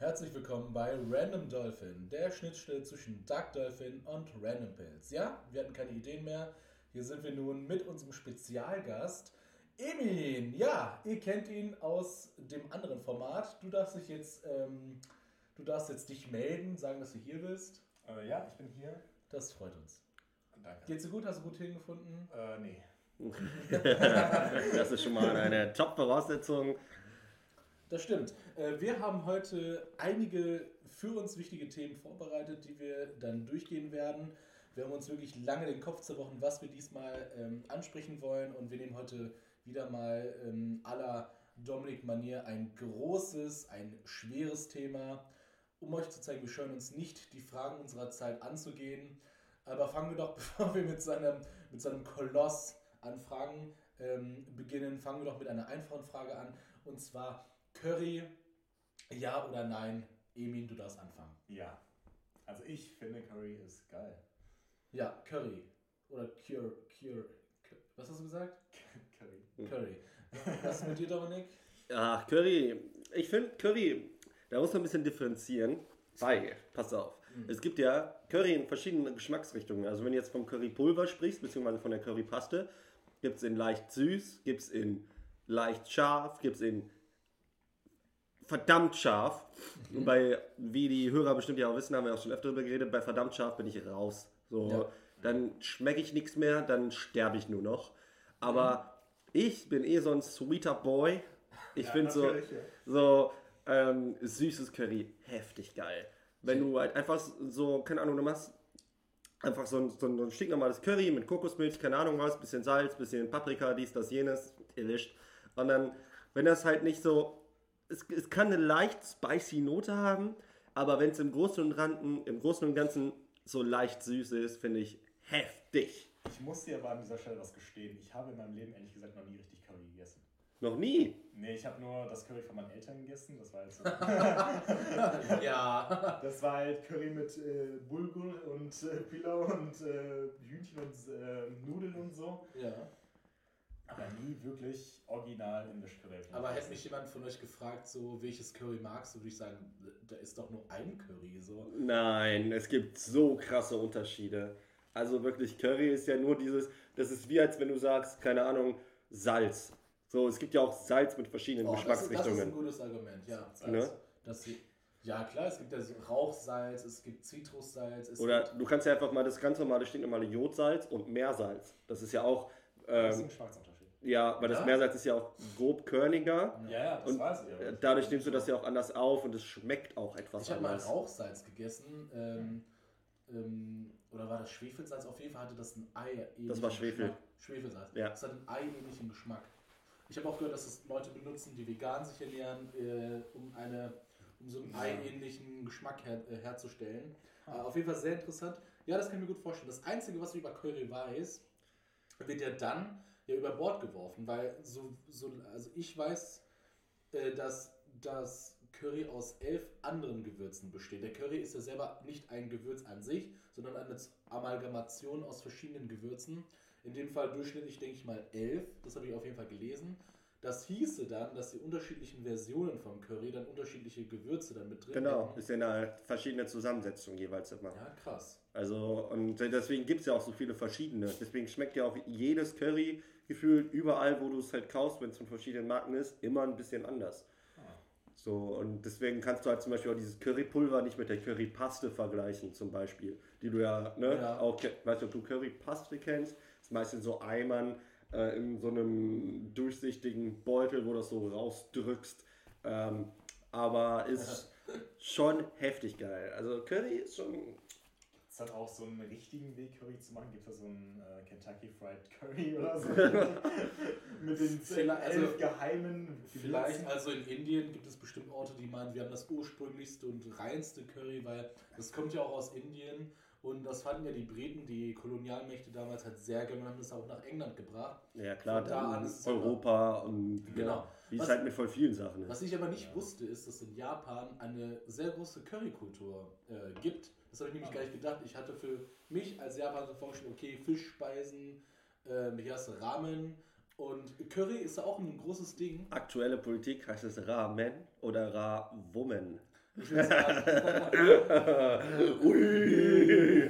Herzlich willkommen bei Random Dolphin, der Schnittstelle zwischen Dark Dolphin und Random Pills. Ja, wir hatten keine Ideen mehr. Hier sind wir nun mit unserem Spezialgast, Emin. Ja, ihr kennt ihn aus dem anderen Format. Du darfst dich jetzt, ähm, du darfst jetzt dich melden, sagen, dass du hier bist. Äh, ja, ich bin hier. Das freut uns. Danke. Geht's dir gut? Hast du gut hingefunden? Äh, nee. das ist schon mal eine Top-Voraussetzung. Das stimmt. Äh, Wir haben heute einige für uns wichtige Themen vorbereitet, die wir dann durchgehen werden. Wir haben uns wirklich lange den Kopf zerbrochen, was wir diesmal ähm, ansprechen wollen. Und wir nehmen heute wieder mal ähm, aller Dominik-Manier ein großes, ein schweres Thema, um euch zu zeigen, wir scheuen uns nicht, die Fragen unserer Zeit anzugehen. Aber fangen wir doch, bevor wir mit seinem, mit seinem Koloss an Fragen ähm, beginnen, fangen wir doch mit einer einfachen Frage an. Und zwar Curry, ja oder nein? Emin, du darfst anfangen. Ja. Also ich finde Curry ist geil. Ja, Curry. Oder Cure, Cure. Was hast du gesagt? Curry. Curry. Was ist mit dir, Dominik? Ach, Curry. Ich finde Curry, da muss man ein bisschen differenzieren. Weil, pass auf, es gibt ja Curry in verschiedenen Geschmacksrichtungen. Also wenn du jetzt vom Currypulver sprichst, beziehungsweise von der Currypaste, gibt es in leicht süß, gibt es in leicht scharf, gibt es in verdammt scharf. Und bei, wie die Hörer bestimmt ja auch wissen, haben wir auch schon öfter darüber geredet, bei verdammt scharf bin ich raus. So, Ja. dann schmecke ich nichts mehr, dann sterbe ich nur noch. Aber ich bin eh so ein sweeter Boy. Ich Ja, finde so, ja. so ähm, süßes Curry heftig geil. Wenn du halt einfach so, keine Ahnung, du machst einfach so ein, so ein, so ein stinknormales Curry mit Kokosmilch, keine Ahnung was, bisschen Salz, bisschen Paprika, dies, das, jenes, erwischt. Und dann, wenn das halt nicht so, es, es kann eine leicht spicy Note haben, aber wenn es im Großen und Ganzen, im Großen und Ganzen so leicht süß ist, finde ich heftig. Ich muss dir aber an dieser Stelle was gestehen. Ich habe in meinem Leben ehrlich gesagt noch nie richtig Curry gegessen. Noch nie. Nee, ich habe nur das Curry von meinen Eltern gegessen. Das war halt, so, Ja. das war halt Curry mit äh, Bulgur und äh, Pilau und äh, Hühnchen und äh, Nudeln und so. ja. Aber nie wirklich original indisch Curry. Aber hätte mich jemand von euch gefragt, so welches Curry magst du, würde ich sagen, da ist doch nur ein Curry. So. Nein, es gibt so krasse Unterschiede. Also wirklich, Curry ist ja nur dieses, das ist wie als wenn du sagst, keine Ahnung, Salz. So, es gibt ja auch Salz mit verschiedenen Oh, das, ist, das ist ein Geschmacksrichtungen. gutes Argument, ja. Ne? Das, ja, klar, es gibt ja so Rauchsalz, es gibt Zitrussalz, es Oder gibt, du kannst ja einfach mal das ganz normale, stinknormale Jodsalz und Meersalz. Das ist ja auch, Das ist ähm, ein Geschmacksunterschied. Ja, weil das Ja? Meersalz ist ja auch grob körniger. Ja, ja, das Und weiß ich. ich- dadurch nimmst du das ja auch anders auf und es schmeckt auch etwas Ich habe mal anders. Rauchsalz gegessen. Ähm, ähm, oder war das Schwefelsalz? Auf jeden Fall hatte das ein Ei. Das war Schwefel. Schwefelsalz. Ja. Das hat einen Ei-ähnlichen Geschmack. Ich habe auch gehört, dass das Leute benutzen, die vegan sich ernähren, äh, um, eine, um so einen Ja. Ei-ähnlichen Geschmack her, äh, herzustellen. Äh, auf jeden Fall sehr interessant. Ja, das kann ich mir gut vorstellen. Das Einzige, was ich über Curry weiß, wird ja dann ja über Bord geworfen, weil so, so also ich weiß, äh, dass das Curry aus elf anderen Gewürzen besteht. Der Curry ist ja selber nicht ein Gewürz an sich, sondern eine Amalgamation aus verschiedenen Gewürzen. In dem Fall durchschnittlich denke ich mal elf. Das habe ich auf jeden Fall gelesen. Das hieße dann, dass die unterschiedlichen Versionen vom Curry dann unterschiedliche Gewürze dann mit drin Genau, hätten. ist ja eine verschiedene Zusammensetzung jeweils immer. Ja, krass. Also, und deswegen gibt es ja auch so viele verschiedene. Deswegen schmeckt ja auch jedes Curry gefühlt überall, wo du es halt kaufst, wenn es von verschiedenen Marken ist, immer ein bisschen anders. So, und deswegen kannst du halt zum Beispiel auch dieses Currypulver nicht mit der Currypaste vergleichen, zum Beispiel. Die du ja, ne, Ja. auch, weißt du, ob du Currypaste kennst? Das ist meistens so Eimern äh, in so einem durchsichtigen Beutel, wo du das so rausdrückst. Ähm, aber ist schon heftig geil. Also Curry ist schon Das auch so einen richtigen Weg, Curry zu machen? Gibt es da so einen äh, Kentucky Fried Curry oder so? Mit den Vielleicht- elf also- geheimen Vielleicht, Gewürzen? also in Indien gibt es bestimmt Orte, die meinen, wir haben das ursprünglichste und reinste Curry, weil das kommt ja auch aus Indien und das fanden ja die Briten, die Kolonialmächte damals halt sehr gerne und haben das auch nach England gebracht. Ja klar, Von da an dann ist es Europa und Genau. ja, wie es Was- halt mit voll vielen Sachen Was ist. ich aber nicht wusste, ist, dass in Japan eine sehr große Currykultur äh, gibt. Das habe ich nämlich gar nicht gedacht. Ich hatte für mich als Japaner so vorgestellt, okay, Fischspeisen, äh, hier hast du Ramen und Curry ist ja auch ein großes Ding. Aktuelle Politik heißt es Ramen oder Ra-Woman. Ich würde sagen, Ui.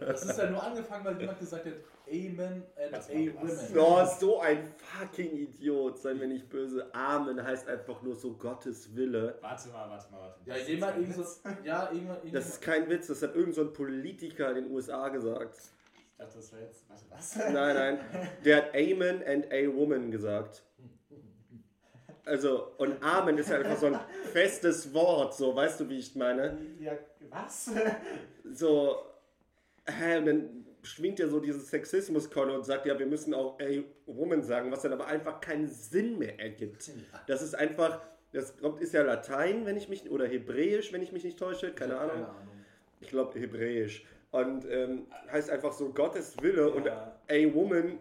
das ist ja nur angefangen, weil jemand gesagt hat, Amen and Was A war das? Women. Oh, so ein fucking Idiot. Sei mir nicht böse. Amen heißt einfach nur so Gottes Wille. Warte mal, warte mal, warte mal. Ja, Das ist jemand, irgend so, ja, irgendwann, Das irgendwann ist kein Witz, das hat irgend so ein Politiker in den USA gesagt. Ich dachte, das wäre jetzt. Warte, was? Nein, nein. Der hat Amen and a Woman gesagt. Also, und Amen ist ja einfach so ein festes Wort, so, weißt du, wie ich meine? Ja, was? So, hä, und dann schwingt er so dieses Sexismus-Kolle und sagt, ja, wir müssen auch a Woman sagen, was dann aber einfach keinen Sinn mehr ergibt. Das ist einfach, das kommt, ist ja Latein, wenn ich mich, oder Hebräisch, wenn ich mich nicht täusche, keine Ich Ahnung. Keine Ahnung. Ich glaube Hebräisch. Und ähm, heißt einfach so Gottes Wille und Ja. a Woman,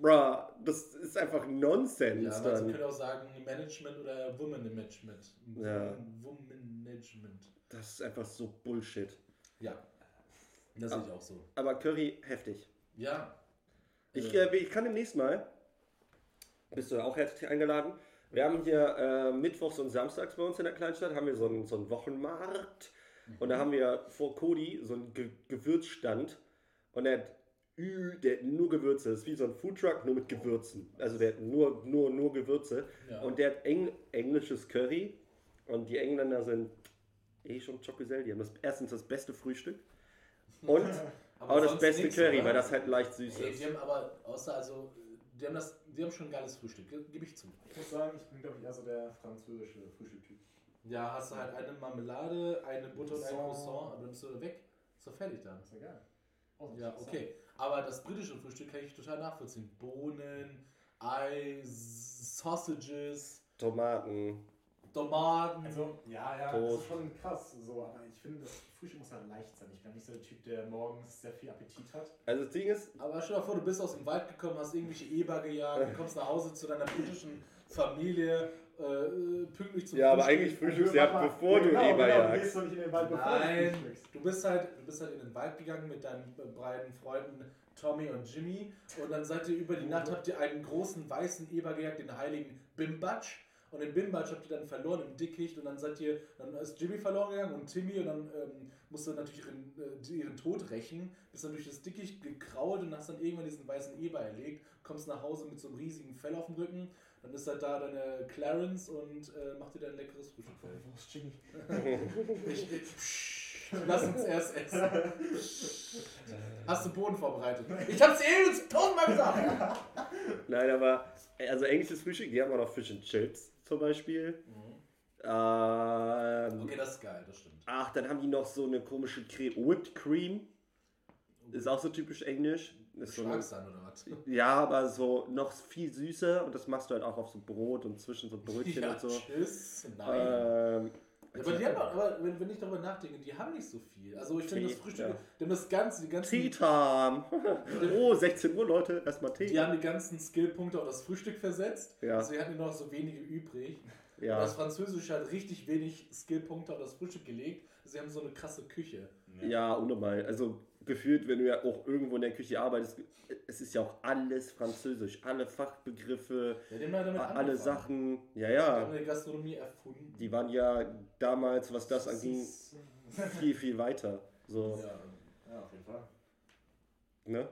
bruh, das ist einfach Nonsens Ja, sie dann. können auch sagen Management oder Woman Management. Ja. Woman Management. Das ist einfach so Bullshit. Ja. Das sehe ich auch so. Aber Curry, heftig. Ja. Ich, Äh, äh, ich kann demnächst mal, bist du auch herzlich eingeladen, wir haben hier äh, mittwochs und samstags bei uns in der Kleinstadt, haben wir so einen, so einen Wochenmarkt und da haben wir vor Cody so einen Ge Gewürzstand und der hat, ü- der hat nur Gewürze, das ist wie so ein Foodtruck, nur mit Gewürzen. Also der hat nur, nur, nur Gewürze Ja. und der hat Eng englisches Curry und die Engländer sind eh schon Chocozel, die haben das, erstens das beste Frühstück und aber auch das beste nix, Curry, oder? weil das halt leicht süß Ey, ist. die haben aber, außer, also, die haben, das, die haben schon ein geiles Frühstück, ge- gebe ich zu. Ich muss sagen, ich bin, glaube ich, eher so der französische Frühstücktyp. Ja, hast du halt eine Marmelade, eine Butter und ein Croissant. Aber dann bist du weg. Ist doch fertig dann. Ist ja geil. Oh, Ja, okay. Aber das britische Frühstück kann ich total nachvollziehen. Bohnen, Ei, Sausages, Tomaten. Tomaten. Also, ja, ja, Toast. das ist schon krass, so, aber ich finde, das Frühstück muss halt leicht sein. Ich bin nicht so der Typ, der morgens sehr viel Appetit hat. Also das Ding ist, aber stell dir vor, du bist aus dem Wald gekommen, hast irgendwelche Eber gejagt, kommst nach Hause zu deiner britischen Familie, äh, pünktlich zum ja, aber eigentlich frühstückst du Also, ja, warte mal, bevor du genau, Eber genau, Du jagst. gehst doch nicht in den Wald, bevor Nein, du frühstückst. du bist halt, du bist halt in den Wald gegangen mit deinen beiden Freunden Tommy und Jimmy und dann seid ihr über die Nacht habt ihr einen großen weißen Eber gejagt, den heiligen Bimbatsch. Und den Bimbatsch habt ihr dann verloren im Dickicht und dann seid ihr, dann ist Jimmy verloren gegangen und Timmy und dann ähm, musst du natürlich ihren, äh, ihren Tod rächen, bist dann durch das Dickicht gekrault und hast dann irgendwann diesen weißen Eber erlegt, kommst nach Hause mit so einem riesigen Fell auf dem Rücken, dann ist halt da deine Clarence und äh, macht dir dann ein leckeres Frühstück. Wo ist Jimmy? Ich, ich, lass uns erst essen. Hast du Boden vorbereitet? Ich hab's eh tausendmal gesagt. Nein, aber also englisches Frühstück, die haben auch noch Fish and Chips zum Beispiel. Ähm, Okay, das ist geil, das stimmt. Ach, dann haben die noch so eine komische Cre Whipped Cream. Ist auch so typisch englisch. Ist so eine, Schlagsahne oder was? ja, aber so noch viel süßer und das machst du halt auch auf so Brot und zwischen so Brötchen Ja, und so. tschüss. Nein. Ähm, Ja, aber die haben aber wenn, wenn ich darüber nachdenke, die haben nicht so viel. Also ich finde das Frühstück, die haben das ganze, die ganzen, Tea Time. oh, 16 Uhr, Leute. Erstmal Tee. die haben die ganzen Skillpunkte auf das Frühstück versetzt. Ja. Also wir hatten nur noch so wenige übrig. Und ja. das Französische hat richtig wenig Skillpunkte auf das Frühstück gelegt. Sie haben so eine krasse Küche. Ja, unnormal. Also gefühlt, wenn du ja auch irgendwo in der Küche arbeitest, es ist ja auch alles französisch. Alle Fachbegriffe, Ja, die ja alle angefangen. Sachen. Ja, Die ja. haben eine Gastronomie erfunden. Die waren ja damals, was das anging, viel, viel weiter. So, Ja. Ja, auf jeden Fall. ne?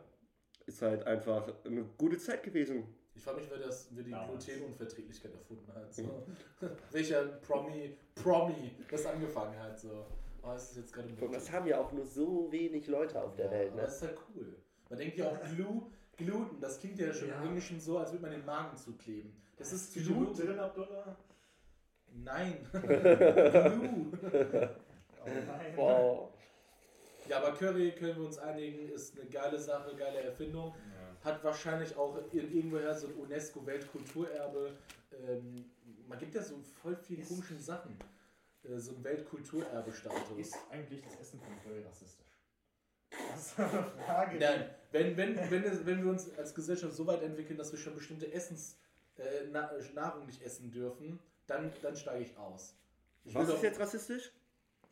Ist halt einfach eine gute Zeit gewesen. Ich frage mich, wer, das, wer die Damals. Glutenunverträglichkeit erfunden hat. So. Welcher Promi, Promi das angefangen hat. So. Oh, das ist jetzt gerade Und das haben ja auch nur so wenig Leute auf der ja, Welt, aber ne? Das ist halt cool. Man denkt ja auch Glu, Gluten, das klingt ja schon Ja. im Englischen so, als würde man den Magen zukleben. Das ist Blut Glut. drin, Abdullah? Nein. Glu. Oh nein. Wow. Ja, aber Curry, können wir uns einigen, ist eine geile Sache, geile Erfindung. Ja. Hat wahrscheinlich auch irgendwoher so ein UNESCO-Weltkulturerbe. Ähm, man gibt ja so voll viele komischen Sachen. Äh, so ein Weltkulturerbe-Status. Ist eigentlich das Essen von Curry rassistisch? Das ist eine Frage. Nein, wenn, wenn, wenn, wenn wir uns als Gesellschaft so weit entwickeln, dass wir schon bestimmte Essens, äh, Nahrung nicht essen dürfen, dann, dann steige ich aus. Ich Was ist jetzt rassistisch?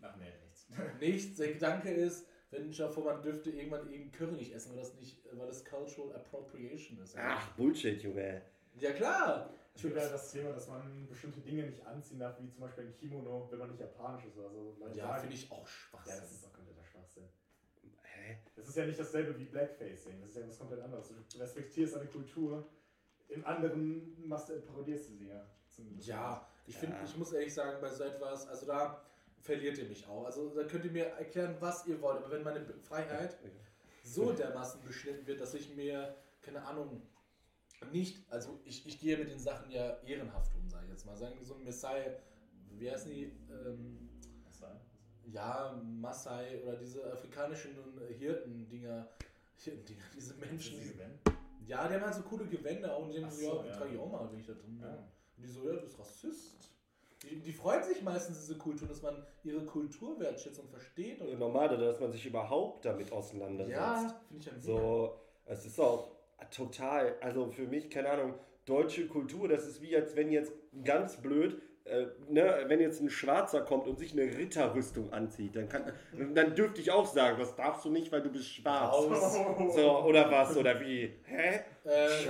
Ach nee, nichts. nicht, der Gedanke ist, wenn ich davor, man dürfte irgendwann eben Curry nicht essen, weil das nicht, weil das Cultural Appropriation ist. Ach, Bullshit, Junge. Ja klar. Gibt ja das Thema, dass man bestimmte Dinge nicht anziehen darf, wie zum Beispiel ein Kimono, wenn man nicht japanisch ist oder so. Leute Ja, finde ich auch Ja, Schwachsinn. das ist doch kompletter Schwachsinn. Hä? Das ist ja nicht dasselbe wie Blackfacing, das ist ja was komplett anderes. Du respektierst eine Kultur, im anderen machst du, parodierst du sie ja. Ja, ich finde, Ja. ich muss ehrlich sagen, bei so etwas, also da verliert ihr mich auch. Also da könnt ihr mir erklären, was ihr wollt, aber wenn meine Freiheit so dermaßen beschnitten wird, dass ich mir, keine Ahnung, nicht, also ich, ich gehe mit den Sachen ja ehrenhaft um, sage ich jetzt mal. Sagen wir so ein Messiah, wie heißen die? Ähm, war? ja, Maasai oder diese afrikanischen Hirten-Dinger, Hirten-Dinger, diese Menschen, die, Diese ja, die haben halt so coole Gewänder und die Ach so, so, ja, die ja. trage ich auch mal, wenn ich da drin bin. Ja. Und die so, ja, du bist Rassist. Die, die freuen sich meistens, diese Kultur, dass man ihre Kultur wertschätzt und versteht. Und, Normal, dass man sich überhaupt damit auseinandersetzt. ja, finde ich ja mega. So, es ist auch total, also für mich, keine Ahnung, deutsche Kultur, das ist wie als wenn jetzt ganz blöd, äh, ne, wenn jetzt ein Schwarzer kommt und sich eine Ritterrüstung anzieht, dann, kann, dann dürfte ich auch sagen, das darfst du nicht, weil du bist schwarz. So, oder was, oder wie? Hä? Äh.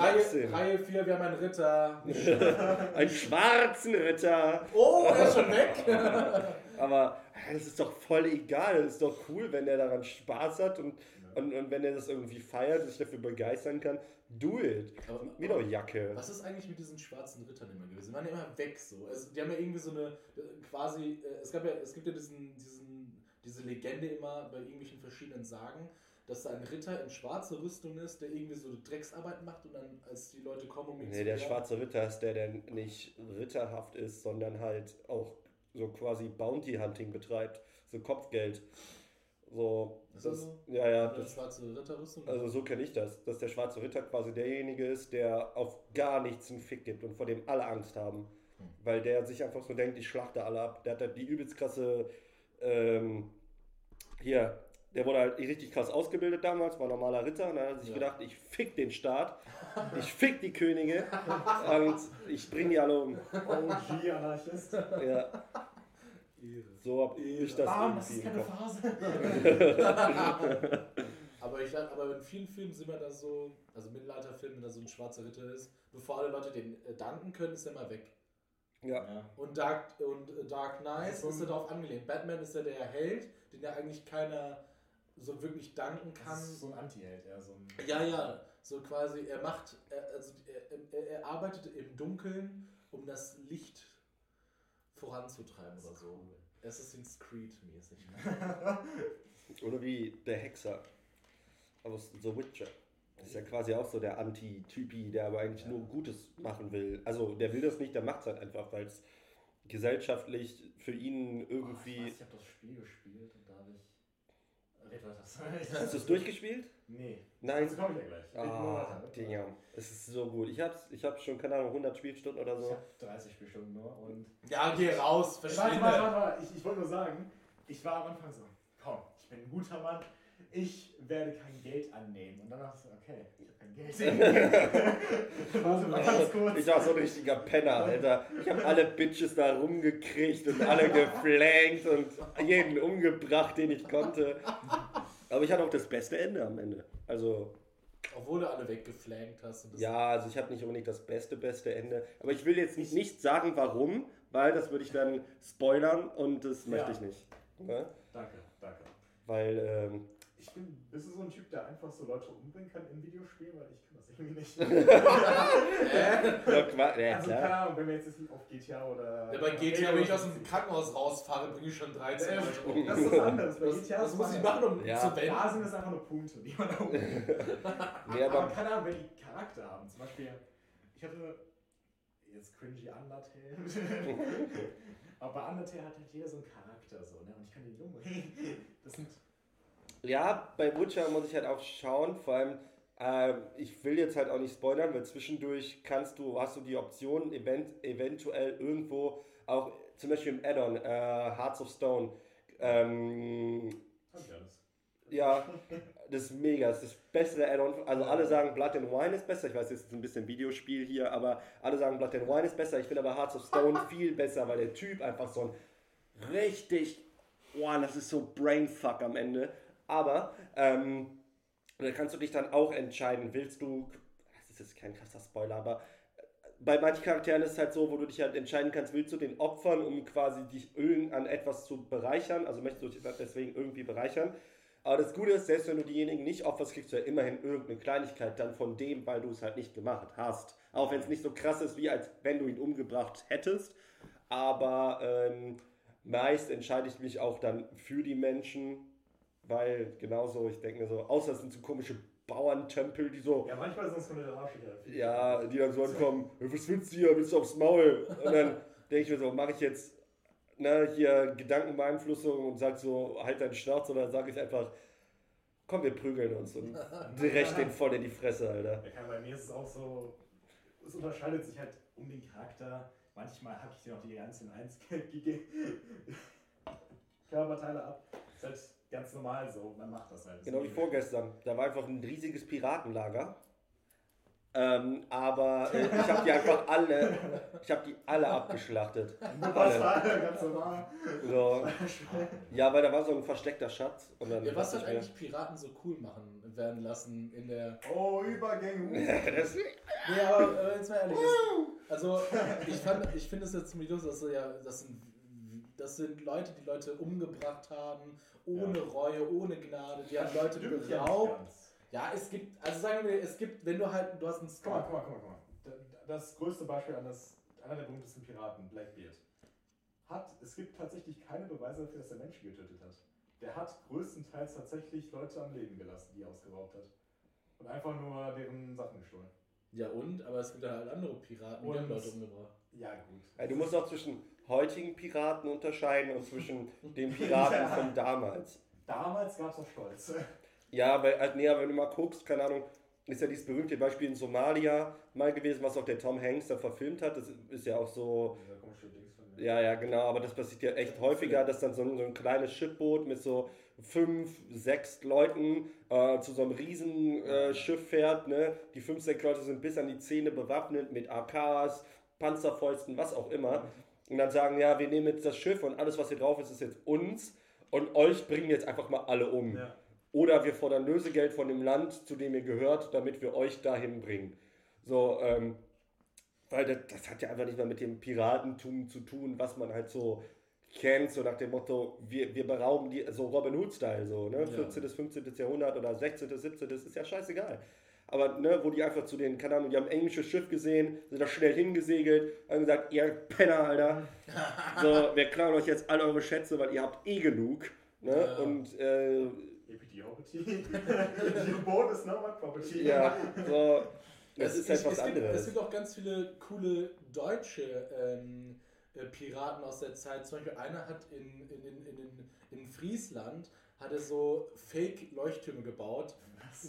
Reihe 4, wir haben einen Ritter. Einen schwarzen Ritter. Oh, der ist schon weg. Aber das ist doch voll egal. Das ist doch cool, wenn der daran Spaß hat und, und, und wenn er das irgendwie feiert, sich dafür begeistern kann. Do it. Aber- Mir doch Jacke. Was ist eigentlich mit diesen schwarzen Rittern immer gewesen? Die waren ja immer weg so. Also, die haben ja irgendwie so eine äh, quasi, äh, es gab ja, es gibt ja diesen, diesen, diese Legende immer bei irgendwelchen verschiedenen Sagen, dass da ein Ritter in schwarzer Rüstung ist, der irgendwie so Drecksarbeit macht und dann, als die Leute kommen, um ihn Nee, der jagen- schwarze Ritter ist der, der nicht ritterhaft ist, sondern halt auch so quasi Bounty Hunting betreibt. So Kopfgeld. So. Ist das so? Ja, ja. Eine Das, schwarze Ritterrüstung? also so kenne ich das. Dass der schwarze Ritter quasi derjenige ist, der auf gar nichts einen Fick gibt und vor dem alle Angst haben. Hm. Weil der sich einfach so denkt, ich schlachte alle ab. Der hat halt die übelst krasse. Ähm, hier, der wurde halt richtig krass ausgebildet damals, war normaler Ritter. Und dann hat er sich Ja. gedacht, ich fick den Staat, ich fick die Könige und ich bring die alle um. OG-Anarchist. Ja. So hab ich das Bam, das ist keine Kopf. Phase. Aber ich aber in vielen Filmen sind wir da so, also Mittelalterfilmen, wenn da so ein schwarzer Ritter ist, bevor alle Leute den äh, danken können, ist er mal weg. Ja, Ja. Und Dark, und äh, Dark Knight ist so ist er darauf angelehnt. Batman ist ja der Held, den ja eigentlich keiner so wirklich danken kann. Das ist so ein Anti-Held, ja. So ein Ja, ja, so quasi, er macht, er, also er, er, er arbeitet im Dunkeln, um das Licht voranzutreiben oder so. Assassin's Creed mäßig. oder wie der Hexer aus The Witcher. Das ist ja quasi auch so der Anti-Typi, der aber eigentlich Ja. nur Gutes machen will. Also der will das nicht, der macht es halt einfach, weil es gesellschaftlich für ihn Oh, ich irgendwie. weiß, ich habe das Spiel gespielt und da habe ich. Red weiter. Hast du es durchgespielt? Nee. Nein. Dazu komme ich ja gleich. Ah, weiter. Digga. Es ist so gut. Ich hab's, ich hab schon, keine Ahnung, 100 Spielstunden oder Ich so. habe 30 Spielstunden nur und. Ja, geh raus, Warte, verschwinde. warte, warte, warte. Ich, ich wollte nur sagen, ich war am Anfang so, komm, ich bin ein guter Mann, ich werde kein Geld annehmen. Und dann dachte ich so, okay, ich habe kein Geld. warte mal ganz kurz. Ich war so ein richtiger Penner, Alter. Ich habe alle Bitches da rumgekriegt und alle geflankt und jeden umgebracht, den ich konnte. Aber ich hatte auch das beste Ende am Ende. Also, Obwohl du alle weggeflankt hast. Ja, also ich habe nicht unbedingt das beste, beste Ende. Aber ich will jetzt nicht, nicht sagen, warum, weil das würde ich dann spoilern und das möchte Ja. ich nicht. Ne? Danke, danke. Weil, ähm, Ich bin, bist du so ein Typ, der einfach so Leute umbringen kann in Videospielen? Weil ich kann das irgendwie nicht. ja, ja, also klar. keine Ahnung, wenn wir jetzt auf GTA oder... Ja, bei GTA, wenn ich aus dem Krankenhaus rausfahre, bringe ich schon 13 Ja, Leute. Das ist was anderes. Bei GTA ist muss ich machen, um Ja. zu Da wenden? sind es einfach nur Punkte, die man da oben. Nee, aber, aber, keine Ahnung, wenn die Charakter haben. Zum Beispiel, ich hatte jetzt cringy Undertale. aber bei Undertale hat halt jeder so einen Charakter so, ne? Und ich kann den Jungen. Das sind. Ja, bei Witcher muss ich halt auch schauen, vor allem, ähm, ich will jetzt halt auch nicht spoilern, weil zwischendurch kannst du, hast du die Option, event, eventuell irgendwo auch, zum Beispiel im Add-on, äh, Hearts of Stone, ähm, Hab ich alles. ja, das ist mega, das ist das bessere Add-on, also alle sagen Blood and Wine ist besser, ich weiß, jetzt ist ein bisschen Videospiel hier, aber alle sagen Blood and Wine ist besser, ich finde aber Hearts of Stone viel besser, weil der Typ einfach so ein richtig, wow, das ist so Brainfuck am Ende, aber, ähm, da kannst du dich dann auch entscheiden, willst du, das ist jetzt kein krasser Spoiler, aber bei manchen Charakteren ist es halt so, wo du dich halt entscheiden kannst, willst du den opfern, um quasi dich an etwas zu bereichern, also möchtest du dich deswegen irgendwie bereichern. Aber das Gute ist, selbst wenn du diejenigen nicht opferst, kriegst du ja immerhin irgendeine Kleinigkeit dann von dem, weil du es halt nicht gemacht hast. Auch wenn es nicht so krass ist, wie als wenn du ihn umgebracht hättest. Aber ähm, meist entscheide ich mich auch dann für die Menschen, weil genauso, ich denke mir so, außer es sind so komische Bauerntempel, die so, Ja, manchmal sind es so eine Arschlöcher. ja, die dann so ankommen, "Ja, was willst du hier, willst du aufs Maul? Und dann denke ich mir so, mache ich jetzt ne, hier Gedankenbeeinflussung und sag so, halt deine Schnauze oder sage ich einfach, komm, wir prügeln uns und direkt den voll in die Fresse, Alter. Ja, bei mir ist es auch so, es unterscheidet sich halt um den Charakter. Manchmal hacke ich dir noch die ganzen eins Körperteile ab. Ist halt ganz normal so, man macht das halt. Genau wie vorgestern. Da war einfach ein riesiges Piratenlager. Ähm, aber äh, ich habe die einfach alle, ich habe die alle abgeschlachtet. Alle. war ganz normal. So. Ja, weil da war so ein versteckter Schatz. Und dann Ja, was hat eigentlich Piraten so cool machen werden lassen in der. Oh, Übergänge. das, Nee, aber äh, jetzt mal ehrlich. Das, also, ich, fand, ich finde es jetzt ziemlich lustig, dass so, ja, das sind, das sind Leute, die Leute umgebracht haben, ohne Ja. Reue, ohne Gnade. Die haben Leute beraubt. Ja, es gibt, also sagen wir, es gibt, wenn du halt, du hast einen Scout. guck mal, guck mal, guck mal. Da- Das größte Beispiel an das, einer der berühmtesten Piraten, Blackbeard, hat, es gibt tatsächlich keine Beweise dafür, dass er Menschen getötet hat. Der hat größtenteils tatsächlich Leute am Leben gelassen, die er ausgeraubt hat. Und einfach nur deren Sachen gestohlen. Ja und, aber es gibt halt andere Piraten, die haben Leute umgebracht. Ja, gut. Ja, du musst auch zwischen heutigen Piraten unterscheiden und zwischen den Piraten von damals. Damals gab es noch Stolz. Ja, weil, halt, nee, wenn du mal guckst, keine Ahnung, ist ja dieses berühmte Beispiel in Somalia mal gewesen, was auch der Tom Hanks da verfilmt hat. Das ist ja auch so, ja, ja, genau, aber das passiert ja echt häufiger, dass dann so ein, so ein kleines Schiffboot mit so fünf, sechs Leuten äh, zu so einem riesen äh, fährt. Ne? Die fünf, sechs Leute sind bis an die Zähne bewaffnet mit AKs, Panzerfäusten, was auch immer. Und dann sagen, ja, wir nehmen jetzt das Schiff und alles, was hier drauf ist, ist jetzt uns. Und euch bringen jetzt einfach mal alle um. Ja. Oder wir fordern Lösegeld von dem Land, zu dem ihr gehört, damit wir euch dahin bringen. So, ähm, weil das, das hat ja einfach nicht mehr mit dem Piratentum zu tun, was man halt so kennt, so nach dem Motto, wir, wir berauben die, so Robin Hood-Style, so, ne? Ja. 14., 15. Jahrhundert oder 16., 17., ist ja scheißegal. Aber, ne, wo die einfach zu den, keine Ahnung, die haben ein englisches Schiff gesehen, sind da schnell hingesegelt, haben gesagt, ihr Penner, Alter, so, wir klauen euch jetzt alle eure Schätze, weil ihr habt eh genug, ne? Ja. Und, äh, Idiopathy. Your boat is not my property. Ja, so. Das Es- ist halt es, was es gibt, anderes. Es gibt auch ganz viele coole deutsche ähm, äh, Piraten aus der Zeit. Zum Beispiel einer hat in, in, in, in, in, in Friesland hat er so Fake-Leuchttürme gebaut.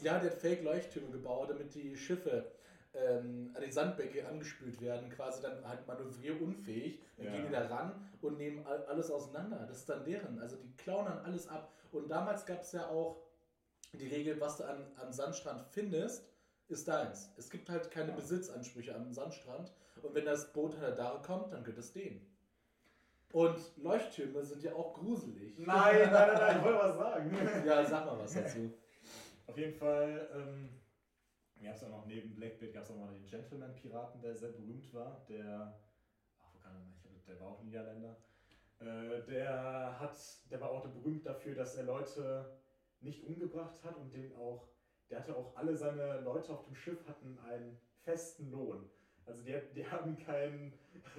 Ja, der hat Fake-Leuchttürme gebaut, damit die Schiffe ähm, an den Sandbecke angespült werden, quasi dann halt manövrierunfähig. Dann Ja. gehen die da ran und nehmen all- alles auseinander. Das ist dann deren. Also die klauen dann alles ab. Und damals gab es ja auch die Regel, was du an, am Sandstrand findest, ist deins. Es gibt halt keine Ja. Besitzansprüche am Sandstrand. Und wenn das Boot an der Dare kommt, dann gehört es denen. Und Leuchttürme sind ja auch gruselig. Nein, nein, nein, nein, ich wollte was sagen. Ja, sag mal was dazu. Auf jeden Fall, ähm, gab es auch noch neben Blackbeard gab es auch noch den Gentleman-Piraten, der sehr berühmt war. Der, ach, wo kann ich glaube, der war auch Niederländer. Äh, der hat, der war auch berühmt dafür, dass er Leute nicht umgebracht hat und den auch, der hatte auch alle seine Leute auf dem Schiff hatten einen festen Lohn. Also die, die haben keinen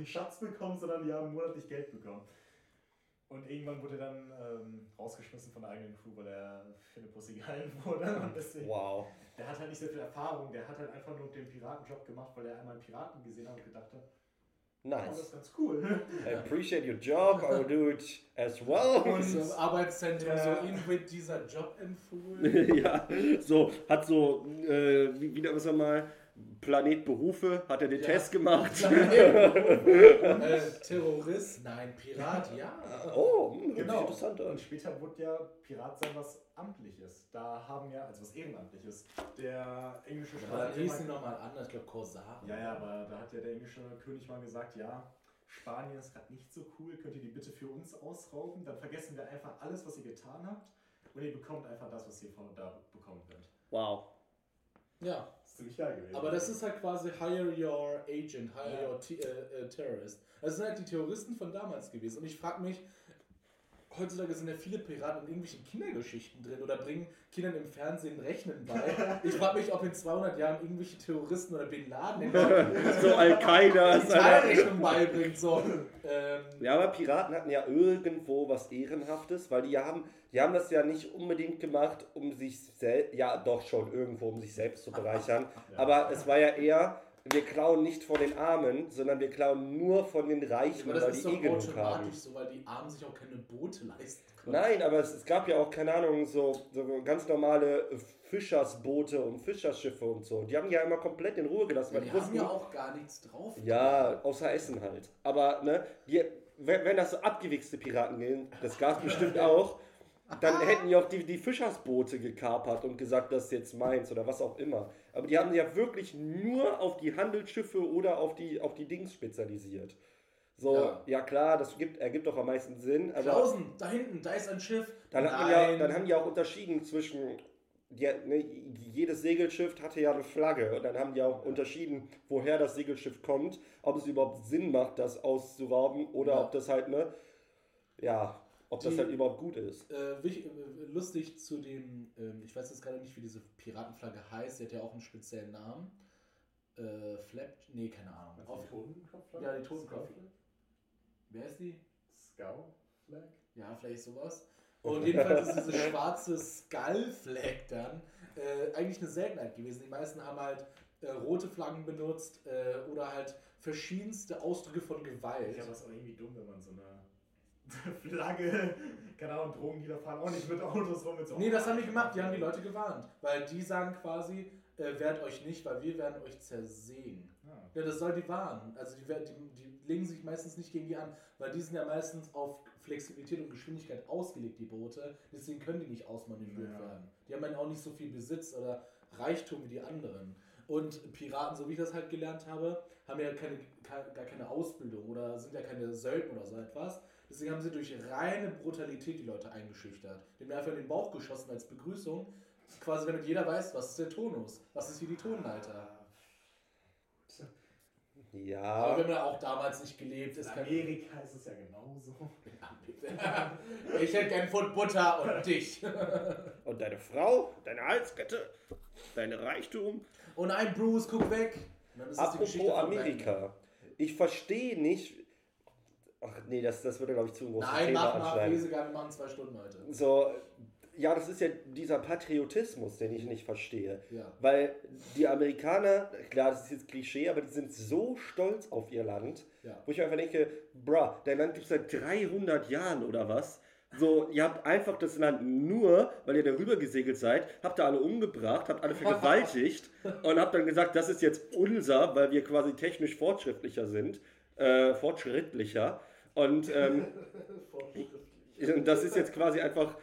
Schatz bekommen, sondern die haben monatlich Geld bekommen. Und irgendwann wurde er dann ähm, rausgeschmissen von der eigenen Crew, weil er für eine Pussy gehalten wurde. Und deswegen, Wow. der hat halt nicht so viel Erfahrung, der hat halt einfach nur den Piratenjob gemacht, weil er einmal einen Piraten gesehen hat und gedacht hat, oh, das Nice. ist ganz cool. I appreciate your job, I will do it as well. Und so im Arbeitszentrum Ja. so, Ihnen wird dieser Job empfohlen. ja, so, hat so, äh, wie, wie was wir mal, Planet Berufe, hat er den Ja. Test gemacht. äh, Terrorist? Nein, Pirat, ja. oh, hm, Genau. interessant an. Und später wurde ja Pirat sein was Amtliches. Da haben ja, also was Ehrenamtliches, der englische Aber dann hat hieß sie immer- nochmal anders, ich glaube Corsar. Ja, ja, aber da hat ja der englische König mal gesagt, ja, Spanien ist gerade nicht so cool, könnt ihr die bitte für uns ausrauben? Dann vergessen wir einfach alles, was ihr getan habt und ihr bekommt einfach das, was ihr von da bekommen könnt. Wow. Ja, Das ist ziemlich geil gewesen. aber das ist halt quasi Hire Your Agent, Hire Ja. Your T äh, äh, Terrorist. Das sind halt die Terroristen von damals gewesen. Und ich frage mich, heutzutage sind ja viele Piraten in irgendwelchen Kindergeschichten drin oder bringen Kindern im Fernsehen Rechnen bei. Ich frage mich, ob in 200 Jahren irgendwelche Terroristen oder Bin Laden in der so Al-Qaida. Teilrechnung beibringt. So. Ähm, Ja, aber Piraten hatten ja irgendwo was Ehrenhaftes, weil die ja haben, die haben das ja nicht unbedingt gemacht, um sich selbst, ja doch schon irgendwo, um sich selbst zu bereichern. Ja. Aber es war ja eher, wir klauen nicht von den Armen, sondern wir klauen nur von den Reichen, weil die ist eh genug haben. automatisch so, weil die Armen sich auch keine Boote leisten können. Nein, aber es, es gab ja auch, keine Ahnung, so, so ganz normale Fischersboote und Fischerschiffe und so. Die haben ja immer komplett in Ruhe gelassen, Ja, weil die die haben wussten, ja auch gar nichts drauf. Ja, außer Essen halt. Aber ne, die, wenn, wenn das so abgewichste Piraten gehen, das gab bestimmt auch, dann hätten die auch die, die Fischersboote gekapert und gesagt, das ist jetzt meins oder was auch immer. Aber die haben sich ja wirklich nur auf die Handelsschiffe oder auf die, auf die Dings spezialisiert. So, ja, Ja. klar, das gibt, ergibt auch am meisten Sinn, aber Klausen, da hinten, da ist ein Schiff. dann, man ja, dann haben die auch unterschieden zwischen, die, ne, jedes Segelschiff hatte ja eine Flagge und dann haben die auch unterschieden, woher das Segelschiff kommt, ob es überhaupt Sinn macht, das auszurauben oder Ja. ob das halt, ne, ja, ob das halt überhaupt gut ist. Äh, wich- äh, lustig zu dem, ähm, ich weiß jetzt gerade nicht, wie diese Piratenflagge heißt, die hat ja auch einen speziellen Namen. Äh, Flap, nee, keine Ahnung. Auf, die Totenkopf? Ja, die Totenkopf. wer ist die? Scout Flag? Ja, vielleicht sowas. Und jedenfalls ist diese schwarze Skull Flag dann äh, eigentlich eine Seltenheit gewesen. Die meisten haben halt äh, rote Flaggen benutzt äh, oder halt verschiedenste Ausdrücke von Gewalt. Ich glaube, das ist auch irgendwie dumm, wenn man so eine Flagge, keine Ahnung, Drogendealer fahren auch nicht mit Autos rum. Mit so Nee, das haben die gemacht, die haben die Leute gewarnt. Weil die sagen quasi, äh, wehrt euch nicht, weil wir werden euch zersägen. Ah, Ja, das soll die warnen. Also die, die, die legen sich meistens nicht gegen die an, weil die sind ja meistens auf Flexibilität und Geschwindigkeit ausgelegt, die Boote. Deswegen können die nicht ausmanövriert Ja. werden. Die haben dann auch nicht so viel Besitz oder Reichtum wie die anderen. Und Piraten, so wie ich das halt gelernt habe, haben ja keine, ke- gar keine Ausbildung oder sind ja keine Söldner oder so etwas. Deswegen haben sie durch reine Brutalität die Leute eingeschüchtert. Mir einfach in den Bauch geschossen als Begrüßung. Quasi damit jeder weiß, was ist der Tonus, was ist hier die Tonleiter. Aber Ja, haben ja auch damals nicht gelebt. In Ist kein Amerika ist es ja genauso. ich hätte gern Pfund Butter und dich. und deine Frau, deine Halskette, dein Reichtum. Und ein Bruce, guck weg. Apropos Amerika. Ich verstehe nicht. Ach nee, das, das würde, glaube ich, zu ein großes Nein, Thema mach mal, wir machen zwei Stunden heute. So, ja, das ist ja dieser Patriotismus, den ich nicht verstehe. Ja. Weil die Amerikaner, klar, das ist jetzt Klischee, aber die sind so stolz auf ihr Land, Ja. wo ich einfach denke, bruh, dein Land gibt es seit 300 Jahren oder was? So, ihr habt einfach das Land nur, weil ihr darüber gesegelt seid, habt ihr alle umgebracht, habt alle vergewaltigt und habt dann gesagt, das ist jetzt unser, weil wir quasi technisch fortschrittlicher sind, äh, fortschrittlicher. Und ähm, das ist jetzt quasi einfach,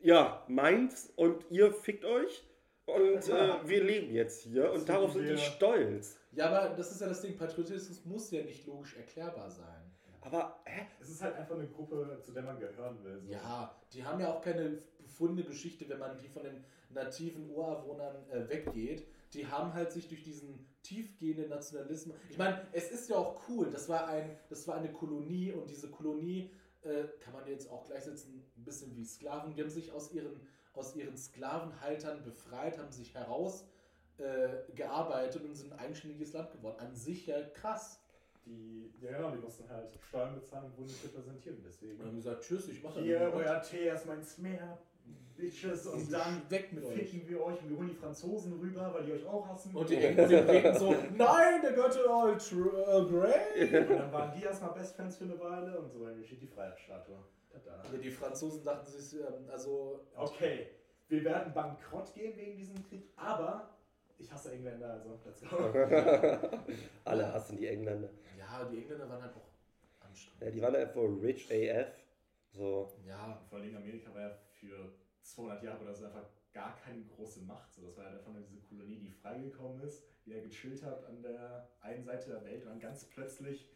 ja, meins und ihr fickt euch und äh, wir leben jetzt hier und darauf sind die wir- stolz. ja, aber das ist ja das Ding, Patriotismus muss ja nicht logisch erklärbar sein. Aber, hä? Es ist halt einfach eine Gruppe, zu der man gehören will. So. Ja, die haben ja auch keine befundene Geschichte, wenn man die von den nativen Ureinwohnern äh, weggeht. Die haben halt sich durch diesen tiefgehenden Nationalismus. Ich meine, es ist ja auch cool. Das war ein, das war eine Kolonie und diese Kolonie äh, kann man jetzt auch gleichsetzen, ein bisschen wie Sklaven. Die haben sich aus ihren, aus ihren Sklavenhaltern befreit, haben sich heraus äh, gearbeitet und sind ein eigenständiges Land geworden. An sich ja krass. Die, ja genau, die mussten halt Steuern bezahlen und wurden nicht repräsentiert. Deswegen. Und haben gesagt, tschüss, ich mache Hier, euer Tee, erstmal ins Meer, Bitches, und dann weg mit euch. ficken wir euch und wir holen die Franzosen rüber, weil die euch auch hassen. Und die Engländer so, nein, der gehört all Earl Grey. Und dann waren die erstmal Best Friends für eine Weile und so entsteht die Freiheitsstatue. Ja, die Franzosen dachten sich, ähm, also, Okay, wir werden bankrott gehen wegen diesem Krieg, aber ich hasse Engländer, also let's go. Alle hassen die Engländer. ja, die Engländer waren halt auch anstrengend. Ja, die waren einfach rich AF. So, Ja, Vor allem Amerika war ja für 200 Jahre oder so einfach gar keine große Macht. So, das war ja einfach nur diese Kolonie, die freigekommen ist, die er gechillt hat an der einen Seite der Welt und dann ganz plötzlich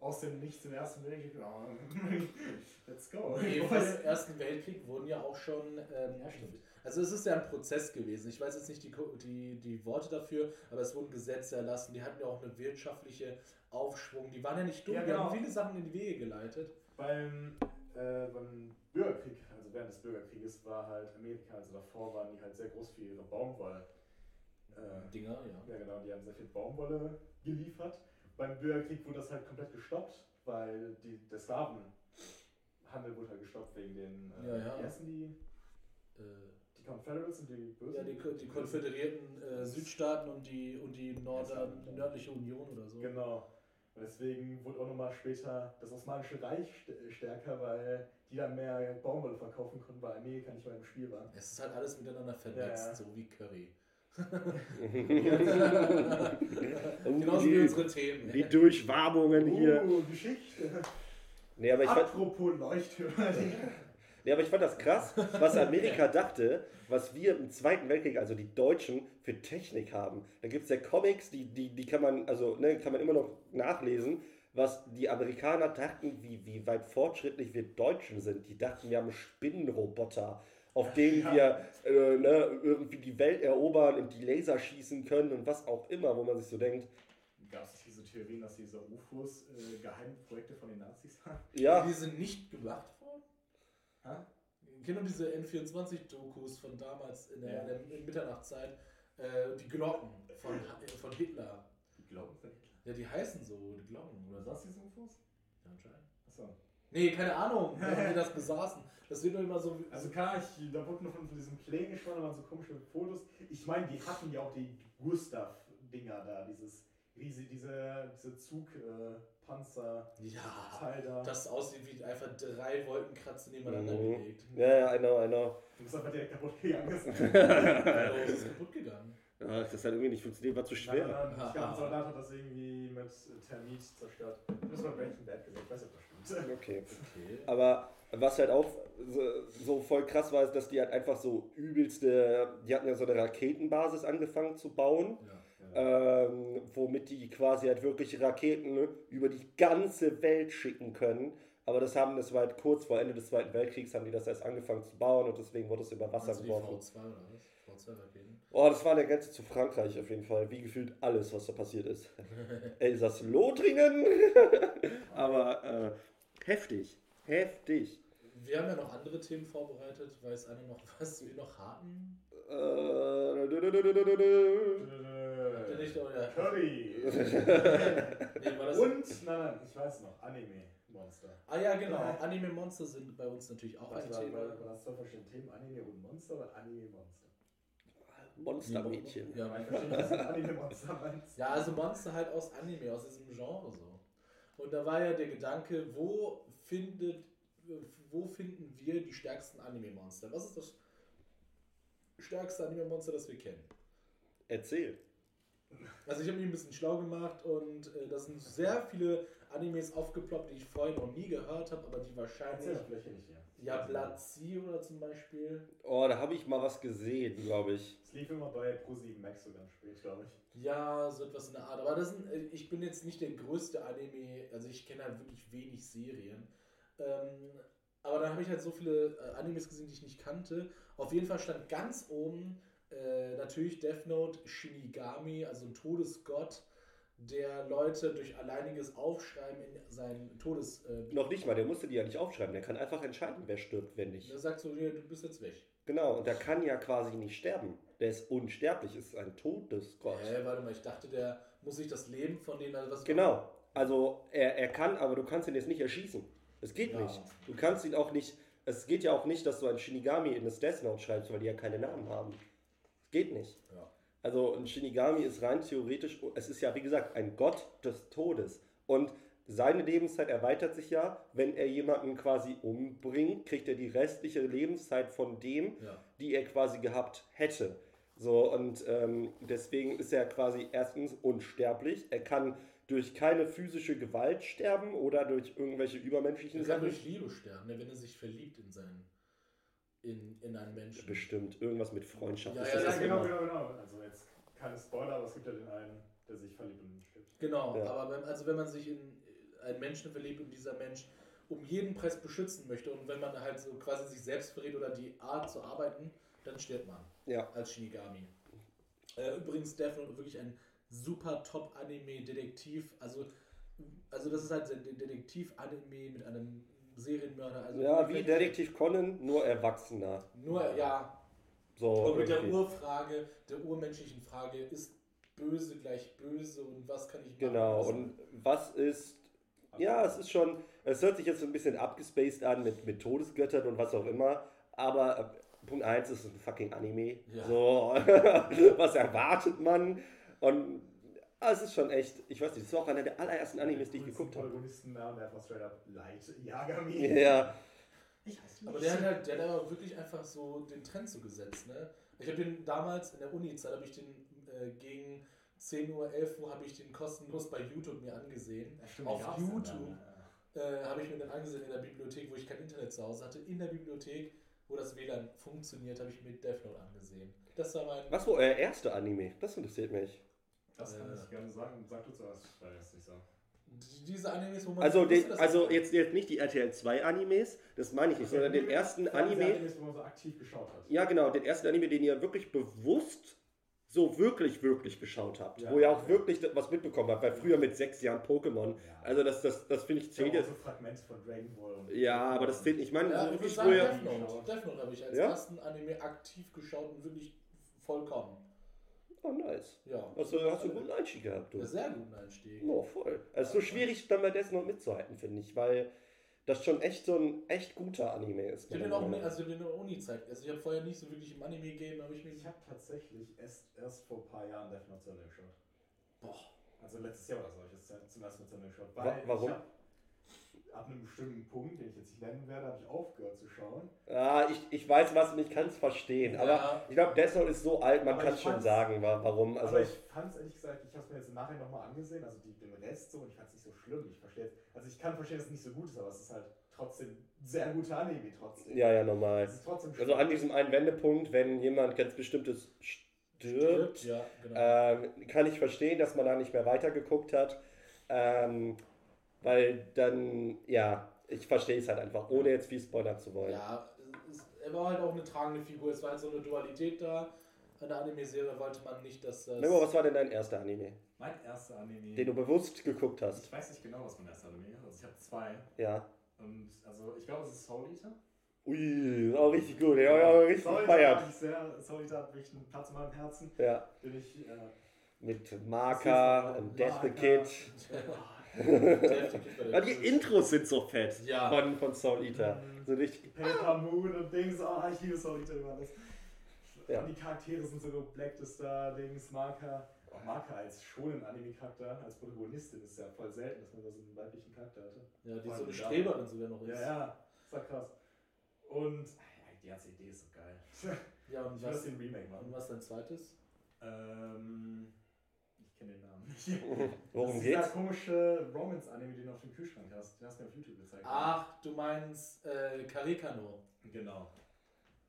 aus dem Nichts im Ersten Weltkrieg, oh, let's go. Nee, vor dem Ersten Weltkrieg wurden ja auch schon. Ähm, Ja, stimmt. also, es ist ja ein Prozess gewesen. Ich weiß jetzt nicht die, die, die Worte dafür, aber es wurden Gesetze erlassen. Die hatten ja auch eine wirtschaftliche Aufschwung. Die waren ja nicht dumm. Ja, Die haben genau. viele Sachen in die Wege geleitet. Beim, äh, beim Bürgerkrieg, während des Bürgerkrieges, war halt Amerika, also davor waren die halt sehr groß für ihre Baumwolle. Äh, Dinger, ja. ja, genau, die haben sehr viel Baumwolle geliefert. Beim Bürgerkrieg wurde das halt komplett gestoppt, weil die, der Sklavenhandel wurde halt gestoppt wegen den, äh, Ja, ja. heißen die? Äh, Die Confederates und die Bösen? ja, die, die konföderierten äh, Südstaaten und die, und die Nordern, die nördliche Union oder so. Genau. Und deswegen wurde auch nochmal später das Osmanische Reich st- stärker, weil die dann mehr Baumwolle verkaufen konnten, weil Amerika nicht mehr im Spiel war. Es ist halt alles miteinander vernetzt, Ja, so wie Curry. Genauso wie unsere Themen. die Durchwabungen hier. Uh, Geschichte. Nee, aber ich Apropos Leuchttürme. nee, aber ich fand das krass, was Amerika dachte, was wir im Zweiten Weltkrieg, also die Deutschen, für Technik haben. Da gibt es ja Comics, die, die, die kann man, also ne, kann man immer noch nachlesen, was die Amerikaner dachten, wie, wie weit fortschrittlich wir Deutschen sind. Die dachten, wir haben Spinnenroboter, auf denen Ja. wir äh, ne, irgendwie die Welt erobern und die Laser schießen können und was auch immer, wo man sich so denkt, Gab es diese Theorien, dass diese UFOs äh, Geheimprojekte von den Nazis waren? ja, Die sind nicht gemacht Hä? Kennen du diese N24-Dokus von damals in der, Ja. der in Mitternachtstzeit? Äh, die Glocken von, von Hitler. Die glauben von Hitler. Ja, die heißen so, die Glocken oder so. saß diese UFOs? Ja, anscheinend. Achso. Nee, keine Ahnung, wie die das besaßen. Das wird doch immer so. Also klar, ich, da wurde nur von, von diesen Plänen gesprochen, da waren so komische Fotos. Ich meine, die hatten ja auch die Gustav-Dinger da, dieses riesige, diese, diese Zugpanzer-Teil ja, da. das aussieht wie einfach drei Wolkenkratzer nebeneinander Mhm. gelegt. ja, ja, I know, I know. Du bist einfach direkt kaputt gegangen. Das Also, es ist kaputt gegangen. Ja, das hat irgendwie nicht funktioniert, war zu schwer. nein, nein, ich glaube, ein Soldat hat das irgendwie mit Termit zerstört. Du bist mal Breaking Bad gesehen, ich weiß nicht, ob das stimmt. Okay. Okay. Aber was halt auch so, so voll krass war, ist, dass die halt einfach so übelste, die hatten ja so eine Raketenbasis angefangen zu bauen, Ja. Ähm, womit die quasi halt wirklich Raketen über die ganze Welt schicken können. Aber das haben, das war halt kurz vor Ende des Zweiten Weltkriegs, haben die das erst angefangen zu bauen und deswegen wurde es über Wasser die geworfen. V2 oder was? V2-Raketen? Oh, das war eine Grenze zu Frankreich auf jeden Fall, wie gefühlt alles, was da passiert ist. Elsass-Lothringen, aber äh, heftig, heftig. Wir haben ja noch andere Themen vorbereitet. Weiß einer noch, was wir noch hatten? Äh, Nicht euer. Curry! Nee, war das Und, nein, nein, ich weiß noch, Anime-Monster. Ah ja, genau. Anime-Monster sind bei uns natürlich auch ein Thema. war, war das zwei verschiedene Themen? Anime und Monster oder Anime-Monster? Monstermädchen. Ja, Ich verstehe nicht, was du mit Anime-Monster meinst. Ja, also Monster halt aus Anime, aus diesem Genre so. Und da war ja der Gedanke, wo findet, wo finden wir die stärksten Anime-Monster? Was ist das stärkste Anime-Monster, das wir kennen? Erzähl. Also ich habe mich ein bisschen schlau gemacht und äh, da sind sehr viele Animes aufgeploppt, die ich vorher noch nie gehört habe, aber die wahrscheinlich... ja. Ja, Blood Sea oder zum Beispiel. Oh, da habe ich mal was gesehen, glaube ich. Es lief immer bei Pro7 Max so ganz spät, glaube ich. Ja, so etwas in der Art. Aber das sind, äh, ich bin jetzt nicht der größte Anime, also ich kenne halt wirklich wenig Serien. Ähm, aber dann habe ich halt so viele äh, Animes gesehen, die ich nicht kannte. Auf jeden Fall stand ganz oben äh, natürlich Death Note Shinigami, also ein Todesgott, der Leute durch alleiniges Aufschreiben in seinen Todes... Äh, Noch nicht mal, der musste die ja nicht aufschreiben. Der kann einfach entscheiden, wer stirbt, wenn nicht. der sagt so, du bist jetzt weg. Genau, und der kann ja quasi nicht sterben. Der ist unsterblich, ist ein Todesgott. Hä, warte mal, ich dachte, der muss sich das Leben von denen... Also was Genau. Also er, er kann, aber du kannst ihn jetzt nicht erschießen. Es geht Ja. nicht. Du kannst ihn auch nicht. Es geht ja auch nicht, dass du ein Shinigami in das Death Note schreibst, weil die ja keine Namen haben. Geht nicht. Ja. Also ein Shinigami ist rein theoretisch, es ist ja wie gesagt ein Gott des Todes. Und seine Lebenszeit erweitert sich ja, wenn er jemanden quasi umbringt, kriegt er die restliche Lebenszeit von dem, Ja. die er quasi gehabt hätte. So, und ähm, deswegen ist er quasi erstens unsterblich. Er kann durch keine physische Gewalt sterben oder durch irgendwelche übermenschlichen Er kann Sachen. durch Liebe sterben, ne, wenn er sich verliebt in seinen in, in einen Menschen. Bestimmt, irgendwas mit Freundschaft. Ja, ist ja, Ja, genau, genau, genau. Also jetzt keine Spoiler, aber es gibt ja den einen, der sich verliebt und stirbt. Genau, Ja. aber wenn, also wenn man sich in einen Menschen verliebt und dieser Mensch um jeden Preis beschützen möchte. Und wenn man halt so quasi sich selbst verrät oder die Art zu arbeiten, dann stirbt man Ja. als Shinigami. Äh, übrigens Death Note wirklich ein super Top-Anime-Detektiv. Also, also das ist halt ein Detektiv-Anime mit einem Serienmörder. Also Ja, wie Detektiv Conan, nur erwachsener. Nur, ja, So. und mit der. Urfrage, der urmenschlichen Frage, ist böse gleich böse und was kann ich machen? Genau, Was- und was ist. Ja, es ist schon. Es hört sich jetzt so ein bisschen abgespaced an mit, mit Todesgöttern und was auch immer. Aber äh, Punkt 1 ist ein fucking Anime. Ja. So, was erwartet man? Und ah, es ist schon echt. Ich weiß nicht, das war auch einer der allerersten Animes, die ich geguckt habe. Protagonistennamen, der einfach straight up Light Yagami. Ja, Ich Aber der hat halt, der hat aber wirklich einfach so den Trend so gesetzt, ne? Ich habe den damals in der Uni-Zeit, habe ich den äh, gegen 10 Uhr, 11 Uhr, habe ich den kostenlos bei YouTube mir angesehen. Ja, stimmt, Auf YouTube äh, habe ich mir den angesehen in der Bibliothek, wo ich kein Internet zu Hause hatte. In der Bibliothek, wo das WLAN funktioniert, habe ich mir Death Note angesehen. Das war mein... was war euer erster Anime? Das interessiert mich. Das kann Äh. ich gerne sagen. Sag du zuerst, weil das nicht so. die- Diese Animes, wo man... Also, den, also jetzt, jetzt nicht die RTL 2 Animes, das meine ich nicht, sondern den ersten Anime. Animes, wo man so aktiv geschaut hat. Ja, genau, den ersten Anime, den ihr wirklich bewusst so wirklich, wirklich geschaut habt. Ja, wo ihr auch ja. wirklich was mitbekommen habt, weil früher mit sechs Jahren Pokémon. Ja. Also das, das, das finde ich Ich zählt jetzt. so Fragmente von Dragon Ball. Und Ja, aber das zählt nicht. Ich meine, Ja, so ich wirklich früher. Death Note. Death Note habe ich als Ja? ersten Anime aktiv geschaut und wirklich vollkommen. Oh, nice. Ja. Also hast du einen guten Einstieg gehabt, du. Ja, sehr guten Einstieg. Oh, voll. Es ist so schwierig, dann bei Death Note mitzuhalten, finde ich, weil das schon echt so ein echt guter Anime ist. Ich habe den auch nie, also den in der Uni-Zeit. Also ich habe vorher nicht so wirklich im Anime-Game, habe ich mir. Ich habe tatsächlich erst, erst vor ein paar Jahren Death Note zu Ende geschaut. Boah. Also letztes Jahr oder so habe ich das zum ersten Mal zu Ende geschaut. Wa- Weil warum? Ab einem bestimmten Punkt, den ich jetzt nicht nennen werde, habe ich aufgehört zu schauen. Ja, ich, ich weiß was und ich kann es verstehen. Aber Ja. ich glaube, Death Note ist so alt, man Aber kann ich schon sagen, wa- warum. Also, aber ich fand es ehrlich gesagt, ich habe es mir jetzt im Nachhinein nochmal angesehen, also die, den Rest so, und ich fand es nicht so schlimm. Ich verstehe jetzt, also ich kann verstehen, dass es nicht so gut ist, aber es ist halt trotzdem sehr guter Anime trotzdem. ja, ja, normal. Es ist trotzdem Also an diesem einen Wendepunkt, wenn jemand ganz bestimmtes stirbt, Ja, genau. ähm, kann ich verstehen, dass man da nicht mehr weitergeguckt hat. Ähm, weil dann, ja, ich verstehe es halt einfach, ohne jetzt viel spoilern zu wollen. ja, es, er war halt auch eine tragende Figur. Es war halt so eine Dualität da. In der Anime-Serie wollte man nicht, dass das. Memo, was war denn dein erster Anime, Mein erster Anime. den du bewusst geguckt hast? ich weiß nicht genau, was mein erster Anime ist. Also ich habe zwei. Ja. Und also ich glaube, es ist Soul Eater. Ui, ist auch richtig gut. Ja, ja, richtig Soul Eater gefeiert. mag ich sehr. Soul Eater hat wirklich einen Platz in meinem Herzen. Ja, Den ich. Äh, mit Marker und Death the. Kid. Ja, die. Intros sind so fett Ja. von, von Soul Eater. Mhm. So richtig. Paper Moon und Dings. Oh, ich liebe Soul Eater über alles. Ja. Und die Charaktere sind so Black the Star, Dings, Marker. Auch Marker als schonen Anime-Charakter, als Protagonistin ist ja voll selten, dass man da so einen weiblichen Charakter hatte. Ja, die so eine da. Streberin sogar noch ist. Ja, ja, ist ja krass. Und ja, die ganze Idee ist so geil. Ja, und Ich was, ein Remake und machen. was dein zweites? Ähm, ich kenne den Namen nicht. Worum das ist geht's? Dieser komische Romance-Anime, den du auf dem Kühlschrank hast. Den hast du mir auf YouTube gezeigt. Ach, du meinst äh, Karikano. Genau.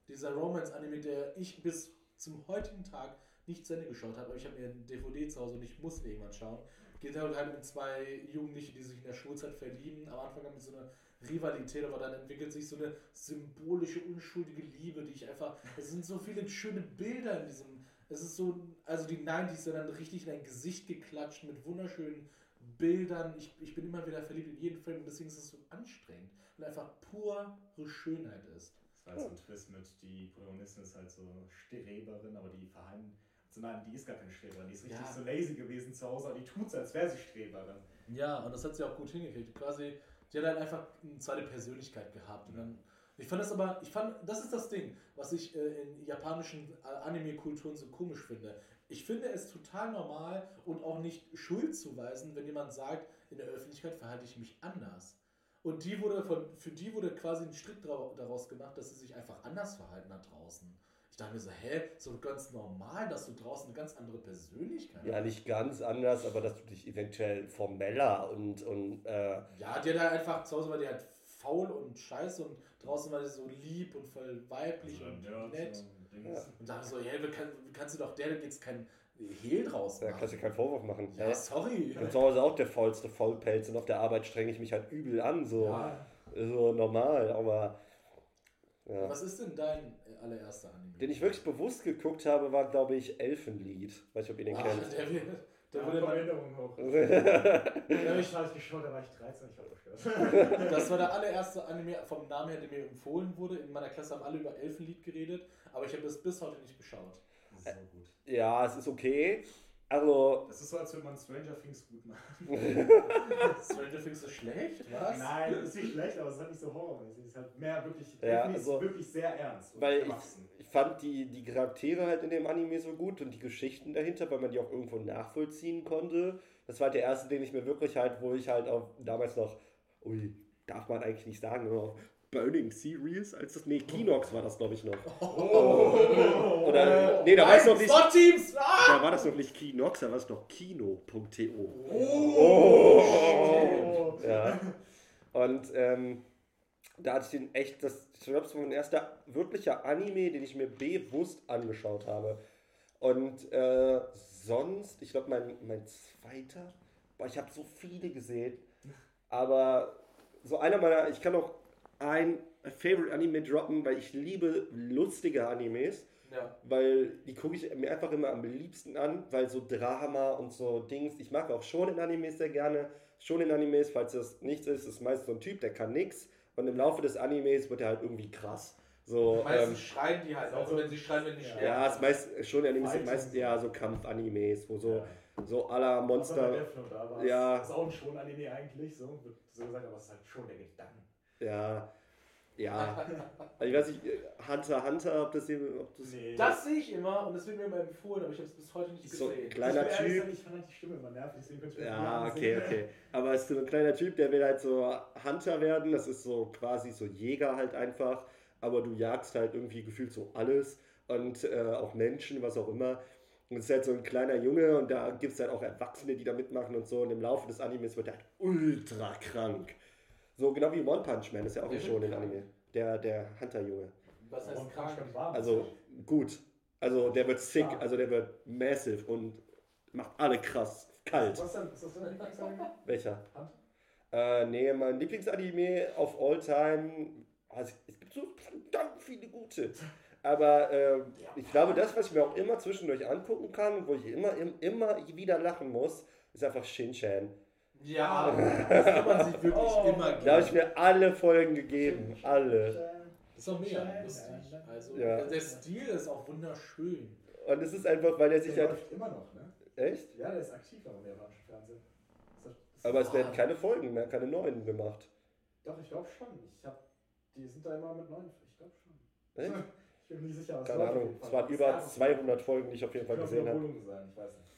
Dieser Romance-Anime, der ich bis zum heutigen Tag nicht zu Ende geschaut habe, aber ich habe mir ein DVD zu Hause und ich musste irgendwann schauen. Geht halt halt um zwei Jugendliche, die sich in der Schulzeit verlieben. Am Anfang haben die so eine Rivalität, aber dann entwickelt sich so eine symbolische, unschuldige Liebe, die ich einfach. Es sind so viele schöne Bilder in diesem. Es ist so, also die 90s sind dann richtig in dein Gesicht geklatscht mit wunderschönen Bildern. Ich, ich bin immer wieder verliebt in jeden Film und deswegen ist es so anstrengend und einfach pure Schönheit ist. Das war so ein Twist mit, die Protagonistin ist halt so Streberin, aber die verheim. Also nein, die ist gar keine Streberin, die ist richtig Ja. so lazy gewesen zu Hause, aber die tut so, als wäre sie Streberin. Ja, und das hat sie auch gut hingekriegt. Quasi, die hat halt einfach eine zweite Persönlichkeit gehabt. Und dann, ich fand das aber, ich fand, das ist das Ding, was ich äh, in japanischen äh, Anime-Kulturen so komisch finde. Ich finde es total normal und auch nicht Schuld zuweisen, wenn jemand sagt, in der Öffentlichkeit verhalte ich mich anders. Und die wurde von, für die wurde quasi ein Strick daraus gemacht, dass sie sich einfach anders verhalten da draußen. Ich dachte mir so, hä, so ganz normal, dass du draußen eine ganz andere Persönlichkeit Ja, nicht ganz anders, aber dass du dich eventuell formeller und, und äh, Ja, die hat halt einfach zu Hause war die halt faul und scheiße und draußen war die so lieb und voll weiblich Also und nett. und Dings. Und dachte so, ja, wie, kann, wie kannst du doch der jetzt kein Hehl draus da machen? kannst du keinen Vorwurf machen. ja, sorry. Ich bin zu Hause auch der faulste Faulpelz und auf der Arbeit strenge ich mich halt übel an. So. Ja, so normal, aber ja. Was ist denn dein allererster Anime? Den ich wirklich bewusst geguckt habe, war, glaube ich, Elfenlied. Weiß nicht, ob ihr den Ah, kennt. der, wird- der Da wurde wurde mal, Erinnerung hoch. Ja, ich- habe geschaut, da war ich 13, ich war verstört. das war der allererste Anime vom Namen her, der mir empfohlen wurde. In meiner Klasse haben alle über Elfenlied geredet, aber ich habe das bis heute nicht geschaut. Das ist so gut. ja, es ist okay. Also, Das ist so, als würde man Stranger Things gut machen. Stranger Things ist schlecht? Was? Nein, das ist nicht schlecht, aber es ist halt nicht so horrormäßig. Es ist halt mehr wirklich, Ja, also- wirklich sehr ernst. weil ich, ich fand die, die Charaktere halt in dem Anime so gut und die Geschichten dahinter, weil man die auch irgendwo nachvollziehen konnte. Das war der erste, den ich mir wirklich halt, wo ich halt auch damals noch, ui, darf man eigentlich nicht sagen, Burning Series, als das, nee, Kinox war das, glaube ich, noch. Oh. Oder, nee, da war es noch nicht, SWAT-Teams! Ah! da war das noch nicht Kinox, da war es noch Kino.to. Oh. Ja. Und ähm, da hatte ich den echt, das, ich glaube, das war mein erster wirklicher Anime, den ich mir bewusst angeschaut habe. Und äh, sonst, ich glaube, mein, mein zweiter, boah, ich habe so viele gesehen, aber so einer meiner, ich kann auch ein Favorite Anime droppen, weil ich liebe lustige Animes. Ja. Weil die gucke ich mir einfach immer am liebsten an, weil so Drama und so Dings, ich mag auch schon in Animes sehr gerne. Schon in Animes, falls das nichts ist, ist meist so ein Typ, der kann nichts. Und im Laufe des Animes wird er halt irgendwie krass. So, Meistens ähm, schreien die halt, auch Also- wenn sie schreien, wenn die Ja. sterben. ja, ist meist schon in Animes sind meist eher so Kampf-Animes, wo so, Ja. so aller Monster. Note, Ja. Das ist auch ein Schon-Anime eigentlich, so wird so gesagt, aber es ist halt schon der Gedanke. Ja. Ja. Also ich weiß nicht, Hunter Hunter, ob das, hier- ob das Nee. Das sehe ich immer und das wird mir immer empfohlen, aber ich habe es bis heute nicht So gesehen. kleiner ich ehrlich Typ. sagen, Ich fand halt die Stimme immer nervig, deswegen könnte ich mir das Ja, nicht okay, okay. Aber es ist so ein kleiner Typ, der will halt so Hunter werden. Das ist so quasi so Jäger halt einfach. Aber du jagst halt irgendwie gefühlt so alles und äh, auch Menschen, was auch immer. Und es ist halt so ein kleiner Junge und da gibt es halt auch Erwachsene, die da mitmachen und so. Und im Laufe des Animes wird er halt ultra krank. So genau wie One Punch Man ist ja auch ein wird schon in krank. Anime. Der, der Hunter-Junge. Was heißt krank? Also gut. Also der wird sick, also der wird massive und macht alle krass kalt. Was denn? Ist das dein Lieblingsanime? Welcher? Hand? Äh, nee, mein Lieblingsanime of all time. Also, es gibt so verdammt viele gute. Aber äh, ich glaube, das, was ich mir auch immer zwischendurch angucken kann wo ich immer, im- immer wieder lachen muss, ist einfach Shin-Chan. Ja, das kann man sich wirklich Oh. immer Da habe ich geben. mir alle Folgen gegeben. Alle. Das ist auch mega lustig. Also, Ja. der Stil ist auch wunderschön. Und es ist einfach, weil er sich Der halt. läuft immer noch, ne? Echt? Ja, der ist aktiv noch im japanischen Fernsehen. Aber es werden keine Folgen mehr, keine neuen gemacht. Doch, ich glaube schon. Ich hab, die sind da immer mit neun. Ich glaube schon. Echt? Ich bin mir nicht sicher. aber es Keine Ahnung. Es waren über ist 200 Folgen, die ich auf jeden Fall gesehen habe. Sein, ich weiß nicht.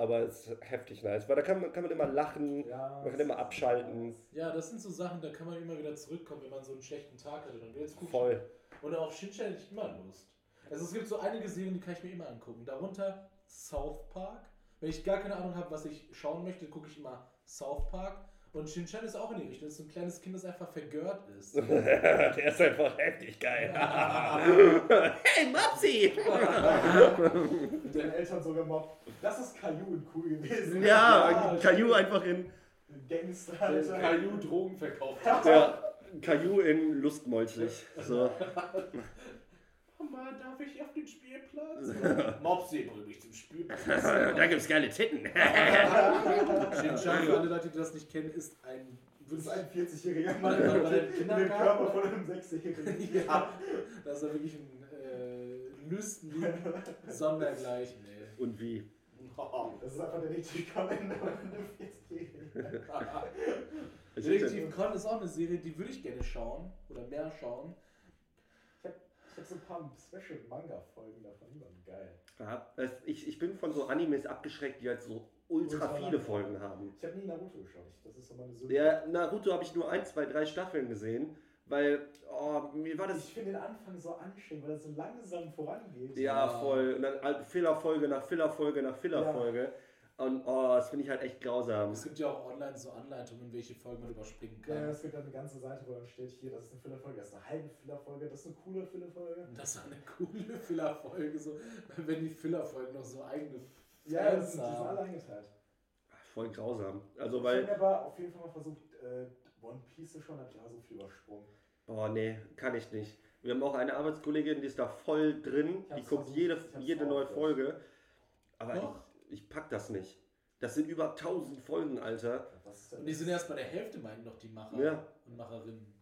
Aber es ist heftig nice. Weil da kann man, kann man immer lachen. Ja, Man kann immer abschalten. Ja, das sind so Sachen, da kann man immer wieder zurückkommen, wenn man so einen schlechten Tag hatte. Dann wird's gut. Voll. Und auf Shinchan hätte ich immer Lust. Also es gibt so einige Serien, die kann ich mir immer angucken. Darunter South Park. Wenn ich gar keine Ahnung habe, was ich schauen möchte, gucke ich immer South Park. Und Shinchan ist auch in die Richtung. Das ist so ein kleines Kind, das einfach vergört ist. Der ist einfach heftig geil. hey, Mopsi! Mit den Eltern so gemobbt. Das ist Caillou cool gewesen. Ja, Caillou einfach in. Gangster. Caillou Drogen verkauft hat. Ja, Caillou in lustmolchig. So. Mama, darf ich auf den Spielplatz? Mopsi, bring mich zum Spielplatz. da gibt's geile Titten. Shinchan, für alle Leute, die das nicht kennen, ist ein Das ist ein 40-jähriger War Mann in den? Körper von einem 6-jährigen. ja, das ist ja wirklich ein äh, Lüstling sondergleichen, ey. Und wie? Das ist einfach der richtige Kommando von einem 40-jährigen. Detektiv Con ist auch eine Serie, die würde ich gerne schauen oder mehr schauen. Ich habe so ein paar Special-Manga-Folgen davon, die waren geil. Ja, ich, ich bin von so Animes abgeschreckt, die halt so ultra Ultra viele. Folgen haben. Ich habe nie Naruto geschaut, das ist so meine Sünde. Ja, Naruto habe ich nur ein, zwei, drei Staffeln gesehen, weil oh, mir war das. Ich finde den Anfang so anstrengend, weil er so langsam vorangeht. Ja, Ja. voll. Und dann Fillerfolge nach Fillerfolge nach Fillerfolge. Und oh, das finde ich halt echt grausam. Es gibt ja auch online so Anleitungen, welche Folgen man überspringen Ja, kann. es gibt dann eine ganze Seite, wo dann steht hier, das ist eine Fillerfolge, das ist eine halbe Fillerfolge, das ist eine coole Fillerfolge. Das ist eine coole Fillerfolge, so, wenn die Fillerfolgen noch so eigene Ja, das Fans sind, die sind alle eingeteilt. Voll grausam. Also, ich weil. habe aber auf jeden Fall mal versucht, äh, One Piece schon, hab ich auch so viel übersprungen. Boah, nee, kann ich nicht. Wir haben auch eine Arbeitskollegin, die ist da voll drin. Ich Die guckt versucht, jede, ich jede neue Folge. Aber Doch. Ich, pack das nicht. Das sind über 1000 Folgen, Alter. Und die sind erst bei der Hälfte, meinten doch die Macher Ja. und Macherinnen.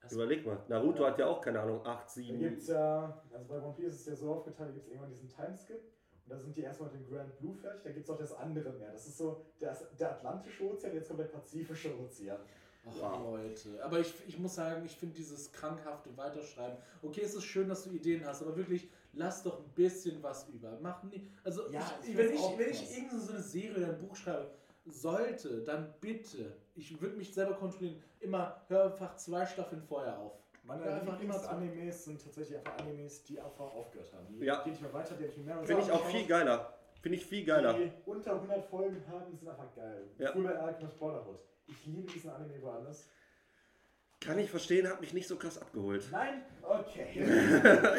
Das- Überleg mal. Naruto hat ja auch, keine Ahnung, 8, Da 7. gibt es ja, also bei One Piece ist es ja so aufgeteilt, da gibt es irgendwann diesen Timeskip und da sind die erstmal mit dem Grand Blue fertig, da gibt es auch das andere Meer. Das ist so das, der Atlantische Ozean, jetzt kommt der Pazifische Ozean. Ach Wow. Leute. Aber ich, ich muss sagen, ich finde dieses krankhafte Weiterschreiben. Okay, es ist schön, dass du Ideen hast, aber wirklich, lass doch ein bisschen was über. Mach nie. Also, Ja, ich, ich wenn, ich, wenn ich irgendeine so eine Serie oder ein Buch schreibe, sollte, dann bitte. Ich würde mich selber kontrollieren. Immer, hör einfach zwei Staffeln vorher auf. Meine Ja, einfach immer Lieblings-Animes sind tatsächlich einfach Animes, die einfach aufgehört haben. Die Ja. gehen nicht mehr weiter, die habe ich mehrmals Finde ich auch viel geiler. Finde ich viel geiler. Die unter 100 Folgen haben, sind einfach geil. Ja. Fullmetal Alchemist Brotherhood. Ich liebe diesen Anime über alles. Kann ich verstehen, hat mich nicht so krass abgeholt. Nein? Okay.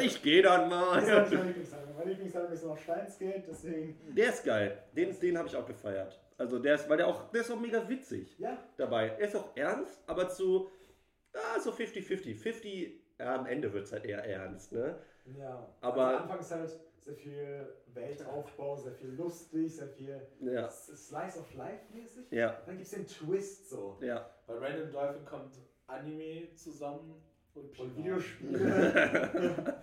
ich gehe dann Das ist mal. nicht mein Lieblingsanime. Mein Lieblingsanime ist noch Steins-Gate, deswegen. Der ist geil. Den, den habe ich auch gefeiert. Also der ist, weil der auch, der ist auch mega witzig Ja, dabei. Er ist auch ernst, aber zu, ah, so 50-50. 50, ja, am Ende wird es halt eher ernst, ne? Ja, Aber- also Anfangs halt sehr viel Weltaufbau, sehr viel lustig, sehr viel Ja, Slice of Life mäßig. ja, Dann gibt es den Twist so. ja. Bei Random Dolphin kommt Anime zusammen und, Und. Videospiele.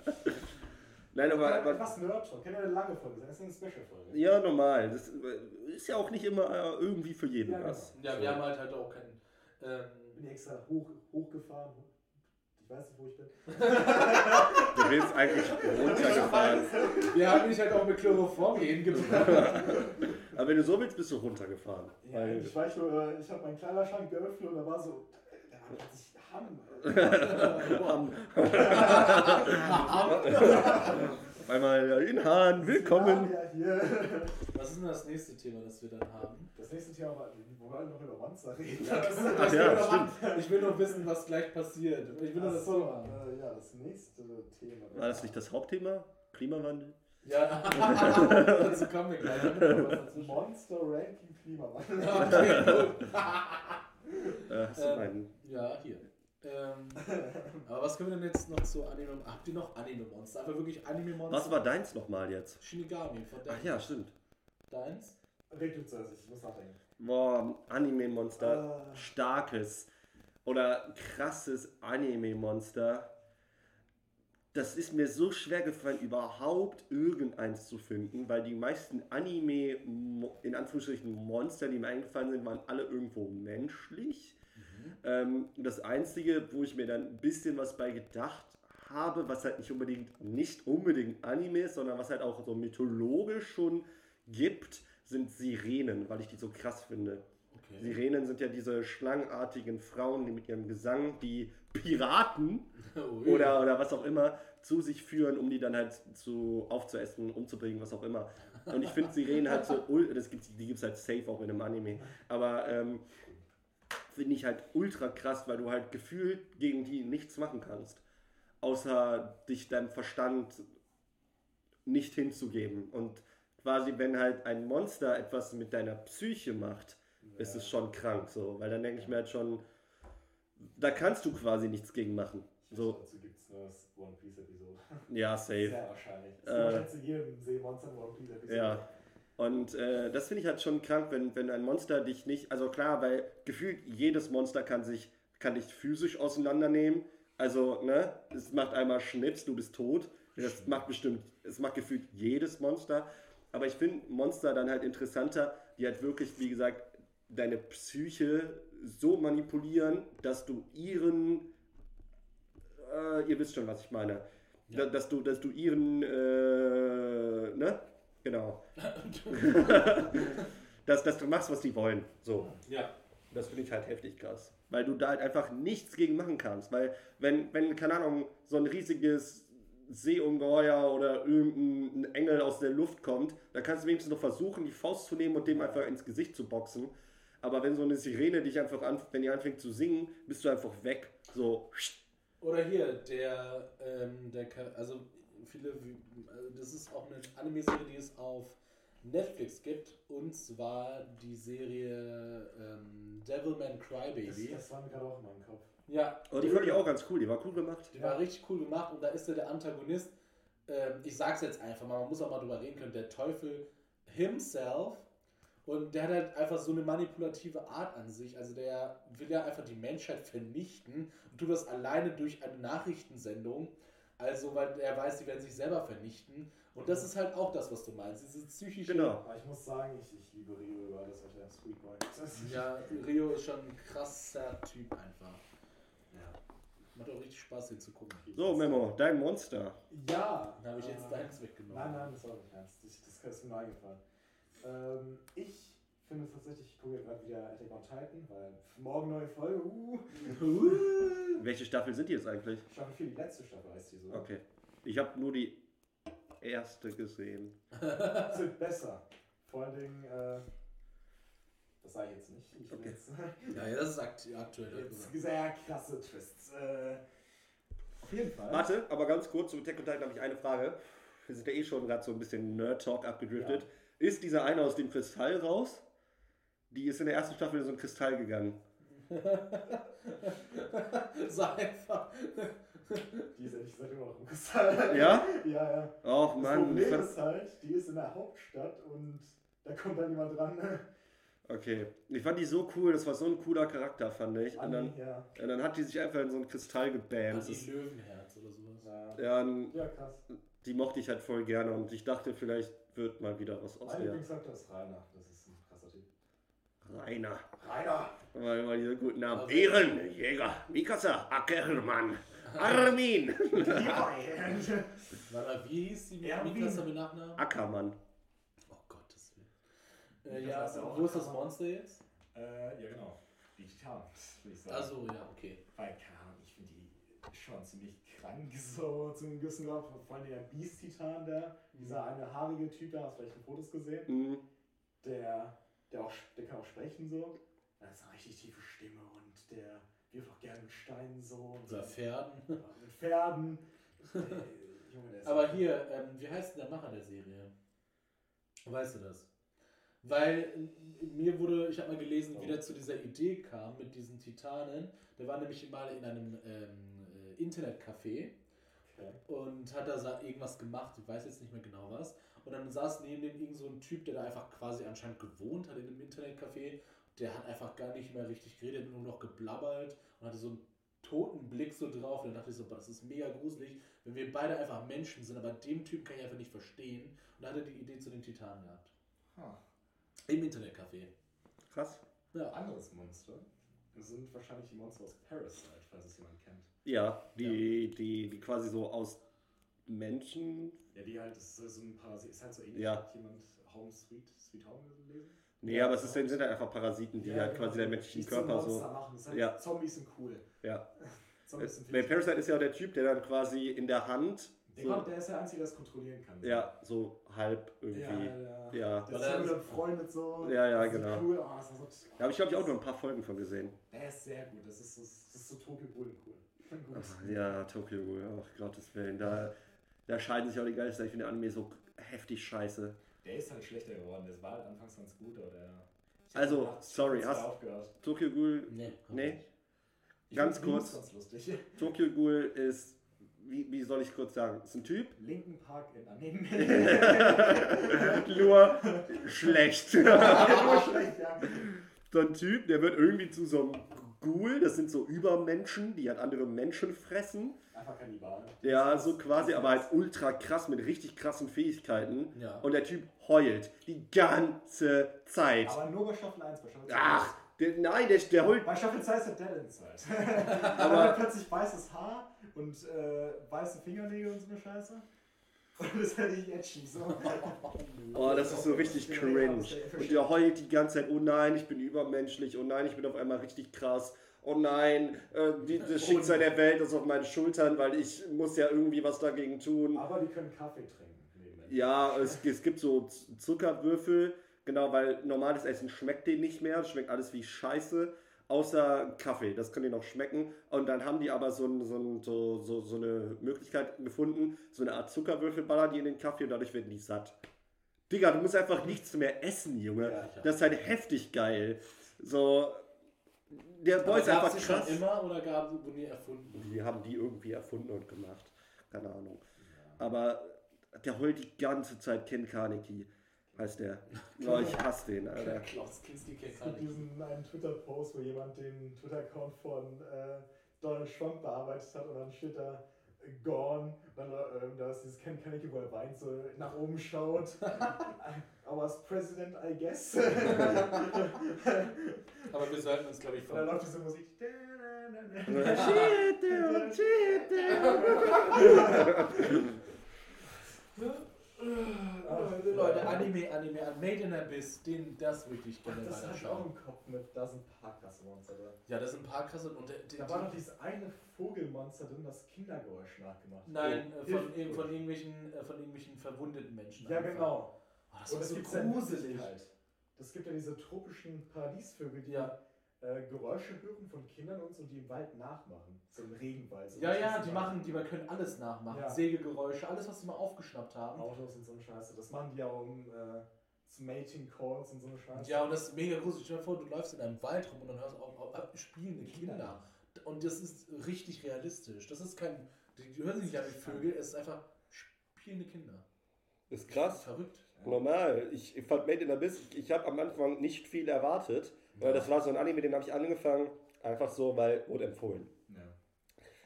Nein, aber, Aber aber etwas Nerd schon. Kann ja eine lange Folge sein. Das ist eine Special-Folge. ja, normal. Das ist ja auch nicht immer äh, irgendwie für jeden Ja, genau. was. Ja, wir haben halt halt auch keinen. Ähm, bin extra hoch, hochgefahren. Ich weiß nicht, wo ich bin. Du willst eigentlich runtergefahren. wir haben dich halt auch mit Chloroform hier hingebracht. Aber wenn du so willst, bist du runtergefahren. Ja, Weil, ich weiß nur, äh, ich habe meinen Kleiderschrank geöffnet und da war so, Hamm. auf einmal in Hahn, willkommen. Ja. Was ist denn das nächste Thema, das wir dann haben? Das nächste Thema war, wo wir alle noch über Monster reden. Ach Ich ja, will noch- stimmt. Ich will noch wissen, was gleich passiert. Ich will nur das Achso, Thema. äh, ja, das nächste Thema. War das nicht das Hauptthema? Klimawandel? Ja, dazu kommen wir gleich. Monster Ranking Klimawandel. Ja, okay, gut. Äh, hast du Ähm, meinen? Ja, hier. Ähm, aber was können wir denn jetzt noch zu Anime? Habt ihr noch Anime-Monster? Aber wirklich Anime-Monster? Was war deins nochmal jetzt? Shinigami von Ach ja, stimmt. Deins? Red du zuerst, ich muss nachdenken. Boah, Anime-Monster. Ah. Starkes oder krasses Anime-Monster. Das ist mir so schwer gefallen, überhaupt irgendeins zu finden, weil die meisten Anime, in Anführungsstrichen Monster, die mir eingefallen sind, waren alle irgendwo menschlich. Ähm, das Einzige, wo ich mir dann ein bisschen was bei gedacht habe, was halt nicht unbedingt, nicht unbedingt Anime ist, sondern was halt auch so mythologisch schon gibt, sind Sirenen, weil ich die so krass finde. Okay. Sirenen sind ja diese schlangenartigen Frauen, die mit ihrem Gesang die Piraten Ui. oder, oder was auch immer zu sich führen, um die dann halt zu aufzuessen, umzubringen, was auch immer. Und ich finde Sirenen halt so, das gibt's, die gibt es halt safe auch in einem Anime, aber ähm, finde ich halt ultra krass, weil du halt gefühlt gegen die nichts machen kannst, außer dich deinem Verstand nicht hinzugeben. Und quasi, wenn halt ein Monster etwas mit deiner Psyche macht, ist es schon krank so, weil dann denke ich mir halt schon, da kannst du quasi nichts gegen machen. So, Dazu gibt es eine One Piece Episode. ja, safe. Sehr wahrscheinlich. Das äh, jedem Seemonster One Piece Episode. Ja. Und äh, das finde ich halt schon krank, wenn, wenn ein Monster dich nicht, also klar, weil gefühlt jedes Monster kann sich, kann dich physisch auseinandernehmen. Also, ne, es macht einmal Schnips, du bist tot. Das macht bestimmt, es macht gefühlt jedes Monster. Aber ich finde Monster dann halt interessanter, die halt wirklich, wie gesagt, deine Psyche so manipulieren, dass du ihren, äh, ihr wisst schon, was ich meine, Ja. Da- dass du, dass du ihren, äh, ne, genau, dass, dass du machst, was die wollen, so. ja. Das finde ich halt heftig krass. Weil du da halt einfach nichts gegen machen kannst. Weil, wenn, wenn, keine Ahnung, so ein riesiges Seeungeheuer oder irgendein Engel aus der Luft kommt, dann kannst du wenigstens noch versuchen, die Faust zu nehmen und dem einfach ins Gesicht zu boxen. Aber wenn so eine Sirene dich einfach an, wenn die anfängt zu singen, bist du einfach weg. So, Oder hier, der, ähm, der, also viele, wie- also das ist auch eine Anime-Serie, die ist auf Netflix gibt. Und zwar die Serie ähm, Devilman Das, Crybaby. das war mir gerade auch in meinem Kopf. Ja, Oh, die fand ich auch ganz cool, die war cool gemacht. Die war richtig cool gemacht und da ist ja der Antagonist, ähm, ich sag's jetzt einfach mal, man muss auch mal drüber reden können, der Teufel himself. Und der hat halt einfach so eine manipulative Art an sich. Also der will ja einfach die Menschheit vernichten und tut das alleine durch eine Nachrichtensendung. Also, weil er weiß, die werden sich selber vernichten. Und das ist halt auch das, was du meinst. Diese psychische. Genau. Aber ich muss sagen, ich, ich liebe Rio über das, was der Sweet Boy. Ist- Ja, Rio ist schon ein krasser Typ einfach. ja. Macht auch richtig Spaß, den zu gucken. So, Memo, dein Monster. Ja. Dann habe ich jetzt äh, deins weggenommen. Nein, nein, das war nicht eins. Das, das ist mir eingefallen. Ähm, ich finde tatsächlich, ich gucke ja gerade wieder Attack on Titan, weil morgen neue Folge. Uh, Welche Staffel sind die jetzt eigentlich? Staffel 4, die letzte Staffel heißt die so. Okay. Ich habe nur die erste gesehen. Das wird besser. Vor allen Dingen, äh, das sage ich jetzt nicht. Ich Okay. jetzt, Ja, ja, das ist akt aktuell. jetzt sehr krasse Twists. Äh, auf jeden Fall. Warte, aber ganz kurz, zu Attack on Titan habe ich eine Frage. Wir sind ja eh schon gerade so ein bisschen Nerd-Talk abgedriftet. Ist dieser eine aus dem Kristall raus? Die ist in der ersten Staffel in so ein Kristall gegangen. so einfach. Die ist ehrlich gesagt immer noch im Kristall. Ja? Ja, ja. Och Das Mann. ich Problem ist halt, die ist in der Hauptstadt und da kommt dann jemand dran. Okay. Ich fand die so cool, das war so ein cooler Charakter, fand ich. Und dann, Anni, ja. und dann hat die sich einfach in so ein Kristall gebammt. Das Löwenherz oder sowas. Ja. ja, und ja, krass. die mochte ich halt voll gerne und ich dachte, vielleicht wird mal wieder was aus Mein der Lieblingsakteur ist Rainer. Das ist. Rainer. Rainer! Weil, weil diese guten Namen. Also- Ehrenjäger, Mikasa, Ackermann, Armin, Warte wie hieß die. Mikasa mit Nachnamen? Ackermann. Oh Gottes Willen. Äh, Das ja, auch wo ist das. Monster jetzt? äh, ja, genau. Die Titan, würde ich sagen. Also ja, okay. Weil, keine Ahnung, ich finde die schon ziemlich krank so zum gewissen Grad. Vor allem der Beast-Titan da, dieser eine haarige Typ da, hast du vielleicht in Fotos gesehen? Mhm. Der, der, auch, der kann auch sprechen so. Er hat eine richtig tiefe Stimme und der wirft auch gerne mit Steinen so. Und Oder. Pferden. Ja, mit Pferden. Ey, Junge, ist Aber hier, ähm, wie heißt denn der Macher der Serie? Weißt du das? Weil äh, mir wurde, ich habe mal gelesen, wie Oh. der zu dieser Idee kam mit diesen Titanen. Der war nämlich mal in einem ähm, äh, Internetcafé Okay. und hat da irgendwas gemacht, ich weiß jetzt nicht mehr genau was. Und dann saß neben dem irgend so ein Typ, der da einfach quasi anscheinend gewohnt hat in einem Internetcafé. Der hat einfach gar nicht mehr richtig geredet, nur noch geblabbert und hatte so einen toten Blick so drauf. Und dann dachte ich so, boah, das ist mega gruselig, wenn wir beide einfach Menschen sind, aber dem Typ kann ich einfach nicht verstehen. Und da hat er die Idee zu den Titanen gehabt. Ha. Im Internetcafé. Krass. Ja. Anderes Monster sind wahrscheinlich die Monster aus Parasite, falls es jemand kennt. Ja, die, Die, die quasi so aus Menschen. Ja, die halt, das ist so ein Parasit, ist halt so ähnlich. Ja. Hat jemand Home Sweet, Sweet Home gelesen? Nee, aber es ist, sind halt einfach Parasiten, die halt quasi deinen menschlichen die zum Körper so. Machen. Das ist halt, Ja. Zombies sind cool. Ja. Zombies sind Bei viel- Parasite ist ja auch der Typ, der dann quasi in der Hand. der, So, kommt, der ist der Einzige, der das kontrollieren kann. ja, so halb Ja, irgendwie. ja. Ja. Der Weil ist ja wieder befreundet so. Ja, ja, Das genau. Cool. Oh, das ist so, Da habe ich, glaube ich, auch nur ein paar Folgen von gesehen. Der ist sehr gut. Das ist, das, das ist so Tokyo Bullen cool. Ach, ja, Tokyo Ghoul, ach Gottes Willen. Da, da scheiden sich auch die Geister. Ich finde Anime so heftig scheiße. Der ist halt schlechter geworden. Der war halt anfangs ganz gut, aber der. ich hab Also, gedacht, sorry, ich hast- aufgehört. Tokyo Ghoul, Nee, Nee. Ganz kurz. Ganz lustig. Tokyo Ghoul ist, wie, wie soll ich kurz sagen, ist ein Typ, Linken Park in Anime. nur schlecht. Nur schlecht, ja. so ein Typ, der wird irgendwie zu so einem Ghoul, das sind so Übermenschen, die halt andere Menschen fressen. Einfach Kannibal. Ja, so quasi, aber halt ultra krass mit richtig krassen Fähigkeiten. Ja. Und der Typ heult die ganze Zeit. Aber nur bei Staffel 1. Bei Staffel 2 Ach, der, nein, der, der heult. Bei Staffel 2 ist er Dead Inside. Aber- plötzlich weißes Haar und äh, weiße Fingernägel und so eine Scheiße. Das ist halt nicht edgy. So. Oh, das ist so richtig cringe. Und der heult die ganze Zeit, oh nein, ich bin übermenschlich, oh nein, ich bin auf einmal richtig krass. Oh nein, äh, die, das Schicksal der Welt ist auf meinen Schultern, weil ich muss ja irgendwie was dagegen tun. Aber die können Kaffee trinken. Ja, es, es gibt so Zuckerwürfel, genau, weil normales Essen schmeckt denen nicht mehr, es schmeckt alles wie Scheiße, außer Kaffee, das kann denen noch schmecken. Und dann haben die aber so, ein, so, ein, so, so, so eine Möglichkeit gefunden, so eine Art Zuckerwürfel ballern die in den Kaffee und dadurch werden die satt. Digga, du musst einfach nichts mehr essen, Junge. Ja, ja. Das ist halt heftig geil. So, der Boy ist einfach schon krass. immer oder es wurden die erfunden? Die haben die irgendwie erfunden und gemacht. Keine Ahnung. Aber der heult die ganze Zeit Ken Kaneki, heißt der. Oh, ich hasse den, Alter. Klaus Kinski kennt Es gibt diesen einen Twitter-Post, wo jemand den Twitter-Account von äh, Donald Trump bearbeitet hat und dann steht da äh, Gone. Dann ähm, da ist dieses Ken Kaneki, wo er weint, so nach oben schaut. I was President, I guess. und Aber wir sollten uns, glaube ich, dann von. läuft diese Musik. Shit, dude, shit, Äh, Leute, Anime, Anime, Made in Abyss, den, das würde ich gerne Das hatte ich auch im Kopf mit, da sind Parkgasmonster drin. Ja, das sind krasse und der, der, Da war noch dieses eine Vogelmonster drin, das Kindergeräusch nachgemacht. Nein, Oh, von, äh, von, irgendwelchen, äh, von irgendwelchen verwundeten Menschen. Ja, einfach. genau. Oh, das Und war es so ja gruselig. Halt. Das gibt ja diese tropischen Paradiesvögel, die Ja. Äh, Geräusche hören von Kindern und so, die im Wald nachmachen. So im Regenwald. So Ja, ja, die machen, die man können alles nachmachen. Ja. Sägegeräusche, alles, was sie mal aufgeschnappt haben. Autos und so eine Scheiße. Das machen die ja um äh, zu Mating Calls und so eine Scheiße. Ja, und das ist mega gruselig. Stell dir vor, du läufst in einem Wald rum und dann hörst du auch, auch, auch spielende Kinder. Und das ist richtig realistisch. Das ist kein. Die, die hören sich nicht an wie Vögel, es ist einfach spielende Kinder. Ist krass. Verrückt. Normal. Ich, ich fand Made in Abyss, ich habe am Anfang nicht viel erwartet. Weil das war so ein Anime, den habe ich angefangen, einfach so, weil wurde empfohlen. Ja.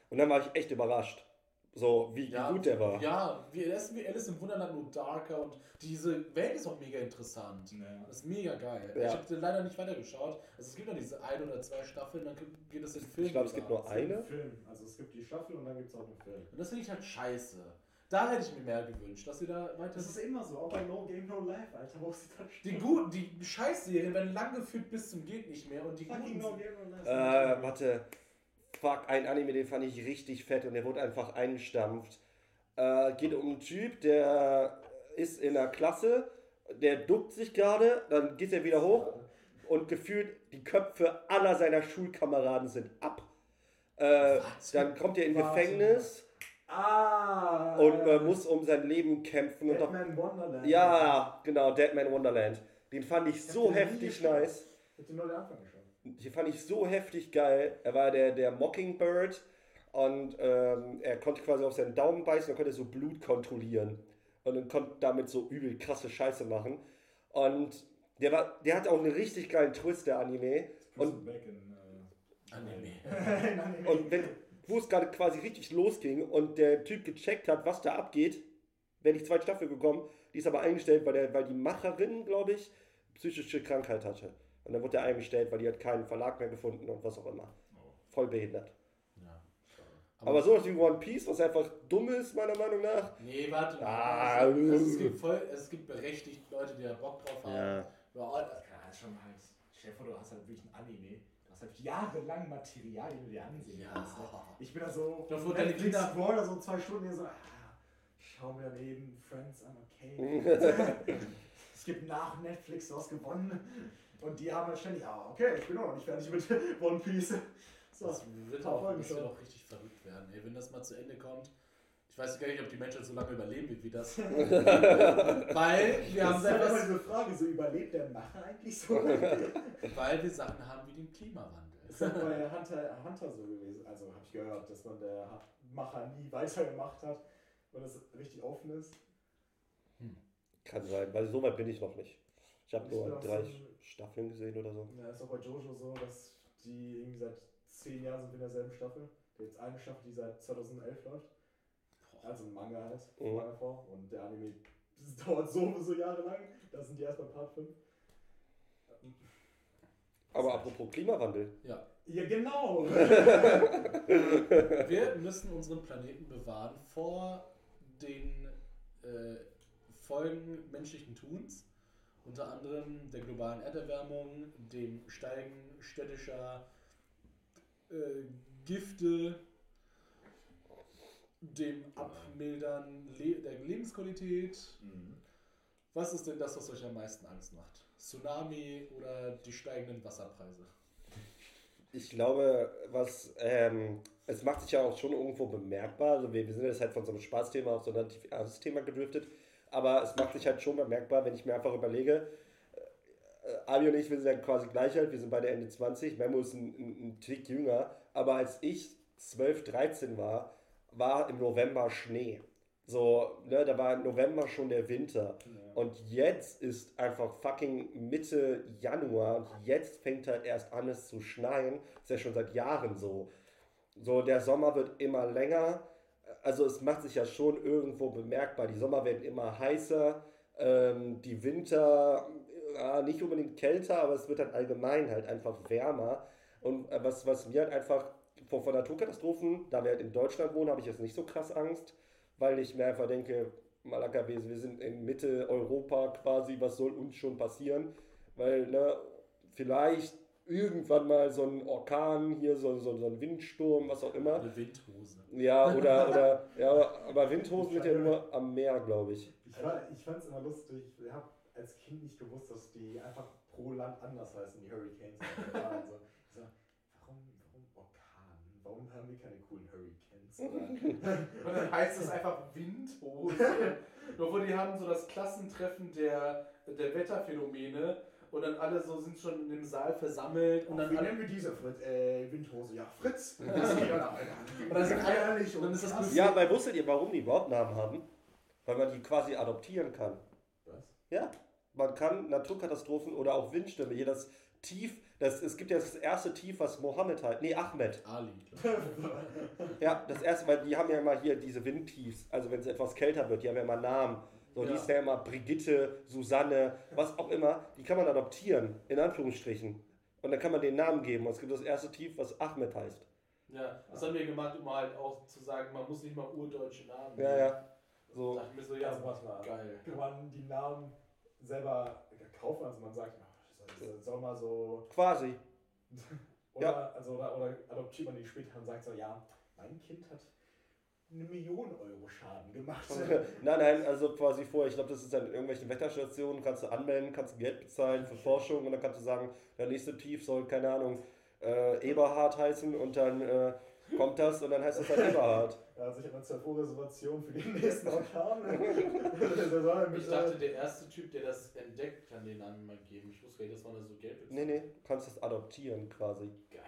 Und dann war ich echt überrascht. So, wie, wie gut der war. Ja, wie, er ist wie Alice im Wunderland, nur darker und diese Welt ist auch mega interessant. Ja. Das ist mega geil. Ja. Ich habe leider nicht weitergeschaut. Also es gibt noch diese ein oder zwei Staffeln, dann geht es in Film. Ich glaube, es gibt nur eine. Film. Also es gibt die Staffel und dann gibt es auch einen Film. Und das finde ich halt scheiße. Da hätte ich mir mehr gewünscht, dass sie da weiter. Das ist immer so, auch bei No Game No Life, Alter, wo sie dann Die guten, die Scheißserien werden lang geführt bis zum geht nicht mehr und die Fucking guten No Game No Life. Äh, warte. Fuck, ein Anime, den fand ich richtig fett und der wurde einfach eingestampft. Äh, geht um einen Typ, der ist in der Klasse, der duckt sich gerade, dann geht er wieder hoch und gefühlt die Köpfe aller seiner Schulkameraden sind ab. Äh, dann kommt er in Warte. Gefängnis Ah! und äh, muss um sein Leben kämpfen. Und doch, Batman Wonderland. ja, genau, Deadman Wonderland. Den fand ich so den heftig nice. Den nur den Anfang geschaut. Die fand ich so heftig geil. Er war der, der Mockingbird und ähm, er konnte quasi auf seinen Daumen beißen und konnte so Blut kontrollieren. Und dann konnte damit so übel krasse Scheiße machen. Und der, war, der hat auch einen richtig geilen Twist, der Anime. Back in, Anime. in Anime. Und wenn, wo es gerade quasi richtig losging und der Typ gecheckt hat, was da abgeht, wäre die zweite Staffel gekommen. Die ist aber eingestellt, weil, der, weil die Macherin, glaube ich, psychische Krankheit hatte. Und dann wurde er eingestellt, weil die hat keinen Verlag mehr gefunden und was auch immer. Voll behindert. Ja. Aber sowas wie One Piece, was einfach dumm ist, meiner Meinung nach. Nee, warte. Ah, also, also, es, gibt voll, es gibt berechtigt Leute, die da Bock drauf haben. Ja. Ja, Ja, ist schon halt. Stell dir vor, du hast halt wirklich ein Anime. Du hast halt jahrelang Material, die du dir ansehen Ja. kannst. Ne? Ich bin da so. Doch, wo deine Kinder- scroll da so zwei Stunden hier so. Ah, schau mir daneben Friends an, okay. es gibt nach Netflix was gewonnen. Und die haben halt ständig, ah, okay, ich bin auch noch nicht fertig mit One Piece. So, das wird auch, das wird auch richtig verrückt werden. Ey, wenn das mal zu Ende kommt. Ich weiß gar nicht, ob die Menschheit so lange überleben wird wie das. weil wir haben das ist halt immer selber, diese Frage, so überlebt der Macher eigentlich so? weil wir Sachen haben wie den Klimawandel. ist ja bei Hunter, Hunter so gewesen. Also habe ich gehört, dass man der Macher nie weitergemacht hat, weil das richtig offen ist. Kann sein, weil so weit bin ich noch nicht. Ich habe nur drei so- Staffeln gesehen oder so. Ja, ist auch bei Jojo so, dass die irgendwie seit zehn Jahren sind in derselben Staffel. Jetzt eine Staffel, die seit 2011 läuft. Also ein Manga halt, Mhm. Manga vor. Und der Anime das dauert so so Jahre lang. Da sind die erst bei Part 5. Aber apropos Klimawandel. Ja. Ja, genau. Wir müssen unseren Planeten bewahren vor den äh, Folgen menschlichen Tuns, unter anderem der globalen Erderwärmung, dem Steigen städtischer äh, Gifte, dem Abmildern le der Lebensqualität. Was ist denn das, was euch am meisten Angst macht? Tsunami oder die steigenden Wasserpreise? Ich glaube, was, ähm, es macht sich ja auch schon irgendwo bemerkbar. Also wir, wir sind jetzt halt von so einem Spaßthema auf so ein ernstes Thema gedriftet. Aber es macht sich halt schon bemerkbar, wenn ich mir einfach überlege, äh, Abi und ich, wir sind ja quasi gleich alt, wir sind beide Ende 20, Memo ist ein, ein, ein Tick jünger, aber als ich 12, 13 war, war im November Schnee. So, ne, da war im November schon der Winter. Und jetzt ist einfach fucking Mitte Januar und jetzt fängt halt erst an es zu schneien. Ist ja schon seit Jahren so. So, der Sommer wird immer länger. Also es macht sich ja schon irgendwo bemerkbar. Die Sommer werden immer heißer. Ähm, die Winter, ja, nicht unbedingt kälter, aber es wird dann allgemein halt einfach wärmer. Und äh, was, was mir halt einfach vor, vor Naturkatastrophen, da wir halt in Deutschland wohnen, habe ich jetzt nicht so krass Angst, weil ich mir einfach denke, Malaka, wir, wir sind in Mitte Europa quasi, was soll uns schon passieren? Weil, ne, vielleicht irgendwann mal so ein Orkan hier, so, so, so ein Windsturm, was auch immer. Eine Windhose. Ja, oder, oder ja, aber Windhosen sind ja nur am Meer, glaube ich. Ich, war, ich fand es immer lustig. Ich habe als Kind nicht gewusst, dass die einfach pro Land anders heißen, die Hurricanes. und Orkane. so. Ich so, warum, warum Orkan? Warum haben wir keine coolen Hurricanes? Oder? Und dann heißt es einfach Windhose. Nur wo die haben so das Klassentreffen der, der Wetterphänomene und dann alle so sind schon in dem Saal versammelt und dann Wie nennen wir diese Fritz, äh, Windhose? Ja, Fritz. Und dann sind alle- Ehrlich und dann ist das lustig. Ja, weil wusstet ihr, warum die überhaupt Namen haben? Weil man die quasi adoptieren kann. Was? Ja, man kann Naturkatastrophen oder auch Windstürme, hier das Tief, das, es gibt ja das erste Tief, was Mohammed halt, nee, Ahmed. Ali. Ja, das erste, weil die haben ja immer hier diese Windtiefs, also wenn es etwas kälter wird, die haben ja immer Namen. So, die Ja. ist ja immer Brigitte, Susanne, was auch immer. Die kann man adoptieren, in Anführungsstrichen. Und dann kann man den Namen geben. Und es gibt das erste Tief, was Ahmed heißt. Ja, das haben wir gemacht, um halt auch zu sagen, man muss nicht mal urdeutsche Namen Ja, ja. So. Dachte ich mir so, ja, Also warte mal. geil. Kann man die Namen selber kaufen? Also man sagt, das soll- mal so. quasi. Oder, Ja. also, oder, oder adoptiert man die später und sagt so, ja, mein Kind hat eine Million Euro Schaden gemacht. nein, nein, also quasi vorher, ich glaube, das ist dann in irgendwelchen Wetterstationen, kannst du anmelden, kannst du Geld bezahlen für Forschung und dann kannst du sagen, der nächste Tief soll, keine Ahnung, äh, Eberhard heißen und dann äh, kommt das und dann heißt das halt Eberhard. Da hat sich aber 12 Uhr Reservation für den nächsten Orkan. Ich dachte, der erste Typ, der das entdeckt, kann den Namen mal geben. Ich wusste gar nicht, dass man da so Geld bezahlt. Nee, nee, du kannst das adoptieren quasi. Geil.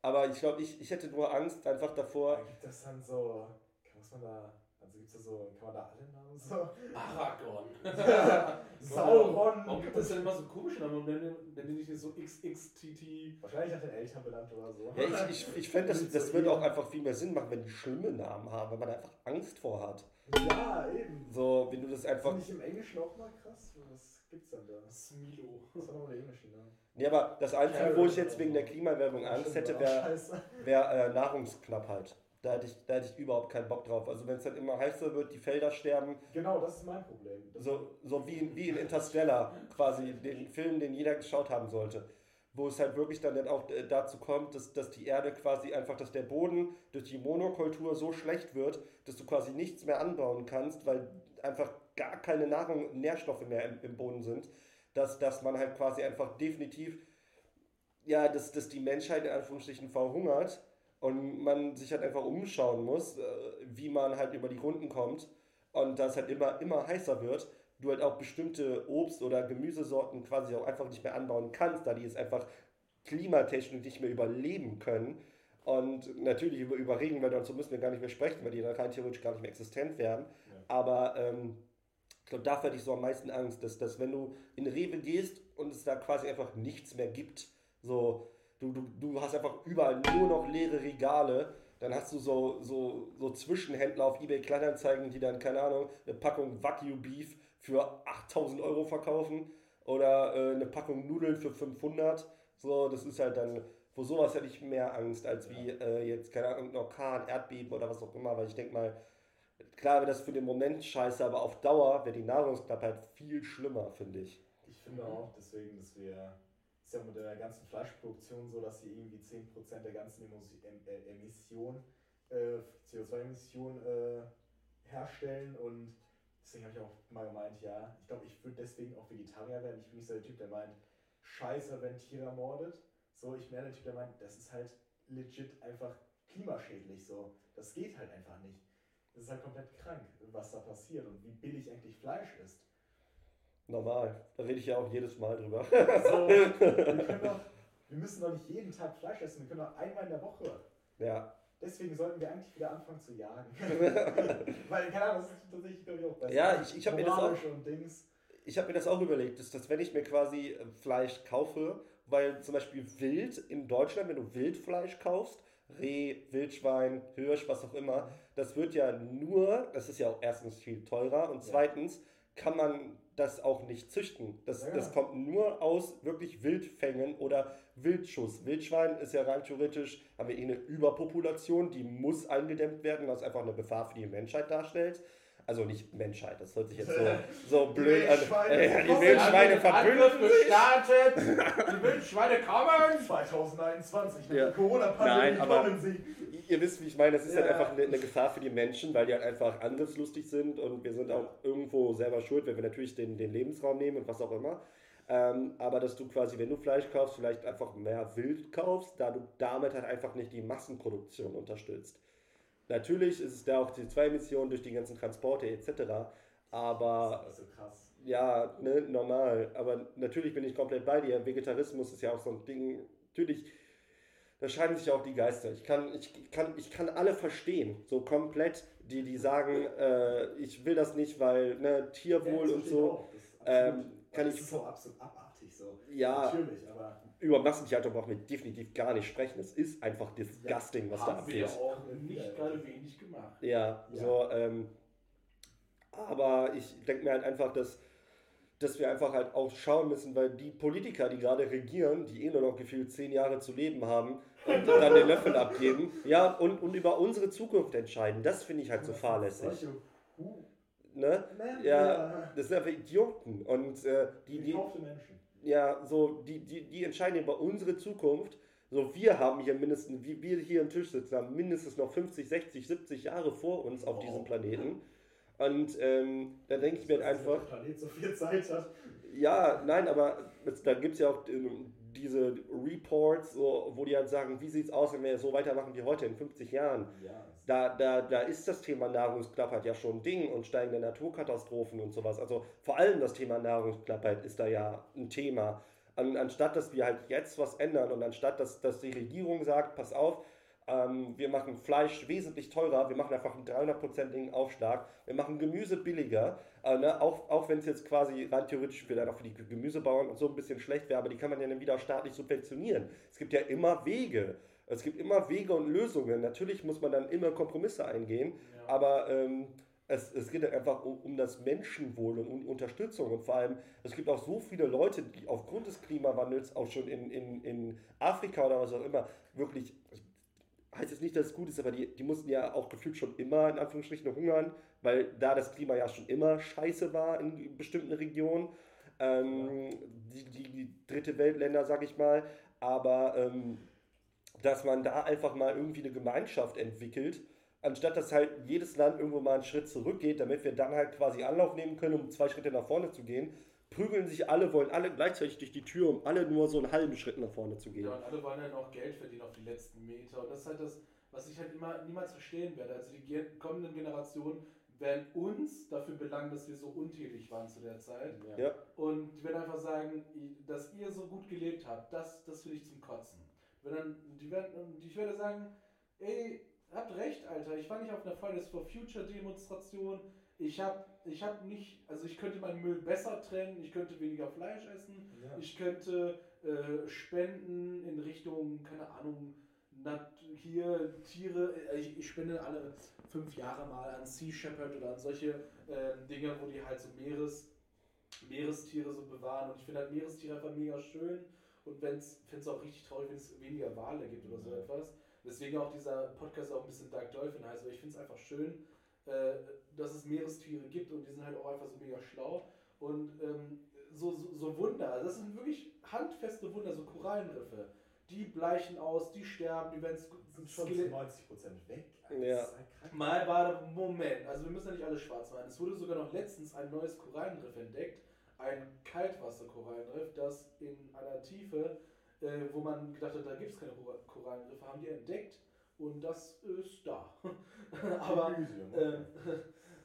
Aber ich glaube, ich, ich hätte nur Angst einfach davor. Da gibt es dann so, muss man da, also gibt es da so, kann man da alle Namen so? Aragorn. Sauron. Warum gibt es denn immer so komische Namen? Und nennen die nicht so XXTT? Wahrscheinlich nach den Eltern benannt oder so. Ja, ich, ich, ich fände, das, das würde auch einfach viel mehr Sinn machen, wenn die schlimme Namen haben, weil man einfach Angst vor hat. Ja, eben. So, wenn du das einfach. Finde ich im Englischen auch mal krass. Was gibt's denn da? Smilo. Was war nochmal der englische Name? Nee, aber das Einzige, wo ich jetzt wegen der Klimaerwärmung Angst hätte, wäre wär, äh, Nahrungsknappheit. Da hätte, ich, da hätte ich überhaupt keinen Bock drauf. Also wenn es dann immer heißer wird, die Felder sterben, Genau, das ist mein Problem. Das so, so wie, wie in Interstellar, quasi den Film, den jeder geschaut haben sollte. Wo es halt wirklich dann auch äh, dazu kommt, dass, dass die Erde quasi einfach, dass der Boden durch die Monokultur so schlecht wird, dass du quasi nichts mehr anbauen kannst, weil einfach gar keine Nahrung, Nährstoffe mehr im, im Boden sind, dass, dass man halt quasi einfach definitiv, ja, dass, dass die Menschheit in Anführungsstrichen verhungert und man sich halt einfach umschauen muss, äh, wie man halt über die Runden kommt und das halt immer, immer heißer wird, du halt auch bestimmte Obst- oder Gemüsesorten quasi auch einfach nicht mehr anbauen kannst, da die es einfach klimatechnisch nicht mehr überleben können. Und natürlich über, über Regenwälder und so müssen wir gar nicht mehr sprechen, weil die dann rein theoretisch gar nicht mehr existent werden. Ja. Aber ähm, ich glaube, dafür hätte ich so am meisten Angst, dass, dass wenn du in Rewe gehst und es da quasi einfach nichts mehr gibt, so, du, du, du hast einfach überall nur noch leere Regale, dann hast du so, so, so Zwischenhändler auf eBay Kleinanzeigen, die dann, keine Ahnung, eine Packung Wagyu Beef für 8000 Euro verkaufen oder äh, eine Packung Nudeln für 500. So, das ist halt dann, vor sowas hätte ich mehr Angst, als wie äh, jetzt, keine Ahnung, ein Orkan, Erdbeben oder was auch immer, weil ich denke mal, klar wäre das für den Moment scheiße, aber auf Dauer wäre die Nahrungsknappheit viel schlimmer, finde ich. Ich finde auch deswegen, dass wir, ist ja mit der ganzen Fleischproduktion so, dass sie irgendwie 10% der ganzen äh, Emission, äh, CO2-Emission äh, herstellen und deswegen habe ich auch mal gemeint, ja, ich glaube, ich würde deswegen auch Vegetarier werden. Ich bin nicht so der Typ, der meint, scheiße, wenn Tiere ermordet. So, ich bin der Typ, der meint, das ist halt legit einfach klimaschädlich so. Das geht halt einfach nicht. Das ist halt komplett krank, was da passiert und wie billig eigentlich Fleisch ist. Normal. Da rede ich ja auch jedes Mal drüber. So, wir, doch, wir müssen doch nicht jeden Tag Fleisch essen, wir können doch einmal in der Woche. ja. Deswegen sollten wir eigentlich wieder anfangen zu jagen. Weil, keine Ahnung, das ist tatsächlich, glaube ich, auch besser. Ja, ich- ich hab mir das auch- Moralisch Und Dings. Ich habe mir das auch überlegt, dass, dass wenn ich mir quasi äh, Fleisch kaufe, weil zum Beispiel Wild in Deutschland, wenn du Wildfleisch kaufst, Reh, Wildschwein, Hirsch, was auch immer, das wird ja nur, das ist ja auch erstens viel teurer und zweitens kann man das auch nicht züchten. Das, Ja, das kommt nur aus wirklich Wildfängen oder Wildschuss. Wildschwein ist ja rein theoretisch, haben wir eh eine Überpopulation, die muss eingedämmt werden, was einfach eine Gefahr für die Menschheit darstellt. Also nicht Menschheit, das hört sich jetzt so, so blöd an. Wildschweine. Äh, die Kommen Wildschweine verbünden sich. gestartet! Die Wildschweine kommen! 2021, Ja. die Corona-Pandemie kommen sie. Ihr wisst, wie ich meine, das ist halt Ja. einfach eine, eine Gefahr für die Menschen, weil die halt einfach angriffslustig sind und wir sind auch irgendwo selber schuld, wenn wir natürlich den, den Lebensraum nehmen und was auch immer. Ähm, aber dass du quasi, wenn du Fleisch kaufst, vielleicht einfach mehr Wild kaufst, da du damit halt einfach nicht die Massenproduktion unterstützt. Natürlich ist es da auch die CO2-Emissionen durch die ganzen Transporte etc. Aber Das ist so krass. ja, ne, normal. Aber natürlich bin ich komplett bei dir. Vegetarismus ist ja auch so ein Ding. Natürlich, da scheiden sich auch die Geister. Ich kann, ich kann, ich kann alle verstehen. So komplett, die, die sagen, äh, ich will das nicht, weil ne, Tierwohl Ja, und so. auch. Das ist Ähm, kann ich- ist so absolut abartig so. Ja. Natürlich, aber Über Massentierhaltung brauchen wir definitiv gar nicht sprechen. Es ist einfach disgusting, was da haben wir abgeht. auch nicht gerade wenig gemacht. Ja, Ja. so, ähm, aber ich denke mir halt einfach, dass, dass wir einfach halt auch schauen müssen, weil die Politiker, die gerade regieren, die eh nur noch gefühlt zehn Jahre zu leben haben und dann den Löffel abgeben, ja, und, und über unsere Zukunft entscheiden, das finde ich halt so fahrlässig. Ne? Ja, das sind einfach Idioten und äh, die, die, Menschen. Ja, so, die, die, die entscheiden über unsere Zukunft. So, wir haben hier mindestens, wie wir hier am Tisch sitzen, haben mindestens noch 50, 60, 70 Jahre vor uns auf Wow. diesem Planeten. Und ähm, da denke ich mir halt einfach, Der Planet so viel Zeit hat. ja, nein, aber da gibt es ja auch ähm, diese Reports, so, wo die halt sagen, wie sieht es aus, wenn wir so weitermachen wie heute in 50 Jahren? Ja, Da, da, da ist das Thema Nahrungsknappheit ja schon ein Ding und steigende Naturkatastrophen und sowas. Also vor allem das Thema Nahrungsknappheit ist da ja ein Thema. An, anstatt dass wir halt jetzt was ändern und anstatt dass, dass die Regierung sagt, pass auf, ähm, wir machen Fleisch wesentlich teurer, wir machen einfach einen 300%igen Aufschlag, wir machen Gemüse billiger, äh, ne? auch, auch wenn es jetzt quasi rein theoretisch vielleicht auch für die Gemüsebauern und so ein bisschen schlecht wäre, aber die kann man ja dann wieder staatlich subventionieren. Es gibt ja immer Wege. Es gibt immer Wege und Lösungen. Natürlich muss man dann immer Kompromisse eingehen, Ja. aber ähm, es, es geht halt einfach um, um das Menschenwohl und um Unterstützung. Und vor allem, es gibt auch so viele Leute, die aufgrund des Klimawandels auch schon in, in, in Afrika oder was auch immer wirklich, heißt jetzt nicht, dass es gut ist, aber die, die mussten ja auch gefühlt schon immer in Anführungsstrichen hungern, weil da das Klima ja schon immer scheiße war in bestimmten Regionen. Ähm, die, die, die dritte Weltländer, sag ich mal. Aber ähm, dass man da einfach mal irgendwie eine Gemeinschaft entwickelt, anstatt dass halt jedes Land irgendwo mal einen Schritt zurückgeht, damit wir dann halt quasi Anlauf nehmen können, um zwei Schritte nach vorne zu gehen, prügeln sich alle, wollen alle gleichzeitig durch die Tür, um alle nur so einen halben Schritt nach vorne zu gehen. Ja, und alle wollen dann auch Geld verdienen auf die letzten Meter. Und das ist halt das, was ich halt immer niemals verstehen werde. Also die kommenden Generationen werden uns dafür belangen, dass wir so untätig waren zu der Zeit. Ja. Und die werden einfach sagen, dass ihr so gut gelebt habt, das, das finde ich zum Kotzen. Wenn dann, die werden, und ich werde sagen, ey, habt recht, Alter, ich war nicht auf einer Fridays for Future Demonstration. Ich habe ich hab nicht, also ich könnte meinen Müll besser trennen, ich könnte weniger Fleisch essen, Ja. ich könnte äh, spenden in Richtung, keine Ahnung, Nat hier Tiere. äh, Ich, ich spende alle fünf Jahre mal an Sea Shepherd oder an solche äh, Dinge, wo die halt so Meeres, Meerestiere so bewahren. Und ich finde halt Meerestiere einfach mega schön. Und wenn es auch richtig traurig, wenn es weniger Wale gibt oder so etwas. Deswegen auch dieser Podcast auch ein bisschen Dark Dolphin heißt, weil ich finde es einfach schön, dass es Meerestiere gibt und die sind halt auch einfach so mega schlau. Und ähm, so, so, so Wunder, das sind wirklich handfeste Wunder, so Korallenriffe. Die bleichen aus, die sterben, die werden sind schon zu 90% weg. Alter. Ja. Mal warte, Moment, also wir müssen ja nicht alles schwarz machen. Es wurde sogar noch letztens ein neues Korallenriff entdeckt, ein Kaltwasserkorallenriff, das in einer Tiefe, äh, wo man gedacht hat, da gibt es keine Kora- Korallenriffe, haben die entdeckt Und das ist da. aber ähm,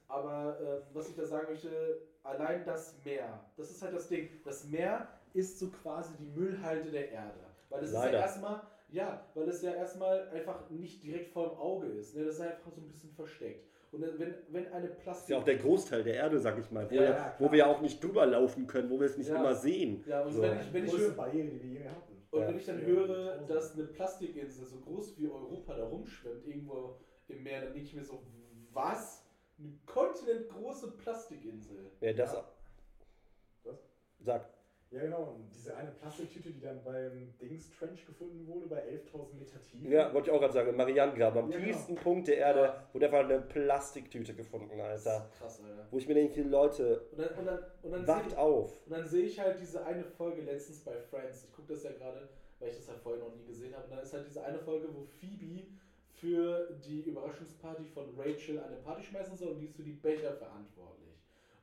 aber äh, was ich da sagen möchte, allein das Meer, das ist halt das Ding. Das Meer ist so quasi die Müllhalde der Erde. Weil es ist ja erstmal, ja, weil es ja erstmal einfach nicht direkt vor dem Auge ist. Ne? Das ist einfach so ein bisschen versteckt. Und wenn, wenn eine Das ist Plastik. ja auch der Großteil der Erde, sag ich mal, wo, Ja, wir, ja, wo wir ja auch nicht drüber laufen können, wo wir es nicht Ja. immer sehen. Ja, und So. wenn ich, wenn ich Barriere, die wir je hatten. Und Ja. wenn ich dann höre, dass eine Plastikinsel so groß wie Europa da rumschwimmt, irgendwo im Meer, dann denke ich mir so, was? Eine kontinentgroße Plastikinsel. Ja, das. Ja. Was? Sag. Ja, genau. Und diese eine Plastiktüte, die dann beim Dings Trench gefunden wurde, bei 11.000 Meter Tiefe. Ja, wollte ich auch gerade sagen, im Marianengraben, am Ja, genau. tiefsten Punkt der Erde, Ja. wurde einfach eine Plastiktüte gefunden, Das Alter. ist krass, Alter. Wo ich mir denke, Leute, Und dann, und dann, und dann wacht sehe auf. und dann sehe ich halt diese eine Folge letztens bei Friends. Ich gucke das ja gerade, weil ich das ja vorher noch nie gesehen habe. Und dann ist halt diese eine Folge, wo Phoebe für die Überraschungsparty von Rachel eine Party schmeißen soll und die ist für die Becher verantwortlich.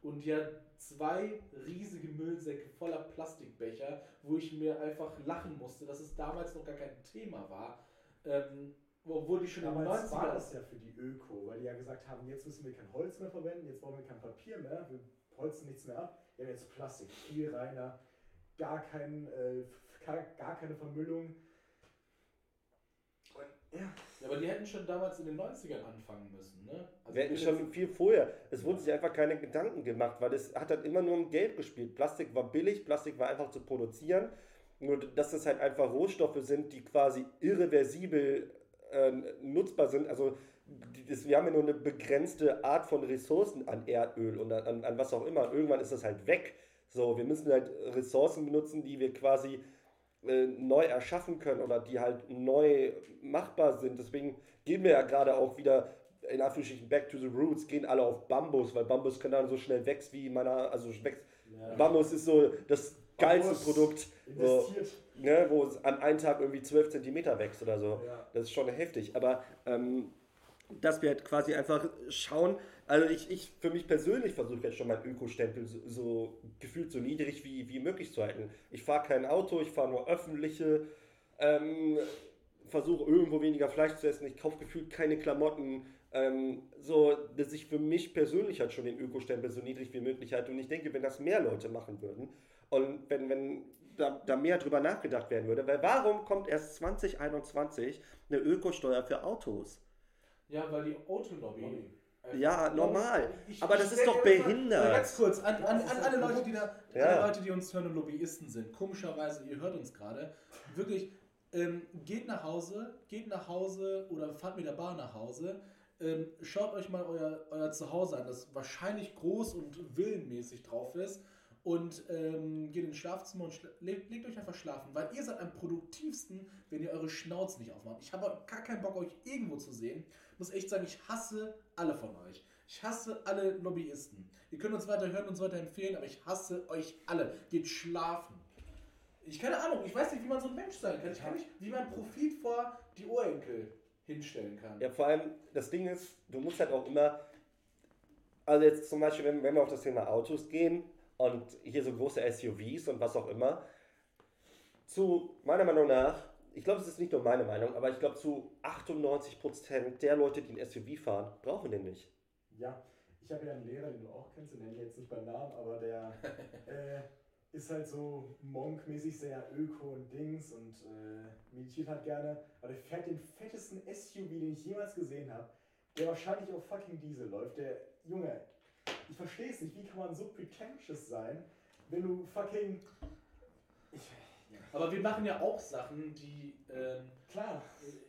Und hat zwei riesige Müllsäcke voller Plastikbecher, wo ich mir einfach lachen musste, dass es damals noch gar kein Thema war. Ähm, obwohl die schon in den Damals war 90ern. das ja für die Öko, weil die ja gesagt haben, jetzt müssen wir kein Holz mehr verwenden, jetzt brauchen wir kein Papier mehr, wir holzen nichts mehr ab, wir haben jetzt Plastik, viel reiner, gar, kein, äh, gar, gar keine Vermüllung. Ja, Ja, aber die hätten schon damals in den 90ern anfangen müssen, ne? Also Wir hätten schon viel vorher. Es wurden sich einfach keine Gedanken gemacht, weil es hat dann immer nur um Geld gespielt. Plastik war billig, Plastik war einfach zu produzieren. Nur, dass das halt einfach Rohstoffe sind, die quasi irreversibel äh, nutzbar sind. Also, die, das, wir haben ja nur eine begrenzte Art von Ressourcen an Erdöl und an, an, was auch immer. Irgendwann ist das halt weg. So, wir müssen halt Ressourcen benutzen, die wir quasi äh, neu erschaffen können oder die halt neu machbar sind. Deswegen gehen wir ja gerade auch wieder in Anführungsstrichen back to the roots, gehen alle auf Bambus, weil Bambus kann dann so schnell wächst wie meiner, also wächst. ja. Bambus ist so das geilste Bambus Produkt, investiert. ne, wo es an einem Tag irgendwie 12 Zentimeter wächst oder so. Ja. Das ist schon heftig. Aber ähm, dass wir halt quasi einfach schauen, also ich, ich für mich persönlich versuche jetzt schon meinen Ökostempel so, so gefühlt so niedrig wie, wie möglich zu halten. Ich fahre kein Auto, ich fahre nur öffentliche, ähm, versuche irgendwo weniger Fleisch zu essen, ich kaufe gefühlt keine Klamotten. Ähm, so, dass ich für mich persönlich halt schon den Ökostempel so niedrig wie möglich halte. Und ich denke, wenn das mehr Leute machen würden und wenn, wenn da, da mehr drüber nachgedacht werden würde, weil warum kommt erst 2021 eine Ökosteuer für Autos? Ja, weil die Autolobby. Einfach- Ja, normal. Ich- Aber das ist doch behindert. Ganz kurz, an, an, an alle. Leute, die da, Ja. alle Leute, die uns hören und Lobbyisten sind. Komischerweise, ihr hört uns gerade. Wirklich, ähm, geht nach Hause, geht nach Hause oder fahrt mit der Bahn nach Hause. Ähm, schaut euch mal euer, euer Zuhause an, das wahrscheinlich groß und villenmäßig drauf ist. Und ähm, geht ins Schlafzimmer und schla legt, legt euch einfach schlafen, weil ihr seid am produktivsten, wenn ihr eure Schnauze nicht aufmacht. Ich habe gar keinen Bock, euch irgendwo zu sehen. Ich muss echt sagen, ich hasse alle von euch. Ich hasse alle Lobbyisten. Ihr könnt uns weiter hören und uns weiter empfehlen, aber ich hasse euch alle. Geht schlafen. Ich keine Ahnung, ich weiß nicht, wie man so ein Mensch sein kann. Ich kann nicht, wie man Profit vor die Urenkel hinstellen kann. Ja, vor allem, das Ding ist, du musst halt auch immer, also jetzt zum Beispiel, wenn, wenn wir auf das Thema Autos gehen und hier so große SUVs und was auch immer, zu meiner Meinung nach, ich glaube, es ist nicht nur meine Meinung, aber ich glaube, zu 98% der Leute, die ein SUV fahren, brauchen den nicht. Ja, ich habe ja einen Lehrer, den du auch kennst, den nenne ich jetzt nicht beim Namen, aber der äh, ist halt so monkmäßig sehr öko und Dings und äh, meditiert halt gerne. Aber der fährt den fettesten SUV, den ich jemals gesehen habe, der wahrscheinlich auf fucking Diesel läuft. Der Junge, ich verstehe es nicht, wie kann man so pretentious sein, wenn du fucking. Ich, Aber wir machen ja auch Sachen, die. Ähm, klar.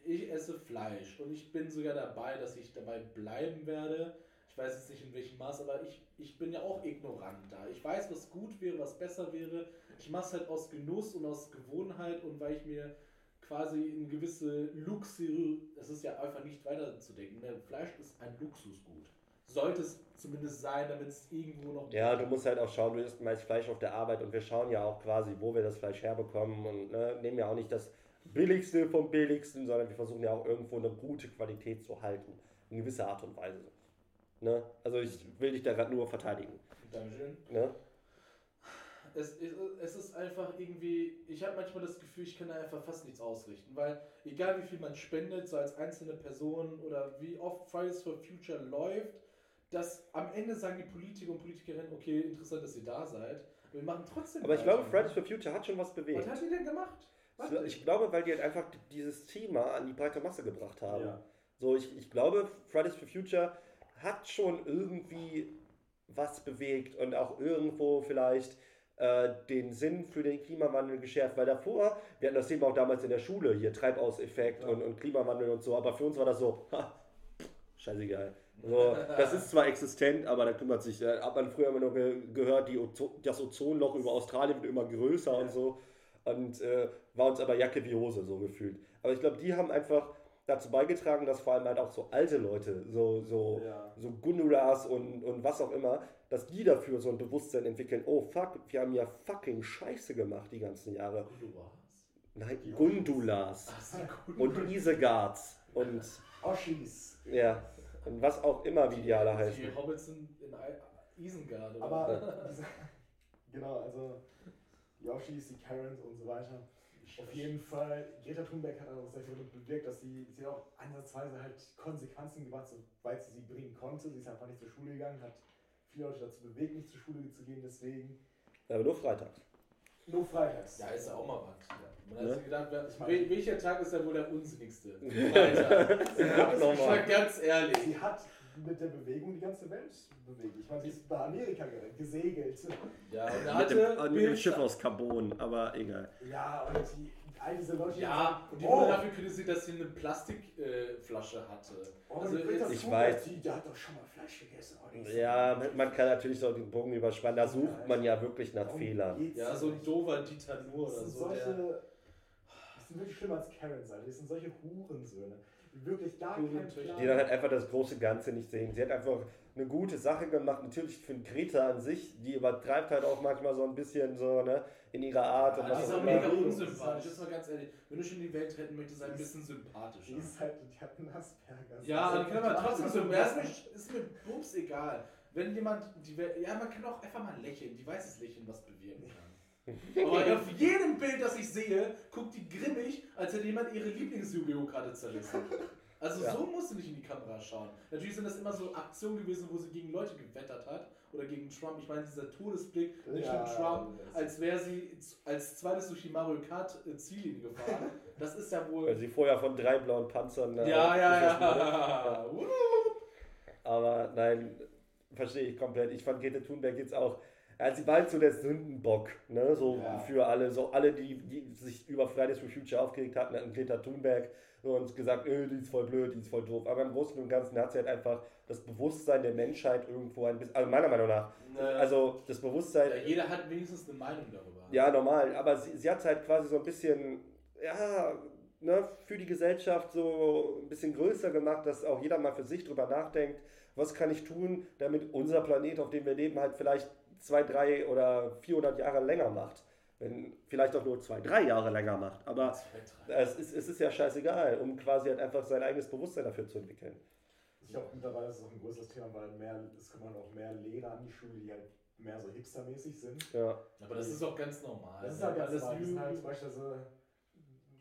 ich esse Fleisch und ich bin sogar dabei, dass ich dabei bleiben werde. Ich weiß jetzt nicht in welchem Maß, aber ich, ich bin ja auch ignorant da. Ich weiß, was gut wäre, was besser wäre. Ich mache es halt aus Genuss und aus Gewohnheit und weil ich mir quasi in gewisse Luxus, es ist ja einfach nicht weiterzudenken. Ne? Fleisch ist ein Luxusgut. Sollte es zumindest sein, damit es irgendwo noch. Ja, du musst halt auch schauen, du isst meist Fleisch auf der Arbeit und wir schauen ja auch quasi, wo wir das Fleisch herbekommen und ne, nehmen ja auch nicht das Billigste vom Billigsten, sondern wir versuchen ja auch irgendwo eine gute Qualität zu halten. In gewisser Art und Weise. Ne? Also ich will dich da gerade nur verteidigen. Dankeschön. Ne? Es, es, es ist einfach irgendwie, ich habe manchmal das Gefühl, ich kann da einfach fast nichts ausrichten, weil egal wie viel man spendet, so als einzelne Person oder wie oft Fridays for Future läuft, dass am Ende sagen die Politiker und Politikerinnen, okay, interessant, dass ihr da seid, wir machen trotzdem Aber ich glaube, Fridays for Future hat schon was bewegt. Was hat die denn gemacht? Was denn? Ich glaube, weil die halt einfach dieses Thema an die breite Masse gebracht haben. Ja. So, ich, ich glaube, Fridays for Future hat schon irgendwie was bewegt und auch irgendwo vielleicht äh, den Sinn für den Klimawandel geschärft. Weil davor, wir hatten das Thema auch damals in der Schule, hier Treibhauseffekt Ja. und, und Klimawandel und so, aber für uns war das so, ha, scheißegal. So, das ist zwar existent, aber da kümmert sich, äh, hat man früher immer noch ge gehört, die Ozo das Ozonloch über Australien wird immer größer Ja. und so. Und äh, war uns aber Jacke wie Hose so gefühlt. Aber ich glaube, die haben einfach dazu beigetragen, dass vor allem halt auch so alte Leute, so, so, Ja. so Gundulas und, und was auch immer, dass die dafür so ein Bewusstsein entwickeln, oh fuck, wir haben ja fucking Scheiße gemacht die ganzen Jahre. Du warst? Nein, Die Gundulas Ach, sehr gut. und Isegards und Oschis. ja, und was auch immer wie die alle heißen. Die Hobbits sind in Isengard. oder? Aber diese, genau, also die Oschis, die Karens und so weiter. Auf jeden Fall, Greta Thunberg hat auch sehr viel bewirkt, dass sie, sie auch ansatzweise halt Konsequenzen gebracht, soweit sie sie bringen konnte. Sie ist einfach nicht zur Schule gegangen, hat viele Leute dazu bewegt, nicht zur Schule zu gehen, deswegen Aber nur freitags. Nur freitags. Ja, ist ja auch mal was. Man hat Ne? sich gedacht, wel- welcher Tag ist ja wohl der unsinnigste? Weiter. Ja, Ich war ganz ehrlich. Sie hat mit der Bewegung die ganze Welt bewegt. Ich meine, sie ist bei Amerika ge- gesegelt. Ja, und er Mit hatte dem, mit dem Schiff aus Carbon, aber egal. Ja, und die, all diese Leute, Ja, und die oh, wurde dafür kritisiert, dass sie eine Plastikflasche hatte. oh, Also Ich weiß. Die, der hat doch schon mal Fleisch gegessen. Oh, so Ja, man kann natürlich so den Bogen überspannen, da sucht man ja wirklich nach Fehlern. Ja, so ein dover Dieter Das oder so. solche. Der, Das sind wirklich schlimmer als Karens, Alter. Das sind solche Hurensöhne. Die wirklich gar. Plan Die dann halt einfach das große Ganze nicht sehen. Sie hat einfach eine gute Sache gemacht. Natürlich für Greta an sich, die übertreibt halt auch manchmal so ein bisschen so, ne, in ihrer Art und Ja, was die ist auch mega unsympathisch, das war ganz ehrlich. Wenn du schon die Welt retten möchtest, sei ein bisschen Die sympathischer. ist halt, die hat einen Asperger. Ja, die kann aber trotzdem so, ist mir, ist mir bums egal. Wenn jemand, die Welt, ja, man kann auch einfach mal lächeln, die weiß das Lächeln was bewirken kann. Aber auf jedem Bild, das ich sehe, guckt die grimmig, als hätte jemand ihre Lieblings-Yu-Gi-Oh! zerrissen. Also Ja. so musst du nicht in die Kamera schauen. Natürlich sind das immer so Aktionen gewesen, wo sie gegen Leute gewettert hat oder gegen Trump. Ich meine, dieser Todesblick nicht Ja, Trump, als wäre sie als zweites durch die Mario Kart äh, Ziellinie gefahren. Das ist ja wohl. Weil sie vorher von drei blauen Panzern. äh, ja, ja, wurde. ja. Aber nein, verstehe ich komplett. Ich fand Greta Thunberg jetzt auch. Ja, sie war halt so der Sündenbock, ne? So Ja. für alle, so alle, die, die sich über Fridays for Future aufgeregt hatten, hatten Greta Thunberg uns gesagt, äh, die ist voll blöd, die ist voll doof. Aber im Großen und Ganzen hat sie halt einfach das Bewusstsein der Menschheit irgendwo ein bisschen, also meiner Meinung nach, also das Bewusstsein, ja, jeder hat wenigstens eine Meinung darüber. ja, normal, aber sie, sie hat halt quasi so ein bisschen, ja, ne, für die Gesellschaft so ein bisschen größer gemacht, dass auch jeder mal für sich drüber nachdenkt, was kann ich tun, damit unser Planet, auf dem wir leben, halt vielleicht zwei, drei oder 400 Jahre länger macht. Wenn vielleicht auch nur zwei, drei Jahre länger macht. Aber es ist, es ist ja scheißegal, um quasi halt einfach sein eigenes Bewusstsein dafür zu entwickeln. Ich glaube, mittlerweile ist es auch ein größeres Thema, weil mehr, es kommen auch mehr Lehrer an die Schule, die halt mehr so hipstermäßig sind. Ja. Aber das ist auch ganz normal. Das ist halt ganz Alles normal. Das sind halt Lügen. zum Beispiel so,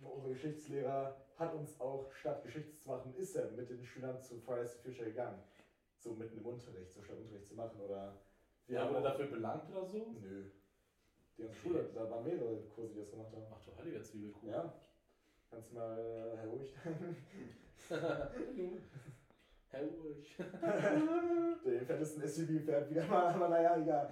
unser Geschichtslehrer hat uns auch statt Geschichts zu machen, ist er mit den Schülern zu Fridays for Future gegangen. So mitten im Unterricht, so statt Unterricht zu machen. Oder wir Ja, haben wurde dafür belangt oder so? Nö. Die ganze Schule, da waren mehrere Kurse, die das gemacht haben. Ach du heiliger Zwiebelkuchen. Ja. Kannst du mal äh, Herr Ruhig Herr Ulrich. Den fettesten SUV fährt wieder mal, aber naja, egal.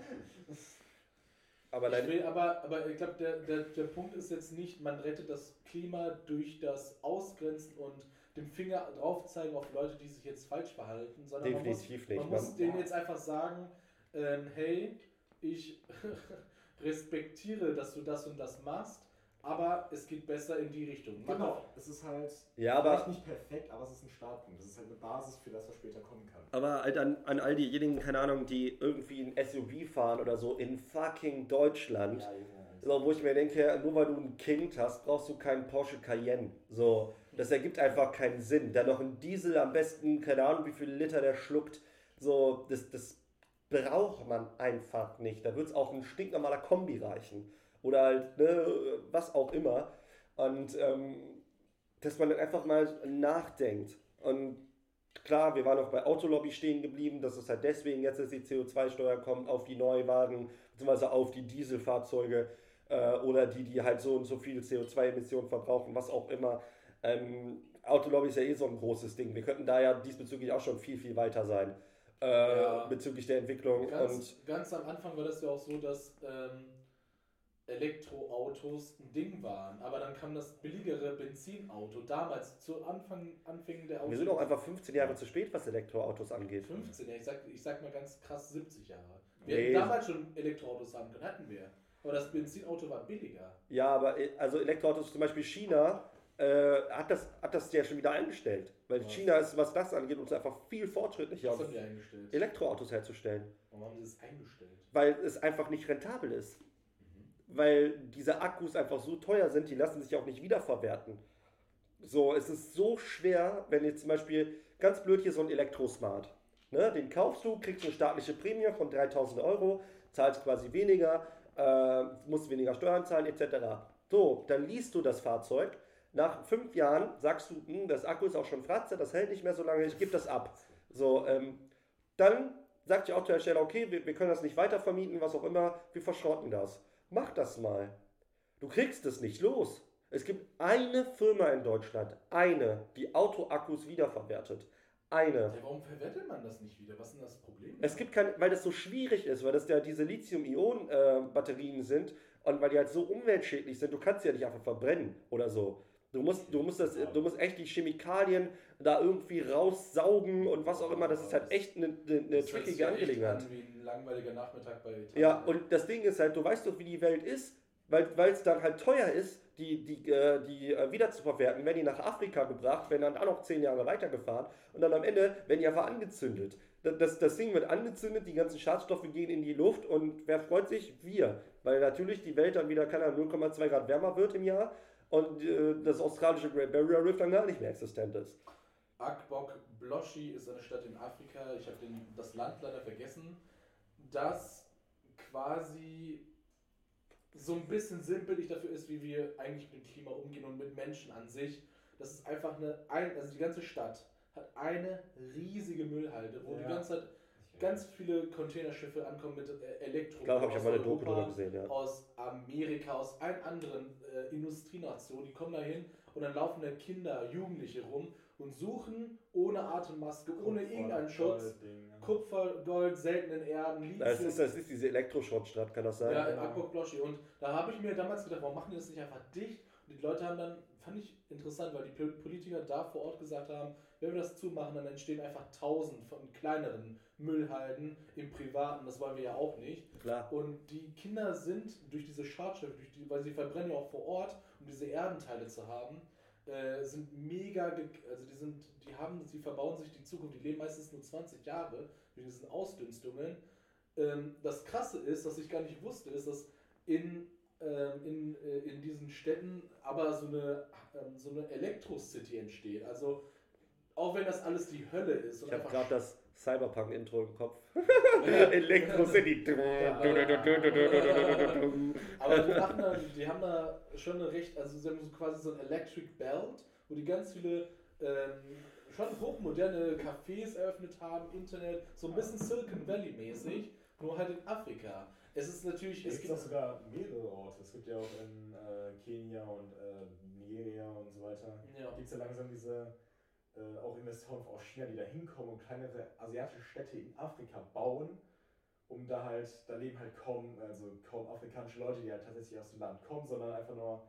Aber will aber, aber ich glaube, der, der, der Punkt ist jetzt nicht, man rettet das Klima durch das Ausgrenzen und dem Finger drauf zeigen auf Leute, die sich jetzt falsch verhalten, sondern man muss, definitiv nicht. man muss Man, denen jetzt einfach sagen, ähm, hey, ich respektiere, dass du das und das machst, aber es geht besser in die Richtung. Mach Genau, es ist halt ja, aber vielleicht nicht perfekt, aber es ist ein Startpunkt. Es ist halt eine Basis für das, was später kommen kann. Aber halt an, an all diejenigen, keine Ahnung, die irgendwie ein SUV fahren oder so in fucking Deutschland. Junge. So, wo ich mir denke, nur weil du ein Kind hast, brauchst du keinen Porsche Cayenne. So, das ergibt einfach keinen Sinn. Dann noch ein Diesel am besten, keine Ahnung, wie viele Liter der schluckt. So, das, das braucht man einfach nicht. Da wird es auch ein stinknormaler Kombi reichen. Oder halt, ne, was auch immer. Und ähm, dass man dann einfach mal nachdenkt. Und klar, wir waren auch bei Autolobby stehen geblieben, dass es halt deswegen jetzt, dass die CO2-Steuer kommt auf die Neuwagen, beziehungsweise auf die Dieselfahrzeuge äh, oder die, die halt so und so viel CO2-Emissionen verbrauchen, was auch immer. Ähm, Autolobby ist ja eh so ein großes Ding. Wir könnten da ja diesbezüglich auch schon viel, viel weiter sein. Äh, Ja. bezüglich der Entwicklung. Ganz, und ganz am Anfang war das ja auch so, dass ähm, Elektroautos ein Ding waren. Aber dann kam das billigere Benzinauto. Damals, zu Anfang, Anfängen der Autos. wir sind auch einfach 15 Jahre zu spät, was Elektroautos angeht. 15, ja, ich sag, ich sag mal ganz krass 70 Jahre. Wir Nee. hätten damals schon Elektroautos haben können, hatten wir. Aber das Benzinauto war billiger. Ja, aber äh, also Elektroautos, zum Beispiel China, äh, hat, das, hat das ja schon wieder eingestellt. Weil Ja. China ist, was das angeht, uns einfach viel fortschrittlicher, Was haben die eingestellt? Elektroautos herzustellen. Warum haben sie das eingestellt? Weil es einfach nicht rentabel ist. Weil diese Akkus einfach so teuer sind, die lassen sich auch nicht wiederverwerten. So, es ist so schwer, wenn jetzt zum Beispiel, ganz blöd hier so ein Elektrosmart. Ne, den kaufst du, kriegst eine staatliche Prämie von 3000 Euro, zahlst quasi weniger, äh, musst weniger Steuern zahlen, etc. So, dann liest du das Fahrzeug. Nach fünf Jahren sagst du, hm, das Akku ist auch schon Fratze, das hält nicht mehr so lange, ich gebe das ab. So, ähm, dann sagt der Autohersteller, okay, wir, wir können das nicht weiter vermieten, was auch immer, wir verschrotten das. Mach das mal. Du kriegst es nicht los. Es gibt eine Firma in Deutschland, eine, die Autoakkus wiederverwertet. Eine. Ja, warum verwertet man das nicht wieder? Was ist denn das Problem? Es gibt kein, weil das so schwierig ist, weil das ja diese Lithium-Ionen-Batterien sind und weil die halt so umweltschädlich sind, du kannst sie ja nicht einfach verbrennen oder so. Du musst, du musst das, du musst echt die Chemikalien da irgendwie raussaugen und was auch immer. Das ist halt echt eine, eine, eine Das trickige Angelegenheit. An wie ein langweiliger Nachmittag bei Italien. Ja, und das Ding ist halt, du weißt doch, wie die Welt ist, weil es dann halt teuer ist, die, die, äh, die äh, wieder zu verwerten, werden die nach Afrika gebracht, werden dann auch noch zehn Jahre weitergefahren und dann am Ende werden die einfach angezündet. Das, das, das Ding wird angezündet, die ganzen Schadstoffe gehen in die Luft und wer freut sich? Wir. Weil natürlich die Welt dann wieder, keine Ahnung, 0,2 Grad wärmer wird im Jahr und äh, das australische Great Barrier Reef dann gar nicht mehr existent ist. Akbok Bloshi ist eine Stadt in Afrika, ich habe das Land leider vergessen, das quasi so ein bisschen sinnbildlich dafür ist, wie wir eigentlich mit dem Klima umgehen und mit Menschen an sich. Das ist einfach eine, ein, also die ganze Stadt hat eine riesige Müllhalde, wo die Ja. ganze Zeit ganz viele Containerschiffe ankommen mit äh, Elektro. Klar, habe ich ja aus mal eine Doku Europa, drüber gesehen, ja. aus Amerika, aus allen anderen äh, Industrienationen, die kommen da hin und dann laufen da Kinder, Jugendliche rum und suchen ohne Atemmaske, ohne irgendeinen Schutz, Kupfer, Gold, seltenen Erden, Lithium. Das ist, das ist diese Elektroschrottstadt, kann das sein? ja, in genau. Akbok Bloschi. Und da habe ich mir damals gedacht, warum machen die das nicht einfach dicht? Und die Leute haben dann, fand ich interessant, weil die Pol- Politiker da vor Ort gesagt haben, wenn wir das zumachen, dann entstehen einfach tausend von kleineren Müllhalden im Privaten. Das wollen wir ja auch nicht. Klar. Und die Kinder sind durch diese Schadstoffe, durch die, weil sie verbrennen ja auch vor Ort, um diese Erdenteile zu haben, äh, sind mega, also die sind, die haben, sie verbauen sich die Zukunft, die leben meistens nur 20 Jahre mit diesen Ausdünstungen. Ähm, das Krasse ist, was ich gar nicht wusste, ist, dass in, ähm, in, äh, in diesen Städten aber so eine, ähm, so eine Elektro-City entsteht. Also auch wenn das alles die Hölle ist. und Ich habe einfach gerade das Cyberpunk-Intro im Kopf. Ja. Electro City. Aber die, machen da, die haben da schon eine recht, also sie haben so quasi so ein Electric Belt, wo die ganz viele ähm, schon hochmoderne Cafés eröffnet haben, Internet, so ein bisschen Silicon Valley mäßig, nur halt in Afrika. Es ist natürlich, Es es gibt auch sogar mehrere Orte. Es gibt ja auch in äh, Kenia und äh, Nigeria und so weiter. Ja. Gibt es ja langsam diese äh, auch Investoren aus China, die da hinkommen und kleinere asiatische Städte in Afrika bauen, um da halt, da leben halt kaum, also kaum afrikanische Leute, die halt tatsächlich aus dem Land kommen, sondern einfach nur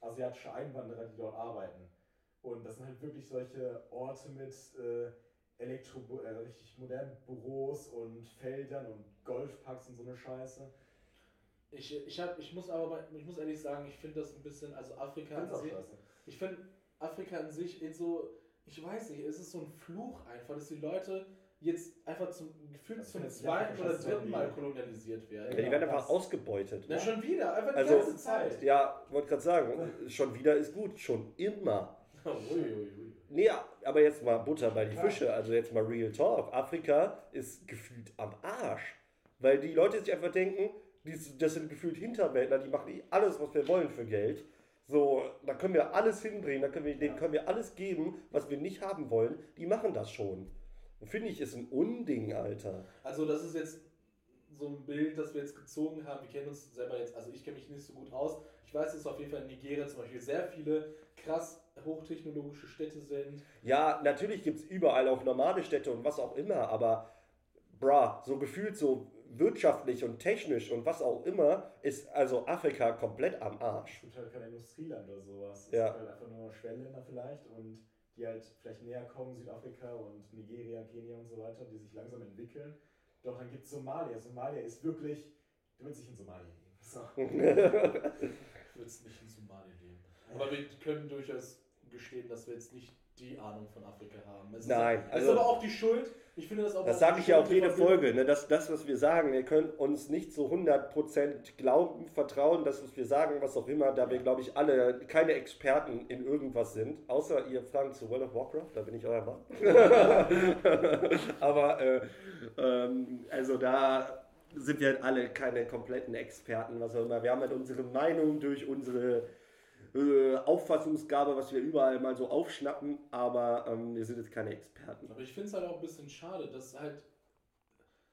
asiatische Einwanderer, die dort arbeiten. Und das sind halt wirklich solche Orte mit äh, Elektro, äh, richtig modernen Büros und Feldern und Golfparks und so eine Scheiße. ich, ich, hab, ich muss aber ich muss ehrlich sagen, ich finde das ein bisschen, also Afrika an sich, ich finde Afrika an sich in so, ich weiß nicht, es ist so ein Fluch einfach, dass die Leute jetzt einfach zum gefühlt Das zum zweiten oder schon dritten Mal kolonialisiert werden. Ja, die werden einfach das- ausgebeutet. Na, schon wieder, einfach die Also- ganze Zeit. Ja, wollte gerade sagen, schon wieder ist gut, schon immer. Ui, ui, ui. Nee, aber jetzt mal Butter bei die Fische, also jetzt mal Real Talk. Afrika ist gefühlt am Arsch. Weil die Leute sich einfach denken, die, das sind gefühlt Hinterwäldler, die machen eh alles, was wir wollen für Geld. So, da können wir alles hinbringen, da können wir, denen können wir alles geben, was wir nicht haben wollen. Die machen das schon. Finde ich, ist ein Unding, Alter. Also das ist jetzt so ein Bild, das wir jetzt gezogen haben. Wir kennen uns selber jetzt, also ich kenne mich nicht so gut aus. Ich weiß, dass auf jeden Fall in Nigeria zum Beispiel sehr viele krass hochtechnologische Städte sind. Ja, natürlich gibt es überall auch normale Städte und was auch immer, aber bra, so gefühlt so wirtschaftlich und technisch und was auch immer, ist also Afrika komplett am Arsch. Es gibt halt kein Industrieland oder sowas. Es Ja. gibt halt einfach nur Schwellenländer vielleicht und die halt vielleicht näher kommen, Südafrika und Nigeria, Kenia und so weiter, die sich langsam entwickeln. Doch dann gibt es Somalia. Somalia ist wirklich, du willst nicht in Somalia leben. So. Ich würde es nicht in Somalia leben. Aber wir können durchaus gestehen, dass wir jetzt nicht die Ahnung von Afrika haben. Es Nein, ist, also- ist aber auch die Schuld. Ich finde das auch Das auch sage ich ja auf jede Folge, ne? dass das, was wir sagen, ihr könnt uns nicht zu 100% glauben, vertrauen, dass was wir sagen, was auch immer, da wir, glaube ich, alle keine Experten in irgendwas sind, außer ihr Fragen zu World of Warcraft, da bin ich euer Mann. Aber, äh, ähm, also da sind wir halt alle keine kompletten Experten, was auch immer. Wir haben halt unsere Meinung durch unsere äh, Auffassungsgabe, was wir überall mal so aufschnappen, aber ähm, wir sind jetzt keine Experten. Aber ich finde es halt auch ein bisschen schade, dass halt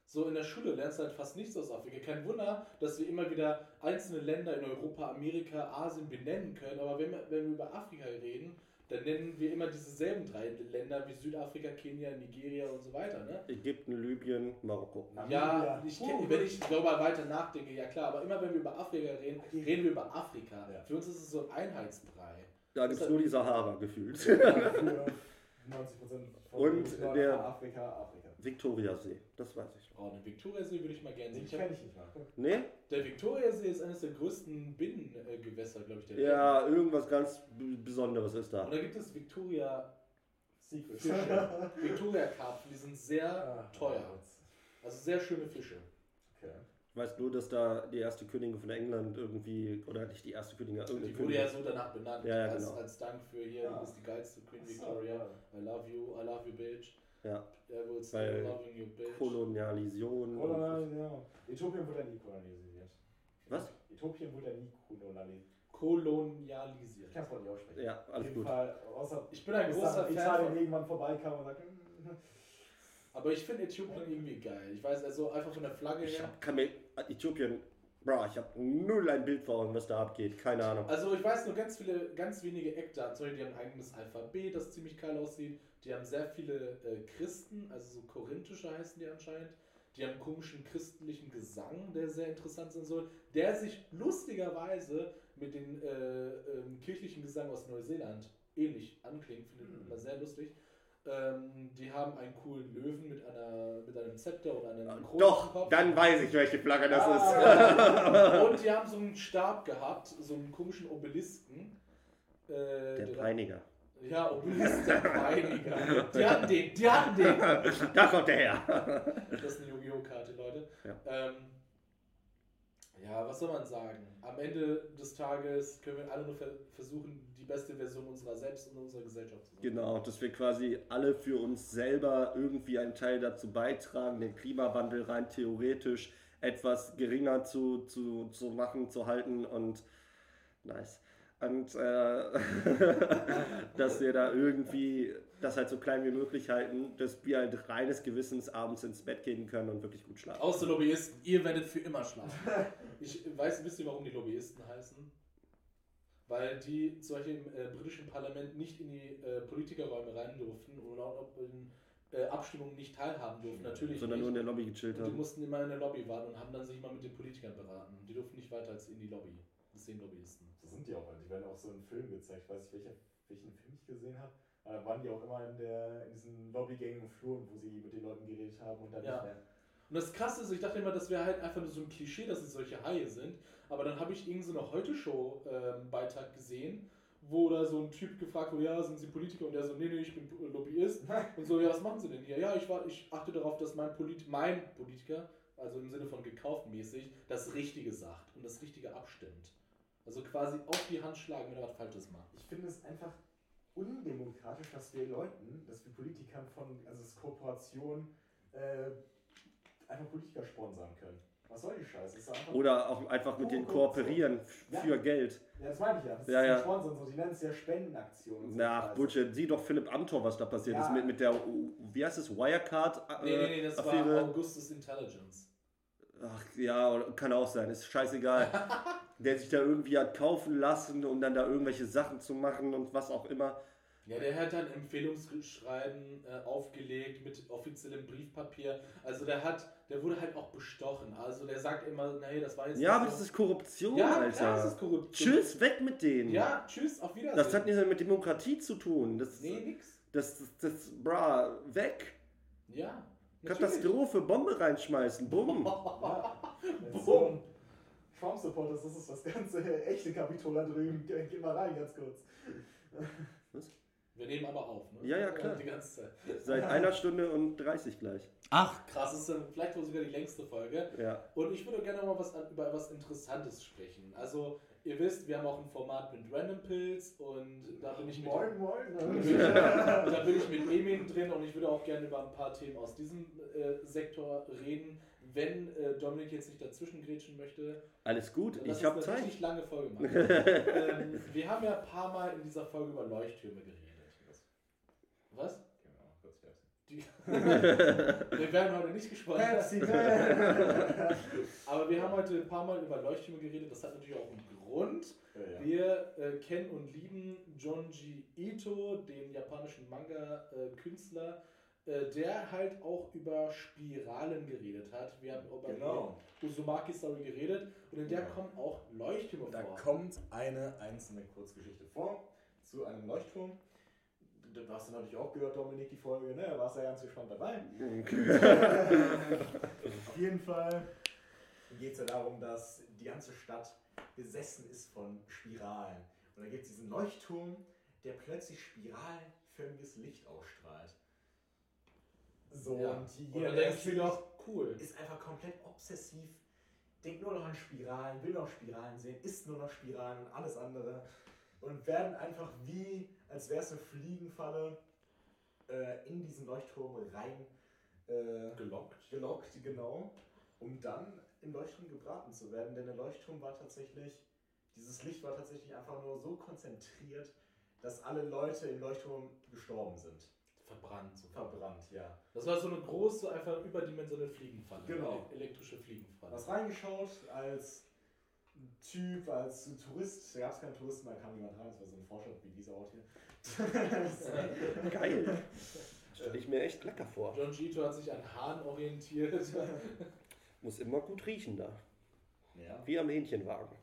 so in der Schule lernst du halt fast nichts aus Afrika. Kein Wunder, dass wir immer wieder einzelne Länder in Europa, Amerika, Asien benennen können. Aber wenn wir, wenn wir über Afrika reden, dann nennen wir immer dieselben drei Länder wie Südafrika, Kenia, Nigeria und so weiter. Ne? Ägypten, Libyen, Marokko. Ja, ich, kenn- wenn ich darüber weiter nachdenke, ja klar, aber immer wenn wir über Afrika reden, reden wir über Afrika. Ja. Für uns ist es so ein Einheitsbrei. Da gibt es nur die Sahara gefühlt. Für 90% von Und der- Afrika, Afrika. Viktoriasee, das weiß ich. Oh, den Viktoriasee würde ich mal gerne sehen. Den kenne ich nicht mal. Nee? der Viktoriasee ist eines der größten Binnengewässer, glaube ich, der Welt. Ja, irgendwas ganz Besonderes ist da. Und da gibt es Victoria Secret. Fische. Victoria Karpfen, die sind sehr Ah, teuer. Also sehr schöne Fische. Okay. Ich weiß nur, dass da die erste Königin von England irgendwie, oder nicht die erste Königin, irgendeine Die wurde ja Königin. so danach benannt, Ja, ja, als, genau. als Dank für hier, Ah. du bist die geilste Queen Victoria. ja. I love you, I love you, bitch. Ja, Weil loving you, bitch. Kolonialisation. und- Kolonial, ja. Äthiopien wurde ja nie kolonialisiert. Was? Äthiopien wurde ja nie kolonialisiert. Kolonialisiert. Ich kann es wohl nicht aussprechen. Ja, Auf alles jeden gut. Fall, außer Ich bin ein großer Fan Italien von, irgendwann vorbeikam und sagte, "Mm, aber ich finde Äthiopien irgendwie geil. Ich weiß also einfach von der Flagge Ich her. hab, kann mir, Äthiopien, bra, ich habe null ein Bild vor Augen, was da abgeht. Keine Ahnung. Also ich weiß nur ganz viele, ganz wenige Eckdaten. Zum Beispiel, die haben ein eigenes Alphabet, das ziemlich geil aussieht. Die haben sehr viele äh, Christen, also so korinthische heißen die anscheinend. Die haben einen komischen christlichen Gesang, der sehr interessant sein soll, der sich lustigerweise mit dem äh, ähm, kirchlichen Gesang aus Neuseeland ähnlich anklingt, findet man immer sehr lustig. Ähm, die haben einen coolen Löwen mit, einer, mit einem Zepter und einem Kron auf dem Doch, dann weiß ich, welche Flagge das ist. Ah. Und die haben so einen Stab gehabt, so einen komischen Obelisken. Äh, Der der- Peiniger. Ja, Obelisk der Peiniger. Die hatten den, die hatten den. Da kommt der her. Das ist eine Yu-Gi-Oh! Karte, Leute. Ja. Ähm, ja, was soll man sagen? Am Ende des Tages können wir alle nur ver versuchen, beste Version unserer selbst und unserer Gesellschaft zu sein. Genau, dass wir quasi alle für uns selber irgendwie einen Teil dazu beitragen, den Klimawandel rein theoretisch etwas geringer zu, zu, zu machen, zu halten und nice. Und äh, dass wir da irgendwie das halt so klein wie möglich halten, dass wir halt reines Gewissens abends ins Bett gehen können und wirklich gut schlafen. Außer Lobbyisten, ihr werdet für immer schlafen. Ich weiß, wisst ihr, warum die Lobbyisten heißen? Weil die zum Beispiel im äh, britischen Parlament nicht in die äh, Politikerräume rein durften und auch in äh, Abstimmungen nicht teilhaben durften. Natürlich sondern nicht. nur in der Lobby gechillt Und die haben. mussten immer in der Lobby warten und haben dann sich mal mit den Politikern beraten. Die durften nicht weiter als in die Lobby. Deswegen Lobbyisten. So sind die auch, die werden auch so in Filmen gezeigt. Ich weiß nicht, welcher, welchen Film ich gesehen habe. Aber da waren die auch immer in, der, in diesen Lobbygängen und Fluren, wo sie mit den Leuten geredet haben und dann Ja. nicht mehr. Und das Krasse ist, ich dachte immer, das wäre halt einfach nur so ein Klischee, dass es solche Haie sind. Aber dann habe ich irgendeinen so eine Heute-Show-Beitrag gesehen, wo da so ein Typ gefragt wurde, ja, sind Sie Politiker? Und der so, nee, nee, ich bin Lobbyist. Und so, ja, was machen Sie denn hier? Ja, ich, war, ich achte darauf, dass mein, Polit mein Politiker, also im Sinne von gekauft mäßig, das Richtige sagt und das Richtige abstimmt. Also quasi auf die Hand schlagen, wenn er was Falsches macht. Ich finde es einfach undemokratisch, dass wir Leuten, dass wir Politikern von, also dass Kooperationen äh, einfach Politiker sponsern können. Was soll die Scheiße? Ist doch einfach Oder auch einfach mit denen kooperieren Ja. für Geld. ja, das meine ich ja. Das Ja, ist ja. Sponsor so. Die nennen es ja Spendenaktion. und so Na, Scheiße. Bullshit. Sieh doch Philipp Amthor, was da passiert Ja. ist mit, mit der, wie heißt es, Wirecard äh, Nee, nee, nee, das Affäre. war Augustus Intelligence. Ach ja, kann auch sein, ist scheißegal. der sich da irgendwie hat kaufen lassen, um dann da irgendwelche Sachen zu machen und was auch immer. Ja, der hat dann Empfehlungsschreiben äh, aufgelegt mit offiziellem Briefpapier. Also der hat, der wurde halt auch bestochen. Also der sagt immer, nee, das war jetzt. Ja, aber nicht das so- ist Korruption, ja, Alter. Klar, das ist Korruption. Tschüss, weg mit denen. Ja, tschüss, auf Wiedersehen. Das hat nichts mit Demokratie zu tun. Das, Nee, nix. das, das, das, bra, weg. Ja. Katastrophe, Bombe reinschmeißen, bumm. Ja. Wenn Boom. so ein Trump-Supporter ist, das ist das ganze echte Kapitol da drüben. Geh mal rein, ganz kurz. Wir nehmen aber auf, ne? Ja, ja, klar. Die ganze Zeit. Seit einer Stunde und 30 gleich. Ach, krass, das ist dann vielleicht wohl sogar die längste Folge. Ja. Und ich würde gerne mal was über etwas Interessantes sprechen. Also, ihr wisst, wir haben auch ein Format mit Random Pills und da bin ich mit, Moin, moin. da bin ich mit Emin drin und ich würde auch gerne über ein paar Themen aus diesem äh, Sektor reden. Wenn äh, Dominik jetzt nicht dazwischen grätschen möchte, Alles gut, ich habe eine Zeit. richtig lange Folge machen. ähm, wir haben ja ein paar Mal in dieser Folge über Leuchttürme geredet. Was? Genau, kurz fertig. Die wir werden heute nicht gesponsert. Aber wir haben heute ein paar Mal über Leuchttürme geredet. Das hat natürlich auch einen Grund. Ja. Wir äh, kennen und lieben Jonji Ito, den japanischen Manga-Künstler, äh, der halt auch über Spiralen geredet hat. Wir haben über Genau. die Uzumaki-Story geredet und in der Ja. kommen auch Leuchttürme Da vor. kommt eine einzelne Kurzgeschichte vor zu einem Leuchtturm. Du hast du natürlich auch gehört, Dominik, die Folge, ne? Warst du ja ganz gespannt dabei. Auf jeden Fall geht es ja darum, dass die ganze Stadt besessen ist von Spiralen. Und da gibt es diesen Leuchtturm, der plötzlich spiralförmiges Licht ausstrahlt. So, Ja. und Und jeder, dann der du doch, cool. ist einfach komplett obsessiv, denkt nur noch an Spiralen, will noch Spiralen sehen, isst nur noch Spiralen und alles andere. Und werden einfach wie, als wäre es eine Fliegenfalle, äh, in diesen Leuchtturm rein äh, Gelockt. gelockt, genau, um dann im Leuchtturm gebraten zu werden. Denn der Leuchtturm war tatsächlich, dieses Licht war tatsächlich einfach nur so konzentriert, dass alle Leute im Leuchtturm gestorben sind. Verbrannt. So. Verbrannt, ja. Das war so eine große, einfach überdimensionierte Fliegenfalle. Genau. Elektrische Fliegenfalle. Was reingeschaut als Typ, als Tourist. Da gab es keinen Touristen, da kam jemand rein. Das war so eine Vorstadt wie dieser Ort hier. Geil. Stelle ich mir echt lecker vor. John Gito hat sich an Hahn orientiert. Muss immer gut riechen da. ja. Wie am Hähnchenwagen.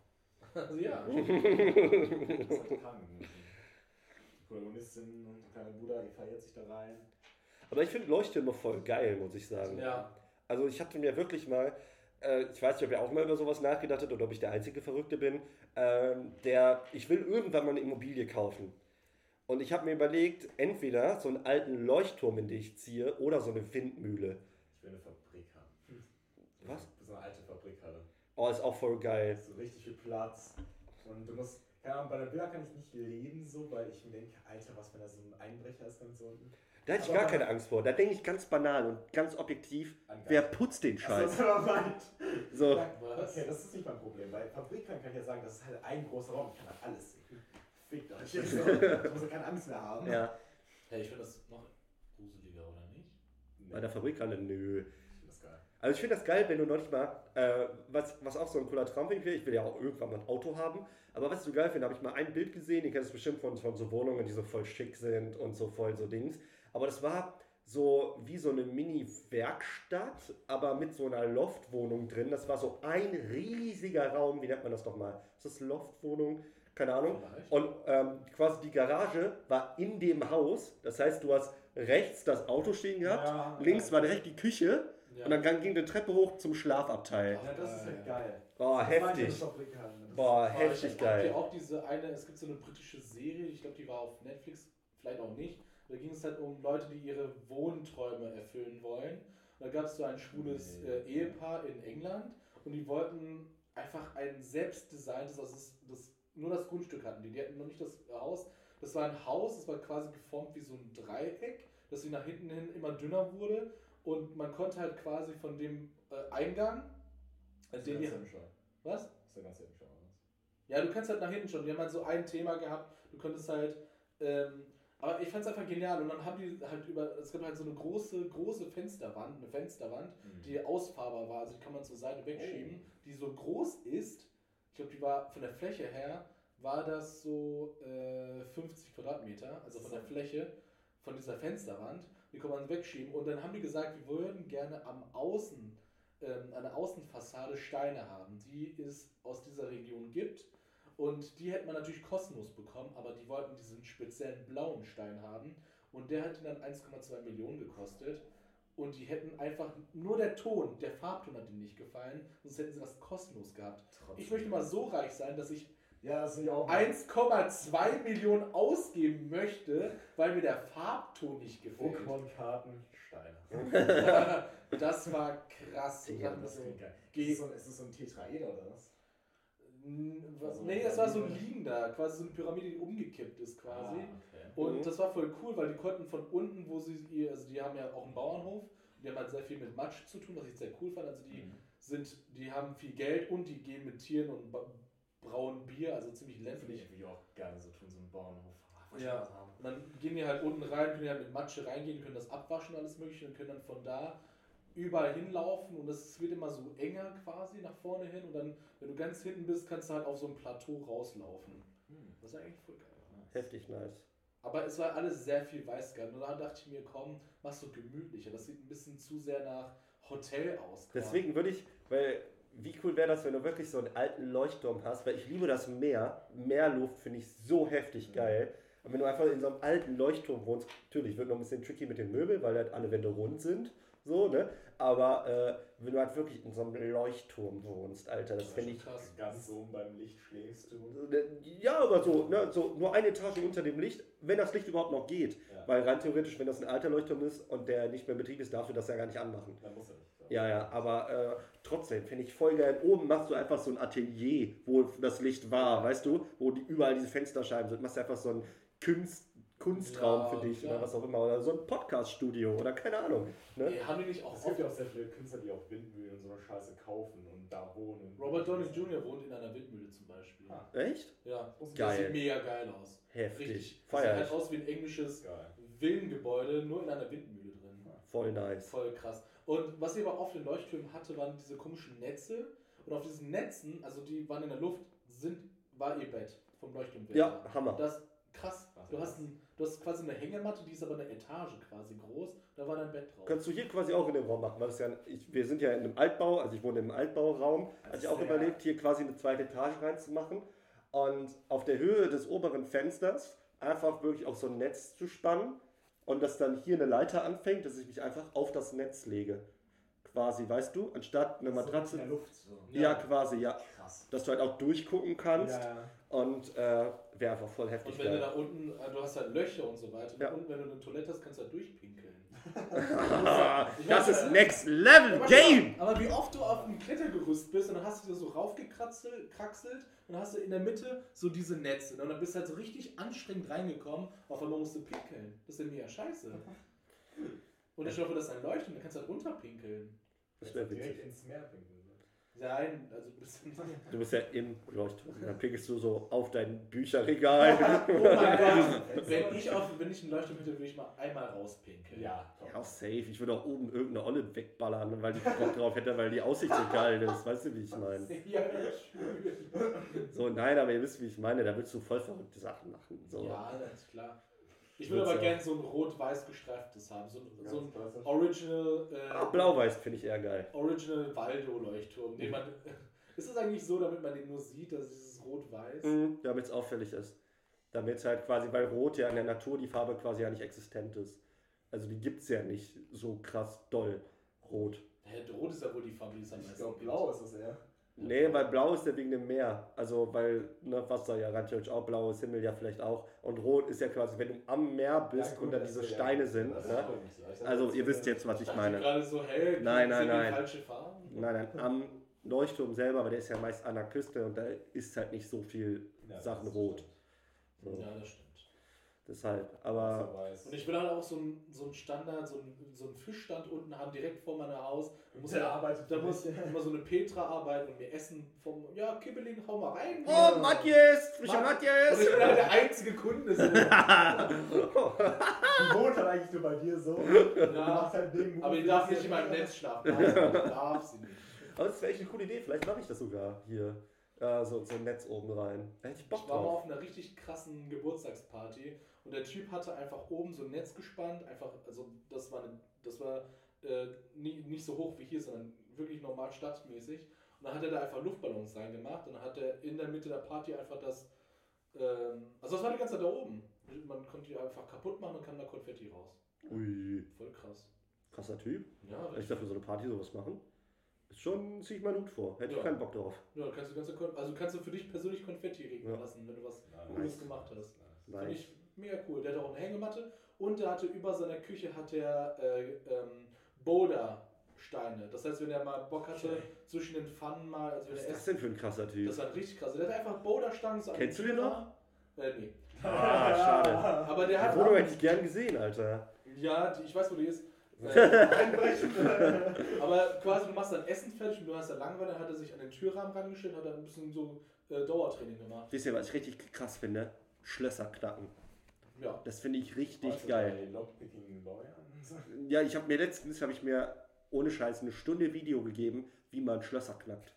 also ja. Das hat gefangen. Die Protagonistin und der kleine Bruder, die verirrt sich da rein. Aber ich finde Leuchttürme voll geil, muss ich sagen. Ja. Also ich hatte mir wirklich mal, äh, ich weiß nicht, ob ihr auch mal über sowas nachgedacht habt oder ob ich der einzige Verrückte bin, ähm, der, ich will irgendwann mal eine Immobilie kaufen. Und ich habe mir überlegt, entweder so einen alten Leuchtturm, in den ich ziehe, oder so eine Windmühle. Ich will eine Fabrik haben. Was? So eine alte Fabrikhalle. Oh, ist auch voll geil. So richtig viel Platz. Und du musst, keine Ahnung, bei der Villa kann ich nicht leben, so, weil ich mir denke, Alter, was, wenn da so ein Einbrecher ist ganz unten. Da hätte ich Aber- gar keine Angst vor. Da denke ich ganz banal und ganz objektiv, An wer putzt den Scheiß? das war weit. So, Ja, Was? Okay, das ist nicht mein Problem. Bei Fabrikern kann ich ja sagen, das ist halt ein großer Raum, ich kann da alles sehen. Fickt euch. Ich muss ja keine Angst mehr haben. ja. Hey, ich finde das noch gruseliger, oder nicht? Nee, Bei der Fabrikhalle, nö. ich finde das geil. Also ich finde das geil, wenn du neulich mal, äh, was, was auch so ein cooler Traum wäre, ich will ja auch irgendwann mal ein Auto haben, aber was ich so geil finde, habe ich mal ein Bild gesehen, ihr kennt es bestimmt von, von so Wohnungen, die so voll schick sind und so voll so Dings, aber das war so wie so eine Mini-Werkstatt, aber mit so einer Loftwohnung drin, das war so ein riesiger Raum, wie nennt man das nochmal? Ist das Loftwohnung? Keine Ahnung. Vielleicht. Und ähm, quasi die Garage war in dem Haus, das heißt, du hast rechts das Auto stehen gehabt, Ja, links ja. war direkt die Küche, Ja. und dann ging die Treppe hoch zum Schlafabteil. Ja, das ist halt geil. Boah, Das heftig. Boah, heftig ich hab hier geil. auch diese eine, es gibt so eine britische Serie, ich glaube, die war auf Netflix, vielleicht auch nicht. Da ging es halt um Leute, die ihre Wohnträume erfüllen wollen. Und da gab es so ein schwules äh, Ehepaar in England und die wollten einfach ein selbstdesigntes, also das, das, nur das Grundstück hatten die. Die hatten noch nicht das Haus. Das war ein Haus, das war quasi geformt wie so ein Dreieck, das sie nach hinten hin immer dünner wurde. und man konnte halt quasi von dem äh, Eingang, äh, Ist den schon. was? Ist ja ganz hinten schon. Ja, du kannst halt nach hinten schon. Wir haben halt so ein Thema gehabt. Du konntest halt. Ähm, aber ich fand es einfach genial. Und dann haben die halt über. Es gibt halt so eine große, große Fensterwand, eine Fensterwand, Mhm. die ausfahrbar war. Also die kann man zur Seite wegschieben. Die so groß ist. Ich glaube, die war von der Fläche her, war das so äh, 50 Quadratmeter. Also von der Fläche von dieser Fensterwand. Die kann man wegschieben. Und dann haben die gesagt, wir würden gerne am Außen, ähm, an der Außenfassade Steine haben, die es aus dieser Region gibt. Und die hätte man natürlich kostenlos bekommen, aber die wollten diesen speziellen blauen Stein haben. Und der hätte dann 1,2 Millionen gekostet. Und die hätten einfach nur der Ton, der Farbton hat ihnen nicht gefallen, sonst hätten sie das kostenlos gehabt. Trotzdem. Ich möchte mal so reich sein, dass ich Ja, das finde ich auch. 1,2 Millionen ausgeben möchte, weil mir der Farbton nicht gefällt. Pokémon-Karten, Steine. das war krass. Mir Das so, klingt geil. Ist es so, ist es so ein Tetraeder oder was? Also nee, das war so ein liegender, quasi so eine Pyramide, die umgekippt ist quasi. Ah, okay. Und Mhm. das war voll cool, weil die konnten von unten, wo sie, ihr- also die haben ja auch einen Bauernhof, die haben halt sehr viel mit Matsch zu tun, was ich sehr cool fand. Also die Mhm. sind, die haben viel Geld und die gehen mit Tieren und brauen Bier, also ziemlich Finde ich ländlich. auch gerne so tun, so einen Bauernhof. Ah, wollte ich Ja. Und dann gehen die halt unten rein, können halt mit Matsche reingehen, können das abwaschen, alles mögliche und können dann von da überall hinlaufen und es wird immer so enger quasi nach vorne hin und dann, wenn du ganz hinten bist, kannst du halt auf so ein Plateau rauslaufen. Hm. Das ist eigentlich voll geil. Heftig nice. Aber es war alles sehr viel weiß gehalten. Und da dachte ich mir, komm, mach's so gemütlicher. Das sieht ein bisschen zu sehr nach Hotel aus. quasi. Deswegen würde ich, weil wie cool wäre das, wenn du wirklich so einen alten Leuchtturm hast, weil ich liebe das Meer. Meerluft finde ich so heftig geil. Und wenn du einfach in so einem alten Leuchtturm wohnst, natürlich wird noch ein bisschen tricky mit den Möbeln, weil halt alle Wände rund sind. So, ne? Aber äh, wenn du halt wirklich in so einem Leuchtturm wohnst, Alter, das finde ich. krass. Ganz oben beim Licht schläfst du. Ja, aber so, ne, so nur eine Etage unter dem Licht, wenn das Licht überhaupt noch geht. Ja. Weil rein theoretisch, wenn das ein alter Leuchtturm ist und der nicht mehr in Betrieb ist, darfst du das ja gar nicht anmachen. Dann muss er nicht. Ja, ja, aber äh, trotzdem finde ich voll geil. Oben machst du einfach so ein Atelier, wo das Licht war, weißt du, wo die überall diese Fensterscheiben sind. Machst du einfach so ein Kunst, Kunstraum Ja, für dich ja. oder was auch immer. Oder so ein Podcast-Studio oder keine Ahnung. Ne? Ey, haben die nicht auch Es gibt ja auch sehr viele Künstler, die auch Windmühlen und so eine Scheiße kaufen und da wohnen. Robert Downey Jr. wohnt in einer Windmühle zum Beispiel. Ah. Echt? Ja, Geil. das sieht mega geil aus. Heftig. Richtig. Das sieht halt aus wie ein englisches Geil. Villengebäude, nur in einer Windmühle drin. Voll nice. Voll krass. Und was ich aber auf den Leuchttürmen hatte, waren diese komischen Netze. Und auf diesen Netzen, also die waren in der Luft, sind, war ihr Bett vom Leuchtturmwärter. Ja, Hammer. Das krass. Was Du ist hast, ein, du hast quasi eine Hängematte, die ist aber eine Etage quasi groß. Da war dein Bett drauf. Kannst du hier quasi auch in dem Raum machen, ja, ich, wir sind ja in einem Altbau, also ich wohne im Altbauraum, Das hatte ich ist auch überlegt, hier quasi eine zweite Etage reinzumachen und auf der Höhe des oberen Fensters einfach wirklich auf so ein Netz zu spannen und dass dann hier eine Leiter anfängt, dass ich mich einfach auf das Netz lege. Quasi, weißt du, anstatt eine So Matratze. in der Luft. So. ja. Ja. quasi, ja. Krass. Dass du halt auch durchgucken kannst Ja, ja. Und äh, wäre einfach voll heftig. Und wenn du geil. da unten, äh, du hast halt Löcher und so weiter. Ja. Und wenn du eine Toilette hast, kannst du da durchpinkeln. das ist Next Level Aber Game! Aber wie oft du auf dem Klettergerüst bist und dann hast du dir so raufgekraxelt kraxelt, und dann hast du in der Mitte so diese Netze. Und dann bist du halt so richtig anstrengend reingekommen, auf einmal musst du pinkeln. Das ist ja mega scheiße. Und ich hoffe, das ist ein Leuchten, dann kannst du halt runterpinkeln. Das wäre direkt witzig. ins Meer pinkeln. Nein, also du bist nicht. Du bist ja im Leuchtturm. Dann pinkelst du so auf dein Bücherregal. Oh mein Gott. Wenn ich, auf, wenn ich einen Leuchten hätte, würde ich mal einmal rauspinkeln. Ja, top. Ja, auch safe. Ich würde auch oben irgendeine Olle wegballern, weil ich Bock drauf hätte, weil die Aussicht so geil ist. Weißt du, wie ich meine? Ja, schwöre. So, nein, aber ihr wisst, wie ich meine. Da willst du voll verrückte Sachen machen. So. Ja, das ist klar. Ich würde aber gerne so ein rot-weiß gestreiftes haben. So, ein- so ein klassisch. Original. Äh, Ah, Blau-Weiß finde ich eher geil. Original Waldo-Leuchtturm. Den man, ist es eigentlich so, damit man den nur sieht, dass dieses Rot-Weiß? Mhm, Damit es auffällig ist. Damit es halt quasi, weil Rot ja in der Natur die Farbe quasi ja nicht existent ist. Also die gibt es ja nicht so krass doll. Rot. Hä, Rot ist ja wohl die Farbe, die es am Ich meisten glaube, gibt. blau ist das eher. Nee, weil blau ist ja wegen dem Meer. Also, weil ne, Wasser ja rein theoretisch auch blau ist, Himmel ja vielleicht auch. Und rot ist ja quasi, wenn du am Meer bist Ja, gut, und dann das diese ist ja- Steine sind. Ne? so. Also, ihr wisst jetzt, was ich meine. gerade so, hell, Nein, nein, nein. falsche Farben? Nein, nein, am Leuchtturm selber, aber der ist ja meist an der Küste und da ist halt nicht so viel Ja, Sachen rot. So. Ja, das stimmt. Deshalb, aber. Und ich will halt auch so ein, so ein Standard, so ein, so ein Fischstand unten haben, direkt vor meinem Haus. Da muss, ja, arbeitet da muss immer so eine Petra arbeiten und mir Essen vom, ja, Kibbeling, hau mal rein. Oh, Matjes! Frische Mann. Und ich bin halt der einzige Kunde. So. Die wohnt halt eigentlich nur bei dir so. Ja, Macht halt den aber die darf nicht in meinem Netz schlafen. Darf sie nicht. Darf sie nicht. Aber das wäre echt eine coole Idee. Vielleicht mache ich das sogar hier. Äh, so, so ein Netz oben rein. Da hätte ich Bock Ich war mal auf einer richtig krassen Geburtstagsparty und der Typ hatte einfach oben so ein Netz gespannt, einfach, also das war, eine, das war äh, nie, nicht so hoch wie hier, sondern wirklich normal stadtmäßig. Und dann hat er da einfach Luftballons reingemacht und dann hat er in der Mitte der Party einfach das, ähm, also das war die ganze Zeit da oben. Man konnte die einfach kaputt machen und kam da Konfetti raus. Ui, Voll krass. krasser Typ. Ja, Wenn ich richtig. dafür so eine Party sowas machen. Ist schon, ziehe ich meinen Hut vor. Hätte Ja. ich keinen Bock drauf. Ja, dann kannst du ganze Kon also kannst du für dich persönlich Konfetti regnen Ja. lassen, wenn du was Nice. Cooles gemacht hast. Finde Nice. ich mega cool. Der hatte auch eine Hängematte und der hatte über seiner Küche hat er äh, ähm, Boulder-Steine. Das heißt, wenn er mal Bock hatte, Okay. zwischen den Pfannen mal, also Was ist das denn für ein krasser Typ? das war richtig krass. Der hat einfach Boulder-Stangen so Kennst du den Türrahmen. Äh, nee. Ah, schade. Aber der hat auch, hätte ich gern gesehen, Alter. ja, ich weiß, wo die ist. Äh, aber quasi, du machst dein Essen fertig und du hast dann Langeweile, dann hat er sich an den Türrahmen rangestellt, hat dann ein bisschen so äh, Dauertraining gemacht. Wisst ihr, was ich richtig krass finde? Schlösser knacken. Ja. Das finde ich richtig Also geil. Ja, ich habe mir letztens, habe ich mir ohne Scheiß eine Stunde Video gegeben, wie man Schlösser knackt.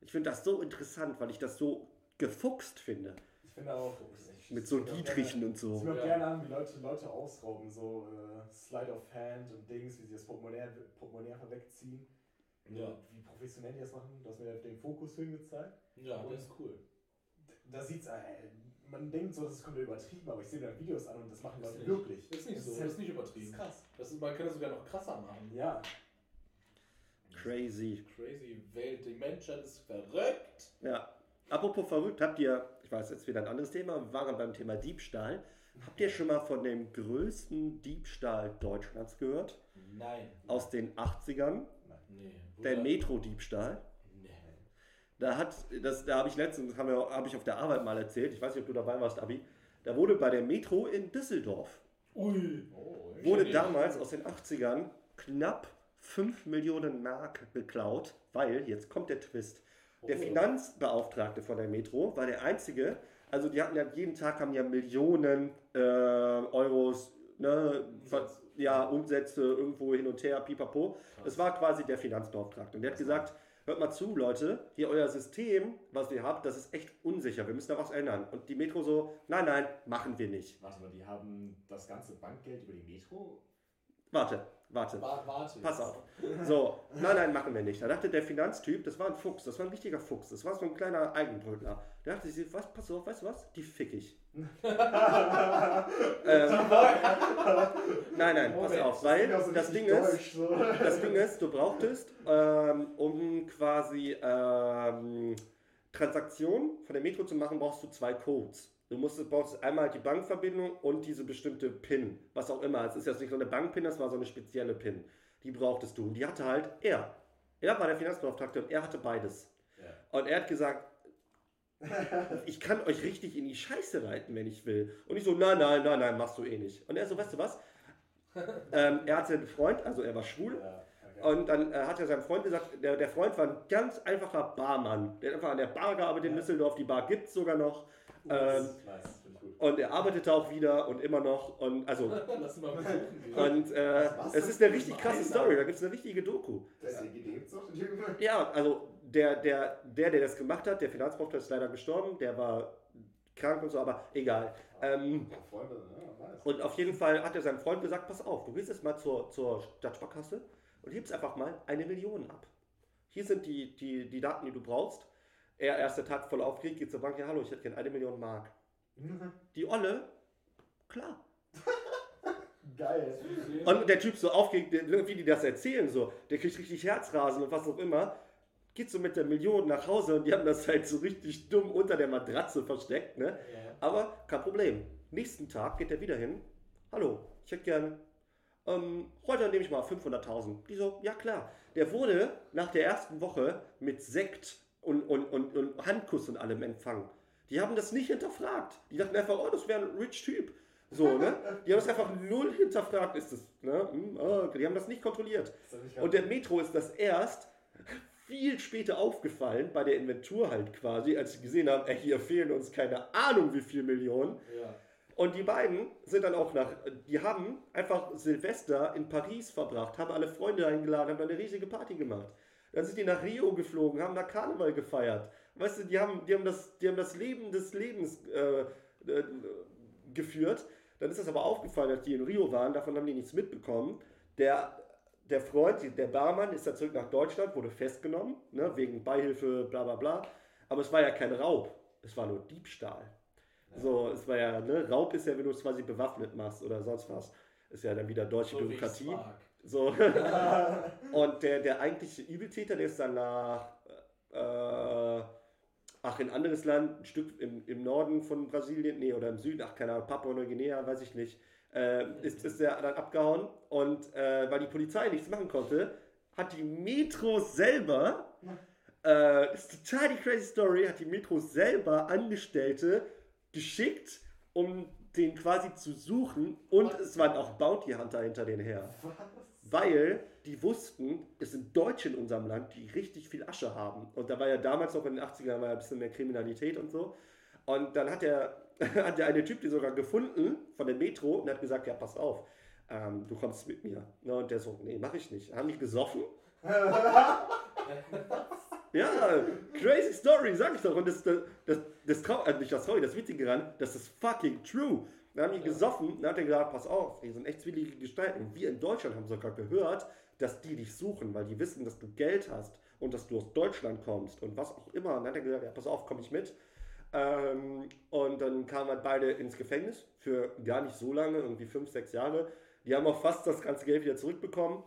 Ich finde das so interessant, weil ich das so gefuchst finde. Ich finde auch. Mit so ich find auch Dietrichen und Ich so. mir auch Ja. gerne an, wie Leute Leute ausrauben, so äh, Slide of Hand und Dings, wie sie das Portemonnaie, Portemonnaie wegziehen. Ja. Wie professionell die das machen, du hast mir den Fokus hin gezeigt. Ja, das ist cool. Da sieht's, äh, man denkt so, das ist komplett übertrieben, aber ich sehe mir Videos an und das machen Das Leute wirklich. Das ist nicht so, halt- das ist nicht Das übertrieben. ist krass. Das ist, man kann das sogar noch krasser machen. Ja. Crazy. Crazy Welt, die Menschheit ist verrückt. Ja. Apropos verrückt, habt ihr, ich weiß jetzt wieder ein anderes Thema, wir waren beim Thema Diebstahl. Habt ihr schon mal von dem größten Diebstahl Deutschlands gehört? Nein. Aus den 80ern? Nee. Der. Metro-Diebstahl. Da hat, das, da habe ich letztens, habe hab ich auf der Arbeit mal erzählt, ich weiß nicht, ob du dabei warst, Abi, da wurde bei der Metro in Düsseldorf, Ui. Oh, wurde damals aus den 80ern knapp 5 Millionen Mark geklaut, weil, jetzt kommt der Twist, der Oh. Finanzbeauftragte von der Metro war der einzige, also die hatten ja jeden Tag haben ja Millionen äh, Euros, ne, Umsatz. ja, Umsätze irgendwo hin und her, pipapo. Das war quasi der Finanzbeauftragte. Und der hat gesagt, hört mal zu, Leute, hier euer System, was ihr habt, das ist echt unsicher, wir müssen da was ändern. Und die Metro so, nein, nein, machen wir nicht. Warte mal, die haben das ganze Bankgeld über die Metro? Warte, warte. Wa- Warte. Pass auf. So, nein, nein, machen wir nicht. Da dachte der Finanztyp, das war ein Fuchs, das war ein richtiger Fuchs, das war so ein kleiner Eigenbrötler. Der dachte sich, was, pass auf, weißt du was? Die fick ich. ähm, nein, nein, pass Moment, auf, weil das Ding ist, so. das Ding ist, du brauchtest, ähm, um quasi ähm, Transaktionen von der Metro zu machen, brauchst du zwei Codes. Du musst, brauchst einmal die Bankverbindung und diese bestimmte PIN, was auch immer. Es ist jetzt nicht so eine Bankpin, das war so eine spezielle PIN. Die brauchtest du. Und die hatte halt er. Er war der Finanzbeauftragte und er hatte beides. Ja. Und er hat gesagt, ich kann euch richtig in die Scheiße reiten, wenn ich will. Und ich so, nein, nein, nein, nein, machst du eh nicht. Und er so, weißt du was? ähm, er hatte einen Freund, also er war schwul. Ja, okay. Und dann äh, hat er seinem Freund gesagt, der, der Freund war ein ganz einfacher Barmann. Der hat einfach an der Bar gearbeitet in Ja. Düsseldorf. Die Bar gibt es sogar noch. Ähm, und er arbeitete auch wieder und immer noch. Und also. Lass mal gehen. Und äh, es ist eine richtig krasse Story. Da gibt es eine richtige Doku. Deswegen doch. Ja, also der, der, der, der das gemacht hat, der Finanzbeauftragte ist leider gestorben. Der war krank und so, aber egal. Ähm, nice. Und auf jeden Fall hat er seinem Freund gesagt, pass auf, du gehst jetzt mal zur, zur Stadtsparkasse und hebst einfach mal eine Million ab. Hier sind die, die, die Daten, die du brauchst. Er, erster Tag voll aufgeregt, geht zur Bank, ja hallo, ich hätte gerne eine Million Mark. Die Olle, klar. Geil. Und der Typ so aufgeregt, wie die das erzählen, so, der kriegt richtig Herzrasen und was auch immer, geht so mit der Million nach Hause und die haben das halt so richtig dumm unter der Matratze versteckt, ne? Ja. Aber kein Problem. Nächsten Tag geht er wieder hin. Hallo, ich hätte gern. Ähm, heute nehme ich mal 500.000. Die so, ja klar. Der wurde nach der ersten Woche mit Sekt und, und, und, und Handkuss und allem empfangen. Die haben das nicht hinterfragt. Die dachten einfach, oh, das wäre ein rich Typ. So, ne? Die haben es einfach null hinterfragt, ist es. Ne? Hm, die haben das nicht kontrolliert. Das Und der Metro ist das erst viel später aufgefallen, bei der Inventur halt quasi, als sie gesehen haben, ey, hier fehlen uns keine Ahnung wie viel Millionen. Ja. Und die beiden sind dann auch nach, die haben einfach Silvester in Paris verbracht, haben alle Freunde eingeladen, haben eine riesige Party gemacht. Dann sind die nach Rio geflogen, haben da Karneval gefeiert. Weißt du, die haben, die haben, das, die haben das Leben des Lebens äh, äh, geführt. Dann ist das aber aufgefallen, als die in Rio waren, davon haben die nichts mitbekommen. Der, der Freund, der Barmann, ist dann zurück nach Deutschland, wurde festgenommen, ne, wegen Beihilfe, bla bla bla. Aber es war ja kein Raub, es war nur Diebstahl. So, es war ja, ne, Raub ist ja, wenn du es quasi bewaffnet machst oder sonst was. Ist ja dann wieder deutsche So Bürokratie. So. Und der, der eigentliche Übeltäter, der ist dann nach, äh, ach, in ein anderes Land, ein Stück im, im Norden von Brasilien, nee, oder im Süden, ach, keine Ahnung, Papua-Neuguinea, weiß ich nicht, äh, ist, ist der dann abgehauen. Und äh, weil die Polizei nichts machen konnte, hat die Metro selber, äh, ist total die crazy Story, hat die Metro selber Angestellte geschickt, um den quasi zu suchen. Und es waren auch Bounty Hunter hinter denen her. Weil die wussten, es sind Deutsche in unserem Land, die richtig viel Asche haben. Und da war ja damals noch in den 80ern war ja ein bisschen mehr Kriminalität und so. Und dann hat der, hat der eine Typ die sogar gefunden von der Metro und hat gesagt, ja, pass auf, ähm, du kommst mit mir. Ne, und der so, nee, mach ich nicht. Haben die gesoffen? Ja, crazy story, sag ich doch. Und das, das, das, das, äh, nicht das Traurig, das Witzige daran, das ist fucking true. Dann haben die gesoffen, dann hat er gesagt, pass auf, die sind echt zwillige Gestalten. Wir in Deutschland haben sogar gehört, dass die dich suchen, weil die wissen, dass du Geld hast und dass du aus Deutschland kommst und was auch immer. Dann hat er gesagt, ja, pass auf, komm ich mit. Ähm, und dann kamen halt beide ins Gefängnis für gar nicht so lange, irgendwie fünf, sechs Jahre. Die haben auch fast das ganze Geld wieder zurückbekommen.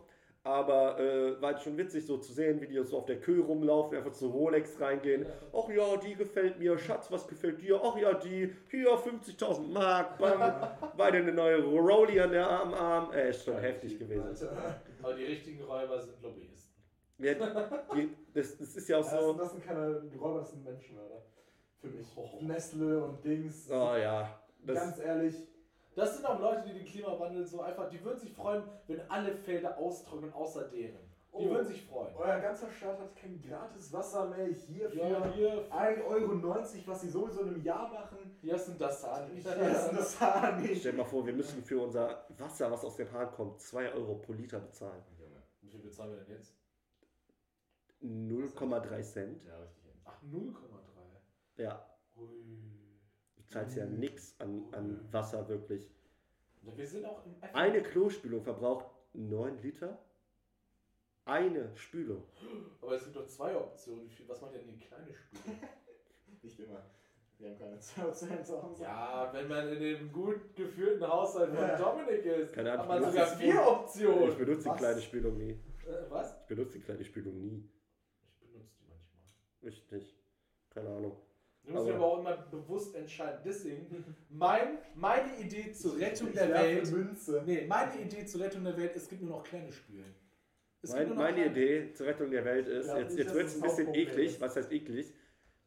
Aber äh, war schon witzig so zu sehen, wie die so auf der Kühe rumlaufen, einfach zu Rolex reingehen. Ach ja, die gefällt mir. Schatz, was gefällt dir? Ach ja, die. Hier, 50.000 Mark. Bam. Beide eine neue Rolli an der Arm. Arm. Äh, ist schon heftig gewesen. Aber die richtigen Räuber sind Lobbyisten. Ja, die, das, das ist ja auch so. das sind keine die Räuber, das sind Menschenmörder. Für mich. Oh. Nestle und Dings. Oh ja. Das, Ganz ehrlich. Das sind auch Leute, die den Klimawandel so einfach, die würden sich freuen, wenn alle Felder austrocknen, außer deren. Die Oh. würden sich freuen. Euer ganzer Staat hat kein gratis Wasser mehr hier für Ja, hier, 1,90 Euro, was sie sowieso in einem Jahr machen. hier ist ein Dasani. Das ist das Sahne. stell dir mal vor, wir müssen für unser Wasser, was aus dem Hahn kommt, 2 Euro pro Liter bezahlen. Wie viel bezahlen wir denn jetzt? 0,3 Cent. Ja, richtig. Ach, 0,3. Ja, zahlst ja nichts an, an Wasser wirklich. Ja, Wir sind auch im F Eine Klospülung verbraucht 9 Liter. Eine Spülung. Aber es gibt doch zwei Optionen. Was macht denn die kleine Spüle? Nicht immer. Wir haben keine CO2 zu Hause. ja, wenn man in dem gut geführten Haushalt von Ja. Dominik ist, Keine Ahnung, hat man ich sogar benutze- vier Ich Optionen. benutze die Was? kleine Spülung nie. Äh, was? Ich benutze die kleine Spülung nie. Ich benutze die manchmal. Ich nicht. Keine Ahnung. Du musst Aber- aber auch immer bewusst entscheiden. Deswegen, mein, meine Idee zur Rettung Ich der Welt. Münze. Nee, meine Idee zur Rettung der Welt, es gibt nur noch kleine Spülen. Mein, meine kleine- Idee zur Rettung der Welt ist, Ja, jetzt, jetzt wird es ein bisschen eklig. ist. Was heißt eklig?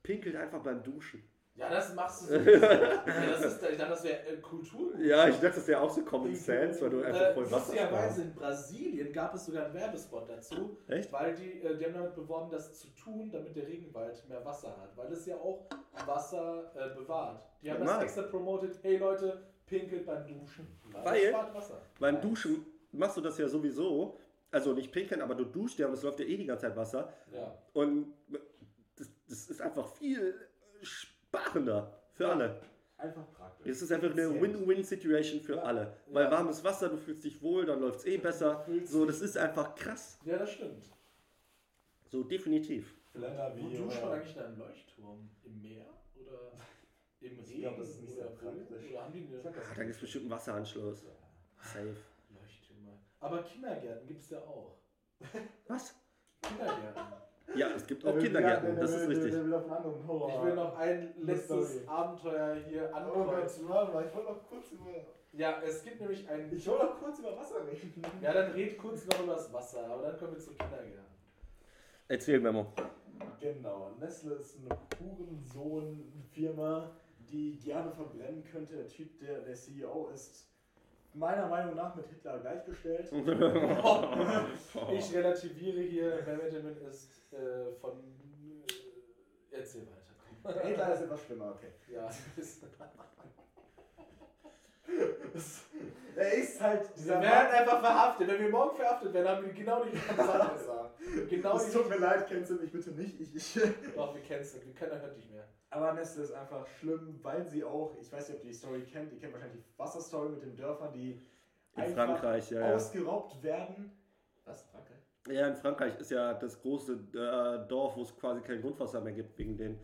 Pinkelt einfach beim Duschen. Ja, das machst du so. ja, das ist, ich dachte, das wäre äh, Kultur. Ja, ich dachte, das wäre auch so Common. Sense, weil du einfach Äh, voll Wasser lustigerweise sparst. in Brasilien gab es sogar einen Werbespot dazu, Echt? weil die, äh, die haben damit beworben, das zu tun, damit der Regenwald mehr Wasser hat, weil es ja auch Wasser äh, bewahrt. Die haben Ja, das extra promoted, hey Leute, pinkelt beim Duschen. Weil Weil- Wasser. Beim Duschen machst du das ja sowieso. Also nicht pinkeln, aber du duschst ja und es läuft ja eh die ganze Zeit Wasser. Ja. Und das, das ist einfach viel sparender für alle. Einfach praktisch. Es ist einfach eine. Win-Win-Situation für Ja. alle. Weil Ja. warmes Wasser, du fühlst dich wohl, dann läuft es eh besser. So, das ist einfach krass. ja, das stimmt. So, definitiv. Länder Wo wie. duscht man äh, eigentlich in einem Leuchtturm? Im Meer? Oder im Regen? Ich glaub, das ist nicht sehr praktisch. Oder haben die eine Ah, da gibt es bestimmt einen Wasseranschluss. Safe. Leuchttürme? Aber Kindergärten gibt es ja auch. Was? Kindergärten. Ja, es gibt auch Kindergärten, der- der das ist richtig. Einen. Ich will noch ein letztes. Abenteuer hier Oh Gott, ankreuzen. mal, ich wollte noch kurz über. Ja, es gibt nämlich ein. Ich wollte noch kurz über Wasser reden. Ja, dann red kurz noch über das Wasser, aber dann kommen wir zum Kindergarten. Erzähl, Memo. Genau, Nestle ist eine Hurensohn-Firma, die gerne verbrennen könnte. Der Typ, der der CEO ist, meiner Meinung nach mit Hitler gleichgestellt. Ich relativiere hier, Benjamin ist äh, von. Äh, erzähl weiter. Hitler ist etwas schlimmer, okay. Ja, ist, Er ist halt wir dieser werden einfach verhaftet. Wenn wir morgen verhaftet werden, haben wir genau die gleichen Sachen gesagt. Genau Es tut mir leid, kennst du mich bitte nicht. Ich, ich. Doch, wir kennen es. Wir können hört nicht mehr. Aber Nestle ist einfach schlimm, weil sie auch, ich weiß nicht, ob ihr die Story kennt, ihr kennt wahrscheinlich die Wasserstory mit den Dörfern, die In einfach Frankreich, ja, ja. ausgeraubt werden. Was? Frankreich? Ja, in Frankreich ist ja das große äh, Dorf, wo es quasi kein Grundwasser mehr gibt, wegen den.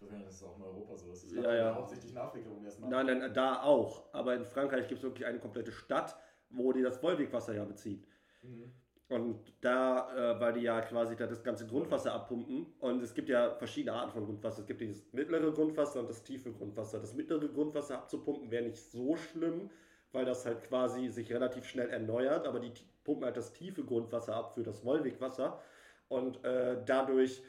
Ich weiß gar nicht, dass es auch in Europa so ist. Das Ja, war ja. hauptsächlich in Afrika, wo wir das machen. Nein, nein, da auch. Aber in Frankreich gibt es wirklich eine komplette Stadt, wo die das Wollwegwasser ja beziehen. Mhm. Und da, äh, weil die ja quasi da das ganze Grundwasser abpumpen. Und es gibt ja verschiedene Arten von Grundwasser. Es gibt dieses mittlere Grundwasser und das tiefe Grundwasser. Das mittlere Grundwasser abzupumpen wäre nicht so schlimm, weil das halt quasi sich relativ schnell erneuert. Aber die pumpen halt das tiefe Grundwasser ab für das Wollwegwasser. Und äh, dadurch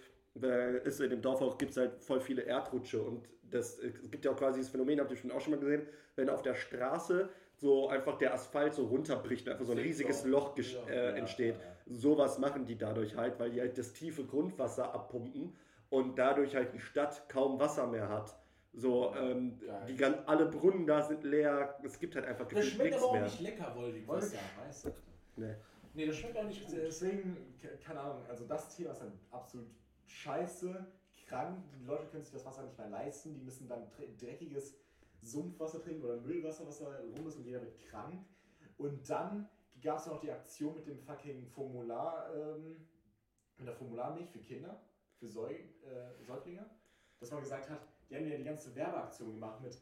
ist in dem Dorf auch, gibt es halt voll viele Erdrutsche. Und das, äh, es gibt ja auch quasi das Phänomen, habt ihr schon auch schon mal gesehen, wenn auf der Straße so einfach der Asphalt so runterbricht und einfach so ein riesiges Loch äh, entsteht. Sowas machen die dadurch halt, weil die halt das tiefe Grundwasser abpumpen und dadurch halt die Stadt kaum Wasser mehr hat. So, ähm, die gan alle Brunnen da sind leer, es gibt halt einfach Das gefühlt schmeckt nichts aber auch mehr. nicht lecker. Wollte Wasser. ich weiß. Nee. Nee, das schmeckt auch nicht gut. Deswegen, ke- keine Ahnung, also das Thema ist halt absolut scheiße, krank. Die Leute können sich das Wasser nicht mehr leisten. Die müssen dann dre- dreckiges Sumpfwasser trinken oder Müllwasser, was da rum ist und jeder wird krank. Und dann gab es noch die Aktion mit dem fucking Formular, ähm, mit der Formularmilch für Kinder, für Säug, äh, Säuglinge. Dass man gesagt hat, die haben ja die ganze Werbeaktion gemacht mit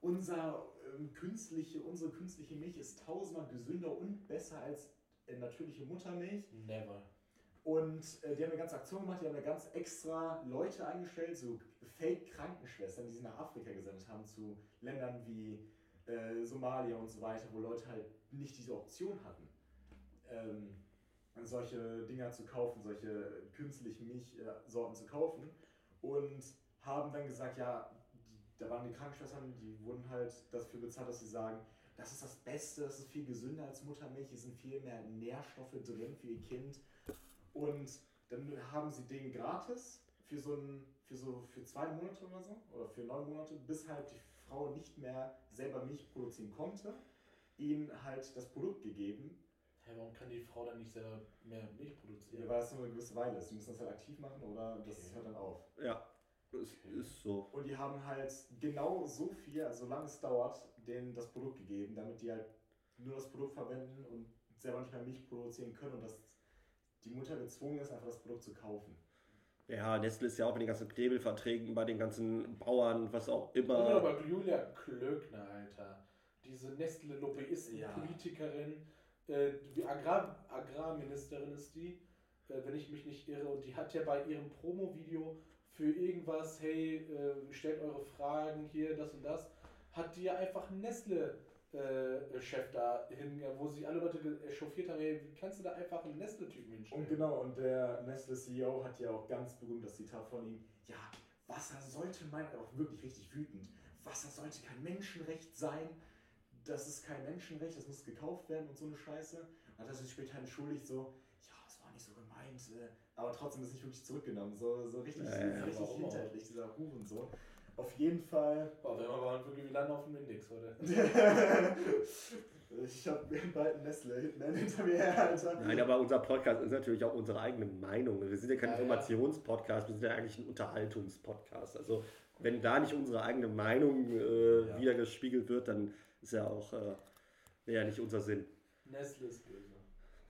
unser, ähm, künstliche, unsere künstliche Milch ist tausendmal gesünder und besser als äh, natürliche Muttermilch. Never. Und äh, die haben eine ganze Aktion gemacht, die haben da ganz extra Leute eingestellt, so Fake-Krankenschwestern, die sie nach Afrika gesendet haben, zu Ländern wie äh, Somalia und so weiter, wo Leute halt nicht diese Option hatten, ähm, solche Dinger zu kaufen, solche künstlichen Milchsorten zu kaufen. Und haben dann gesagt, ja, die, da waren die Krankenschwestern, die wurden halt dafür bezahlt, dass sie sagen, das ist das Beste, das ist viel gesünder als Muttermilch, hier sind viel mehr Nährstoffe drin für ihr Kind. Und dann haben sie den gratis für so ein, für so für zwei Monate oder so, oder für neun Monate, bis halt die Frau nicht mehr selber Milch produzieren konnte, ihnen halt das Produkt gegeben, Hä, warum kann die Frau dann nicht selber mehr Milch produzieren? ja, weil das nur eine gewisse Weile ist. Sie müssen das halt aktiv machen oder das Okay. hört dann auf. Ja, es ist so. Und die haben halt genau so viel, also solange es dauert, denen das Produkt gegeben, damit die halt nur das Produkt verwenden und selber nicht mehr Milch produzieren können und dass die Mutter gezwungen ist, einfach das Produkt zu kaufen. Ja, Nestle ist ja auch mit den ganzen Knebelverträgen bei den ganzen Bauern, was auch immer. aber Julia Klöckner, Alter. Diese Nestle-Lobbyisten, Ja. Politikerin, äh, Agrar Agrarministerin ist die, äh, wenn ich mich nicht irre. Und die hat ja bei ihrem Promo-Video für irgendwas, hey, äh, stellt eure Fragen hier, das und das, hat die ja einfach einen Nestle-Chef da hin, wo sich alle Leute ge- echauffiert haben, wie kannst du da einfach einen Nestle-Typen hinstellen? Und genau, und der Nestle-CEO hat ja auch ganz berühmt das Zitat von ihm, ja, Wasser sollte mein, auch wirklich richtig wütend, Wasser sollte kein Menschenrecht sein, das ist kein Menschenrecht, das muss gekauft werden und so eine Scheiße. Und das ist später entschuldigt so, ja, das war nicht so gemeint, äh, aber trotzdem ist nicht wirklich zurückgenommen, so, so richtig, Ja, ja, richtig warum auch? hinterhältig, dieser Hurensohn. Auf jeden Fall Boah, wenn wir mal wirklich, wir landen auf dem Index heute. ich habe bald einen Nestle-Hitman hinter mir her, Alter. Nein, aber unser Podcast ist natürlich auch unsere eigene Meinung. Wir sind ja kein Ja, ja. Informationspodcast, wir sind ja eigentlich ein Unterhaltungspodcast. Also wenn da nicht unsere eigene Meinung äh, Ja. wiedergespiegelt wird, dann ist ja auch äh, ja nicht unser Sinn. Nestle ist böse.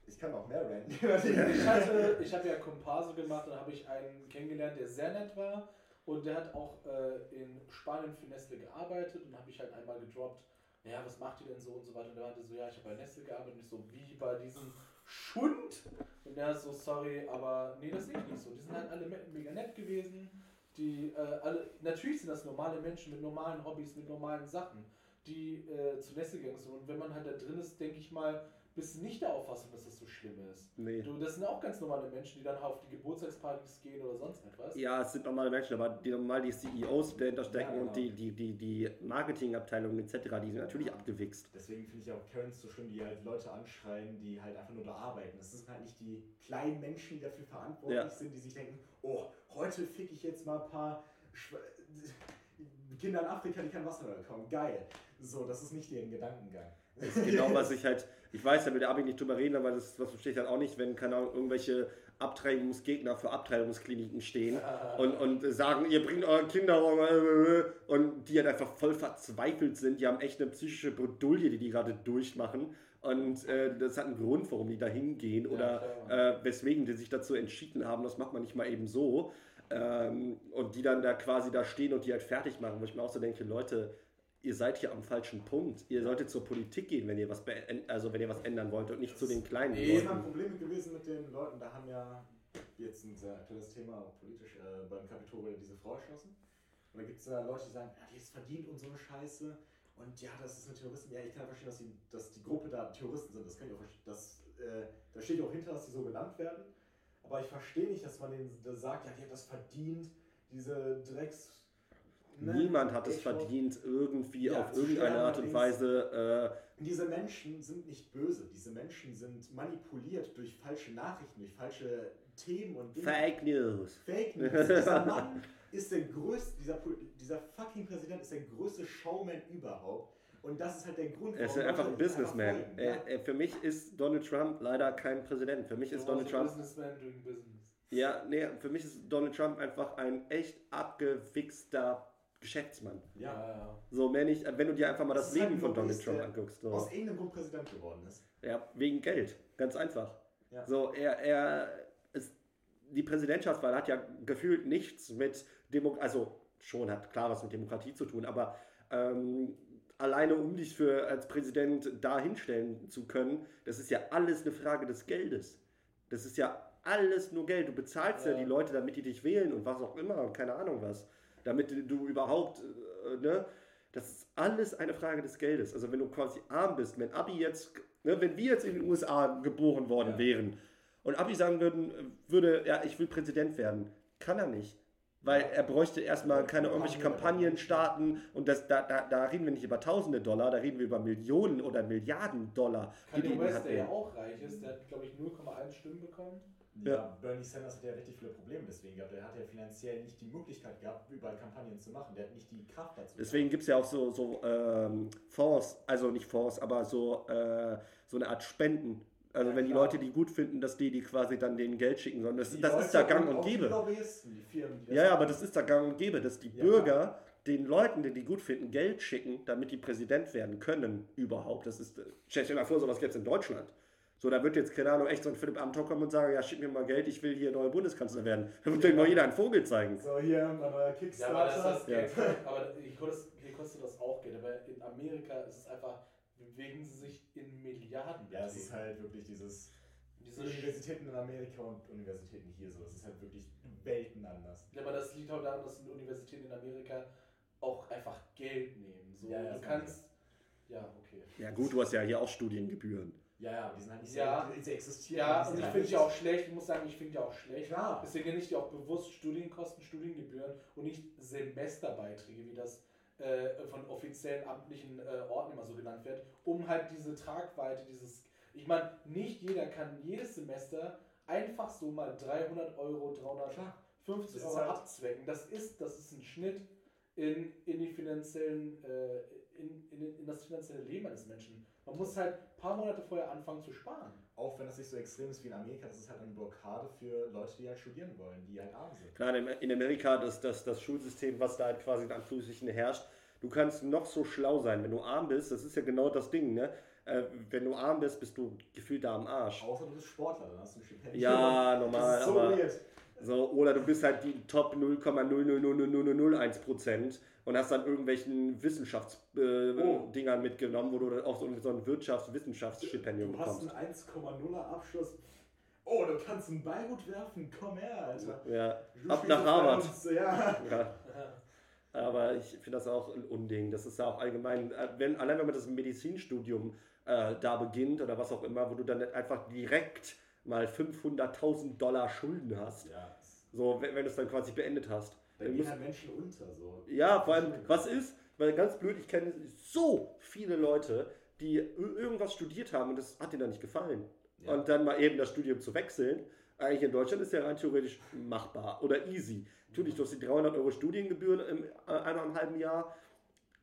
Ich kann auch mehr ranten. Ich hatte, ich habe ja Komparse gemacht und habe ich einen kennengelernt, der sehr nett war und der hat auch äh, in Spanien für Nestle gearbeitet und habe ich halt einmal gedroppt, ja, was macht ihr denn so? und so weiter. Und der meinte so, ja, ich habe bei Nestle gearbeitet. Und ich so, wie bei diesem Schund? Und der so, sorry, aber nee, das sehe ich nicht so. Die sind halt alle me- mega nett gewesen, die äh, alle, natürlich sind das normale Menschen mit normalen Hobbys, mit normalen Sachen, die äh, zu Nestle gegangen sind. Und wenn man halt da drin ist, denke ich mal, bist du nicht der Auffassung, dass das so schlimm ist. Nee. Du, das sind auch ganz normale Menschen, die dann auf die Geburtstagspartys gehen oder sonst etwas. Ja, es sind normale Menschen, aber die normal die CEOs, dahinter stecken Ja, genau. und die, die, die, die Marketingabteilungen etc., die sind natürlich abgewichst. Deswegen finde ich auch Karens so schlimm, die halt Leute anschreien, die halt einfach nur da arbeiten. Das sind halt nicht die kleinen Menschen, die dafür verantwortlich Ja. sind, die sich denken, oh, heute fick ich jetzt mal ein paar Schw Kinder in Afrika, die kein Wasser mehr bekommen. Geil. So, das ist nicht deren Gedankengang. Das ist genau, was ich halt, ich weiß, da will der Abi nicht drüber reden, aber das, das verstehe ich halt auch nicht, wenn, keine Ahnung, irgendwelche Abtreibungsgegner für Abtreibungskliniken stehen und, und sagen, ihr bringt eure Kinder um, und die halt einfach voll verzweifelt sind, die haben echt eine psychische Bredouille, die die gerade durchmachen. Und äh, das hat einen Grund, warum die da hingehen oder klar. äh, weswegen die sich dazu entschieden haben, das macht man nicht mal eben so. Ähm, und die dann da quasi da stehen und die halt fertig machen, wo ich mir auch so denke, Leute, ihr seid hier am falschen Punkt. Ihr solltet zur Politik gehen, wenn ihr was, also wenn ihr was ändern wollt und nicht zu den kleinen Leuten. dann Probleme gewesen mit den Leuten, da haben ja jetzt ein sehr aktuelles Thema, politisch, äh, beim Kapitol wurde diese Frau erschossen. Und da gibt es ja Leute, die sagen, ja, die ist verdient und so eine Scheiße. Und ja, das ist eine Terroristin. Ja, ich kann verstehen, dass die, dass die Gruppe da Terroristen sind. Das kann ich auch verstehen. Das, äh, da stehe ich auch hinter, dass die so genannt werden. Aber ich verstehe nicht, dass man denen sagt, ja, die hat das verdient, diese Drecks. Ne? Niemand hat es verdient, irgendwie Ja, auf irgendeine Art und. Weise. Diese Menschen sind nicht böse. Diese Menschen sind manipuliert durch falsche Nachrichten, durch falsche Themen und Äh, Dinge. Fake News. Fake News. Dieser Mann ist der größte, dieser, dieser fucking Präsident ist der größte Showman überhaupt. Und das ist halt der Grund, Er ist warum einfach ein Businessman. folgen, Er, er, für mich ist Donald Trump leider kein Präsident. Für mich ist Donald Trump. Businessman doing business. Ja, nee, für mich ist Donald Trump einfach ein echt abgewichster Geschäftsmann. Ja. ja. So, mehr nicht, wenn du dir einfach mal das, Das halt Leben von Donald Trump anguckst. So. Aus irgendeinem Grund Präsident geworden ist. Ja, wegen Geld. Ganz einfach. Ja. So, er, er ist, die Präsidentschaftswahl hat ja gefühlt nichts mit Demo also schon hat klar was mit Demokratie zu tun, aber ähm, alleine um dich für als Präsident da hinstellen zu können, das ist ja alles eine Frage des Geldes. Das ist ja alles nur Geld. Du bezahlst ja, Ja. die Leute, damit die dich wählen und was auch immer und keine Ahnung was. Damit du überhaupt, äh, ne? Das ist alles eine Frage des Geldes. Also wenn du quasi arm bist, wenn Abi jetzt, ne, wenn wir jetzt in den USA geboren worden Ja. wären und Abi sagen würden, würde, ja, ich will Präsident werden, kann er nicht. Weil er bräuchte erstmal keine irgendwelche Kampagne, Kampagnen starten und das, da, da, da reden wir nicht über Tausende Dollar, da reden wir über Millionen oder Milliarden Dollar, Kanye West, der ja auch reich ist, der hat, glaube ich, 0,1 Stimmen bekommen. Ja. Ja. Bernie Sanders hat ja richtig viele Probleme deswegen gehabt. Er hat ja finanziell nicht die Möglichkeit gehabt, überall Kampagnen zu machen. Der hat nicht die Kraft dazu. Deswegen gibt es ja auch so, so ähm, Fonds, also nicht Fonds, aber so, äh, so eine Art Spenden. Also Ja, wenn die klar. Leute die gut finden, dass die die quasi dann denen Geld schicken sollen. Das, Die das Leute ist da gang und die gäbe. Die die Ja, ja, aber das ist da gang und gäbe, dass die Ja, Bürger den Leuten, die die gut finden, Geld schicken, damit die Präsident werden können überhaupt. Das ist, stell dir mal vor, sowas gibt es in Deutschland. So, da wird jetzt, keine Ahnung, echt so ein Philipp Amthor kommen und sagen, ja, schick mir mal Geld, ich will hier neuer Bundeskanzler werden. Dann wird dem mal jeder einen Vogel zeigen. So, hier, mein neuer Ja, Kickstarter. aber das ist das Ja. Geld. Aber hier kostet, das auch Geld. Aber in Amerika ist es einfach, bewegen sie sich in Milliarden. Ja, es ist halt wirklich dieses Diese Universitäten in Amerika und Universitäten hier so. Das ist halt wirklich Welten anders. Ja, aber das liegt auch daran, dass Universitäten in Amerika auch einfach Geld nehmen. So, Ja, ja, du kannst. Ja, okay. Ja gut, du hast ja hier auch Studiengebühren. Ja, ja, die sind halt nicht Ja. so, sie existieren. Ja, und ich halt finde die auch schlecht. Ich muss sagen, ich finde die auch schlecht. Klar. Deswegen nenne ich die auch bewusst Studienkosten, Studiengebühren und nicht Semesterbeiträge, wie das äh, von offiziellen amtlichen äh, Orten immer so genannt wird, um halt diese Tragweite, dieses. Ich meine, nicht jeder kann jedes Semester einfach so mal 300 Euro, 350 Klar. Euro halt- abzwecken. Das ist, das ist ein Schnitt in, in die finanziellen, äh, in, in, in das finanzielle Leben eines Menschen. Man muss halt paar Monate vorher anfangen zu sparen. Auch wenn das nicht so extrem ist wie in Amerika, das ist halt eine Blockade für Leute, die halt studieren wollen, die halt arm sind. Klar, in Amerika, das, das, das Schulsystem, was da halt quasi in Anführungsstrichen herrscht, du kannst noch so schlau sein, wenn du arm bist, das ist ja genau das Ding, ne? Äh, wenn du arm bist, bist du gefühlt da am Arsch. Außer du bist Sportler, dann hast du ein Stipendium. Ja, normal, das ist so aber weird. so, oder du bist halt die Top 0,0000001% und hast dann irgendwelchen Wissenschaftsdingern äh, Oh. Dingern mitgenommen, wo du auch so, so ein Wirtschaftswissenschaftsstipendium Du hast bekommst. einen 1,0er Abschluss. Oh, du kannst einen Ball gut werfen. Komm her, Alter. Ja, Du ab nach Harvard. uns, Ja. Ja. Aber ich finde das auch ein Unding. Das ist ja auch allgemein, äh, wenn, allein wenn man das Medizinstudium äh, da beginnt oder was auch immer, wo du dann nicht einfach direkt mal 500.000 Dollar Schulden hast. Ja. So, wenn, wenn du es dann quasi beendet hast. Da gehen halt Menschen unter. So. ja, vor allem, was ist, weil ganz blöd, ich kenne so viele Leute, die ir- irgendwas studiert haben und das hat ihnen dann nicht gefallen. Ja. Und dann mal eben das Studium zu wechseln, eigentlich in Deutschland ist ja rein theoretisch machbar oder easy. Natürlich, du hast die 300 Euro Studiengebühren im äh, eineinhalben Jahr.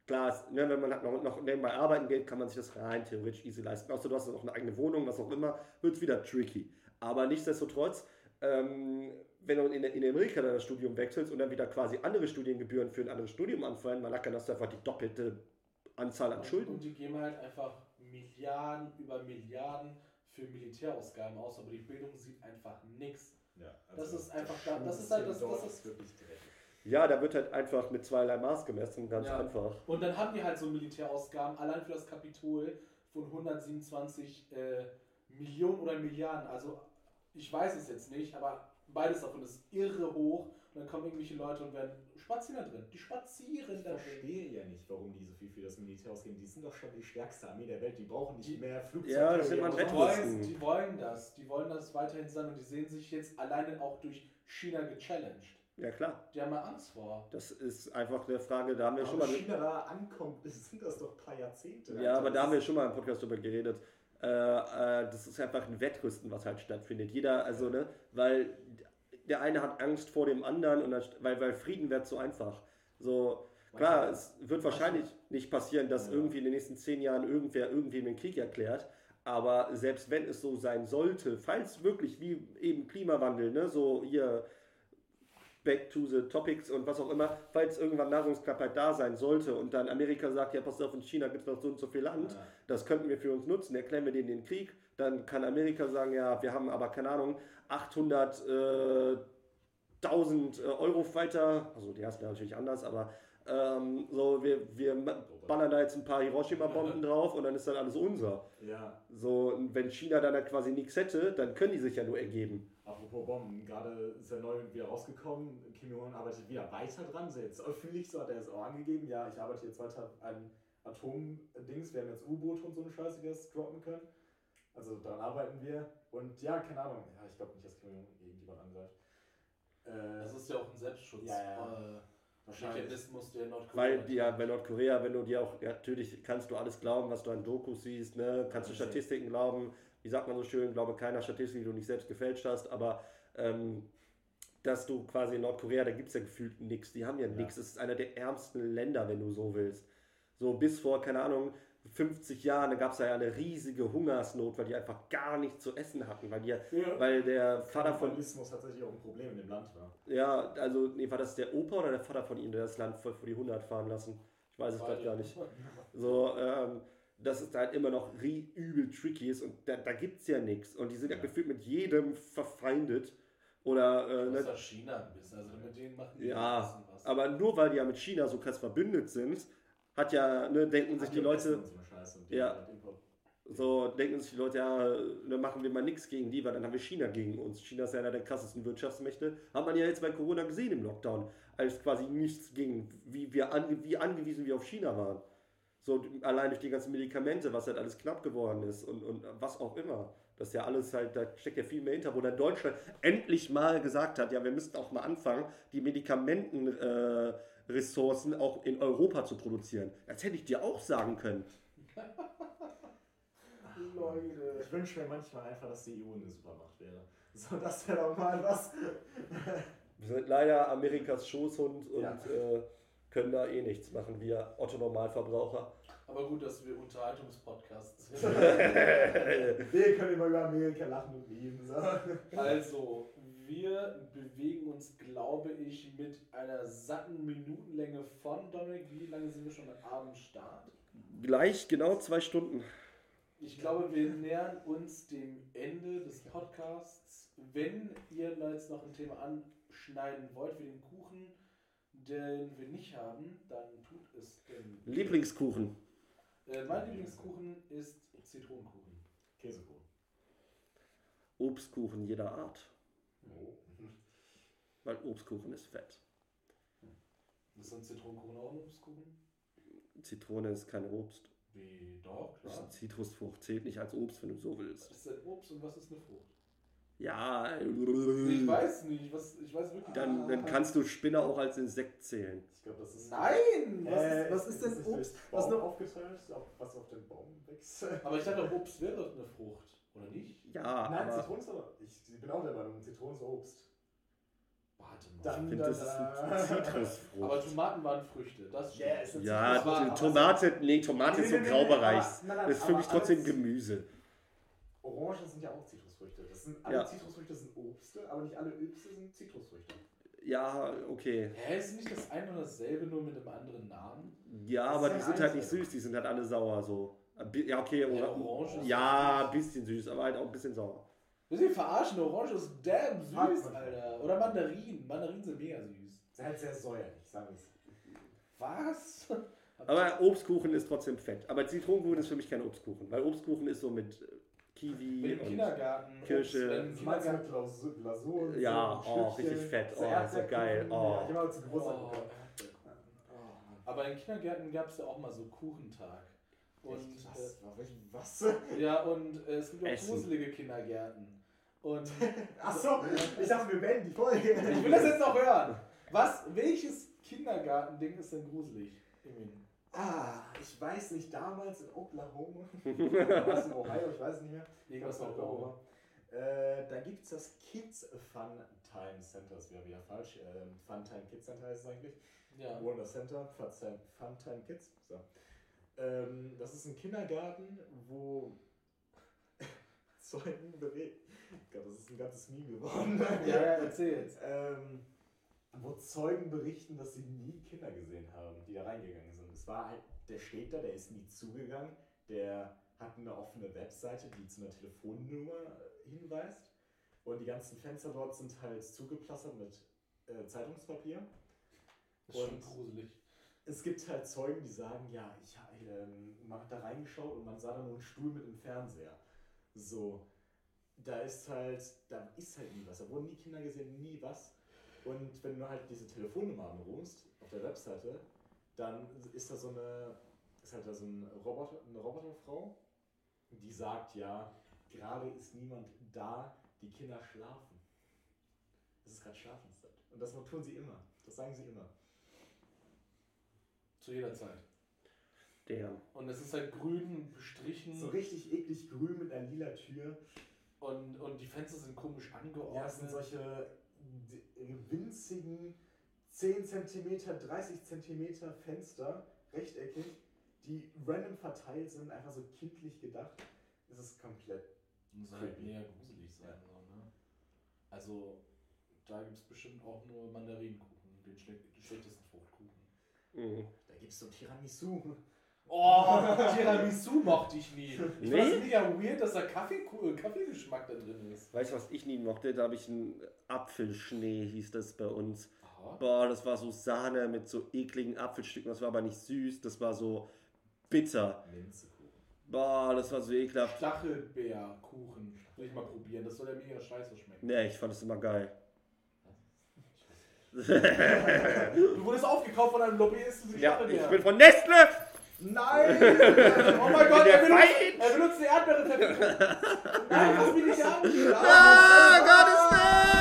Klar, ne, wenn man halt noch, noch nebenbei arbeiten geht, kann man sich das rein theoretisch easy leisten. Außer du hast noch eine eigene Wohnung, was auch immer, wird es wieder tricky. Aber nichtsdestotrotz, ähm, wenn du in, in Amerika dann das Studium wechselst und dann wieder quasi andere Studiengebühren für ein anderes Studium anfallen, mal dann hast du einfach die doppelte Anzahl an Schulden. Und die geben halt einfach Milliarden über Milliarden für Militärausgaben aus, aber die Bildung sieht einfach nichts. Ja, Das ist einfach der da- das ist halt das- das ist- wirklich dreckig. Ja, da wird halt einfach mit zweierlei Maß gemessen, ganz Ja. einfach. Und dann haben die halt so Militärausgaben, allein für das Kapitol von 127 äh, Millionen oder Milliarden. Also ich weiß es jetzt nicht, aber beides davon ist irre hoch. Und dann kommen irgendwelche Leute und werden spazieren da drin. Die spazieren Ich da drin. verstehe ja nicht, warum die so viel für das Militär ausgeben. Die sind doch schon die stärkste Armee der Welt. Die brauchen nicht Die- mehr Flugzeuge. Ja, das nennt man Die Wettrüsten. wollen, die wollen das. Die wollen das weiterhin sein und die sehen sich jetzt alleine auch durch China gechallenged. Ja, klar. Die haben da Angst vor. Das ist einfach eine Frage, da haben wir Aber schon mal. China da ankommt, sind das doch ein paar Jahrzehnte. Ja, aber Alter. da haben wir schon mal im Podcast drüber geredet. Äh, äh, das ist einfach ein Wettrüsten, was halt stattfindet. Jeder, also, ne, weil der eine hat Angst vor dem anderen und dann, weil, weil Frieden wird so einfach. So, klar, es wird wahrscheinlich nicht passieren, dass Ja. irgendwie in den nächsten zehn Jahren irgendwer irgendwem den Krieg erklärt. Aber selbst wenn es so sein sollte, falls wirklich wie eben Klimawandel, ne, so hier back to the topics und was auch immer, falls irgendwann Nahrungsknappheit da sein sollte und dann Amerika sagt, ja pass auf, in China gibt es noch so und so viel Land, Ja. das könnten wir für uns nutzen, erklären wir denen den Krieg, dann kann Amerika sagen, ja, wir haben aber keine Ahnung, 800 äh, 1000 äh, Eurofighter, also die heißen natürlich anders, aber ähm, so, wir, wir ballern da jetzt ein paar Hiroshima-Bomben drauf und dann ist dann alles unser. Ja, So, wenn China dann quasi nichts hätte, dann können die sich ja nur ergeben. apropos Bomben, gerade ist er neu wieder rausgekommen. Kim Jong-un arbeitet wieder weiter dran. So jetzt öffentlich, so hat er es auch angegeben. Ja, ich arbeite jetzt weiter an Atom-Dings. Wir haben jetzt U-Boote und so eine Scheiße, die das droppen können. Also daran arbeiten wir. Und ja, keine Ahnung. Ja, ich glaube nicht, dass Kim Jong-un irgendjemand angreift. Äh, Das ist ja auch ein Selbstschutz. Ja, ja. Äh, wahrscheinlich. Mechanismus der Nordkorea. Weil ja, bei Nordkorea, wenn du dir auch, ja, natürlich kannst du alles glauben, was du an Dokus siehst, ne? kannst du Statistiken glauben, wie sagt man so schön, glaube keiner Statistik, die du nicht selbst gefälscht hast, aber ähm, dass du quasi in Nordkorea, da gibt es ja gefühlt nichts, die haben ja Ja. nichts, es ist einer der ärmsten Länder, wenn du so willst. So bis vor, keine Ahnung, 50 Jahren, da gab es ja eine riesige Hungersnot, weil die einfach gar nichts zu essen hatten, weil, die, Ja. weil der Vater von Kannibalismus tatsächlich auch ein Problem in dem Land war. ja, also, nee, war das der Opa oder der Vater von ihm, der das Land voll vor die 100 fahren lassen? Ich weiß es gerade gar nicht. So, ähm, dass es halt immer noch rie- übel tricky ist und da, da gibt es ja nichts. Und die sind ja. Ja. gefühlt mit jedem verfeindet. Oder, äh, Das ist ne, ja China ein bisschen. Also mit denen machen die Ja, ein bisschen was. aber nur weil die ja mit China so krass verbündet sind, hat ja, ne, denken sich die Leute, die Ja. so denken sich die Leute, ja, ne, machen wir mal nichts gegen die, weil dann haben wir China gegen uns. China ist ja einer der krassesten Wirtschaftsmächte. Hat man ja jetzt bei Corona gesehen im Lockdown, als quasi nichts gegen, wie, wir ange, wie angewiesen wir auf China waren. So allein durch die ganzen Medikamente, was halt alles knapp geworden ist und, und was auch immer. Das ist ja alles halt, da steckt ja viel mehr hinter, wo dann Deutschland endlich mal gesagt hat, ja, wir müssten auch mal anfangen, die Medikamentenressourcen äh, Ressourcen auch in Europa zu produzieren. Das hätte ich dir auch sagen können. Leute. Ich wünsche mir manchmal einfach, dass die EU eine Supermacht wäre. So, das wäre doch mal was. Wir sind leider Amerikas Schoßhund und Ja. äh, können da eh nichts machen, wir Otto Normalverbraucher. Aber gut, dass wir Unterhaltungspodcasts sind. Wir können immer über Amerika lachen und lieben. So. Also, wir bewegen uns, glaube ich, mit einer satten Minutenlänge von Dominik. Wie lange sind wir schon am Start? Gleich genau zwei Stunden. Ich glaube, wir nähern uns dem Ende des Podcasts. Wenn ihr jetzt noch ein Thema anschneiden wollt, wie den Kuchen, den wir nicht haben, dann tut es denn. Lieblingskuchen. Äh, mein Lieblingskuchen ist Zitronenkuchen. Käsekuchen. Obstkuchen jeder Art. Oh. Weil Obstkuchen ist fett. Ist so ein Zitronenkuchen auch ein Obstkuchen? Zitrone ist kein Obst. Wie, doch, Das ist klar. eine Zitrusfrucht, zählt nicht als Obst, wenn du so Was willst. ist denn Obst und was ist eine Frucht? Ja, Ich weiß nicht, was, ich weiß wirklich dann, dann nicht. kannst du Spinner auch als Insekt zählen. Ich glaube, das ist. Nein! Was, Äh, ist, was ist denn Obst? Was eine, aufgeteilt, auf, was auf dem Baum wächst? aber ich dachte, Obst wäre doch eine Frucht, oder nicht? Ja, Nein, aber Zitronen ist aber. Ich, ich bin auch der Meinung, Zitronen ist Obst. Warte mal. ich Dann- finde, das ist eine Zitrusfrucht. aber Tomaten waren Früchte, das. Ja, ist Ja, aber- Tomate, nee, Tomate ist so Nee, nee, nee, nee, Graubereich. nein, Das ist für mich trotzdem Gemüse. Orangen sind ja auch Zitrusfrüchte. Das sind, alle Ja. Zitrusfrüchte sind Obste, aber nicht alle Obste sind Zitrusfrüchte. Ja, okay. Hä, ist nicht das eine und dasselbe, nur mit einem anderen Namen? Ja, Das aber die sind halt nicht süß, die sind halt alle sauer so. Ja, okay, Ja, oder, Orange ist ja, ein bisschen süß, aber halt auch ein bisschen sauer. Willst du mich verarschen? Orange ist damn süß. Alter. Oder Mandarinen. Mandarinen sind mega süß. Ist halt sehr säuerlich, wir es. Was? Aber Obstkuchen ist trotzdem fett. Aber Zitronenkuchen ist für mich kein Obstkuchen, weil Obstkuchen ist so mit äh, Kiwi Mit dem und Kindergarten. Kirsche. Obst, Kindergarten. mit Glasur, und Ja, so oh, richtig fett. Oh, so Erdbeerkuchen. geil, oh. Ja, ich habe zu Geburtstag Oh. bekommen. Aber in Kindergärten gab es ja auch mal so Kuchentag. Und, Echt? was? Was? äh, ja, und äh, es gibt auch Essen. gruselige Kindergärten. Und Achso, ich dachte, wir beenden die Folge. ich will das jetzt noch hören. Was, welches Kindergartending ist denn gruselig? Emin? Ah, ich weiß nicht, damals in Oklahoma. Oder was in Ohio, ich weiß es nicht mehr. Irgendwas war Oklahoma. Äh, da gibt es das Kids Fun Time Center, das wäre wieder falsch. Ähm, Fun Time Kids Center heißt es eigentlich. Ja. Wonder Center, Fun Time, Fun Time Kids. So. Ähm, das ist ein Kindergarten, wo Zeugen berichten. Gott, das ist ein ganzes Meme geworden. ja, ja, erzähl jetzt. ähm, wo Zeugen berichten, dass sie nie Kinder gesehen haben, die da reingegangen sind. Es war halt, der steht da, der ist nie zugegangen, der hat eine offene Webseite, die zu einer Telefonnummer äh, hinweist. Und die ganzen Fenster dort sind halt zugeplastert mit äh, Zeitungspapier. Das ist schon Und- gruselig. Es gibt halt Zeugen, die sagen, ja, ich habe ähm, man hat da reingeschaut und man sah da nur einen Stuhl mit einem Fernseher. So, da ist halt, da ist halt nie was. Da wurden nie Kinder gesehen, nie was. Und wenn du halt diese Telefonnummer anrufst auf der Webseite, dann ist da so eine, ist halt da so ein Roboter, eine Roboterfrau, die sagt, ja, gerade ist niemand da, die Kinder schlafen. Es ist gerade Schlafenszeit. Und das tun sie immer. Das sagen sie immer. Zu jeder Zeit. Der. Und es ist halt grün bestrichen So richtig eklig grün mit einer lila Tür. und, und die Fenster sind komisch angeordnet. Ja, das sind solche winzigen 10 cm, 30 cm Fenster, rechteckig, die random verteilt sind, einfach so kindlich gedacht. Es ist komplett. Muss halt mega gruselig sein. So, ne? Also, da gibt es bestimmt auch nur Mandarinenkuchen, den, schle den schlechtesten Fruchtkuchen. Mhm. Gibt es so Tiramisu. Oh, Tiramisu mochte ich nie. Ich Nee? fand es mega weird, dass da Kaffee, Kaffeegeschmack da drin ist. Weißt du, was ich nie mochte? Da habe ich einen Apfelschnee, hieß das bei uns. Aha. Boah, das war so Sahne mit so ekligen Apfelstücken. Das war aber nicht süß, das war so bitter. Minzekuchen. Boah, das war so ekelhaft. Stachelbeerkuchen. Will ich mal probieren. Das soll ja mega scheiße schmecken. Nee, ich fand das immer geil. Du wurdest aufgekauft von einem Lobbyisten. Ja, ich bin von Nestle! Nein! Oh mein Gott, er benutzt, er benutzt die Erdbeere. Nein, fass mich nicht an. Ah, Gott, ist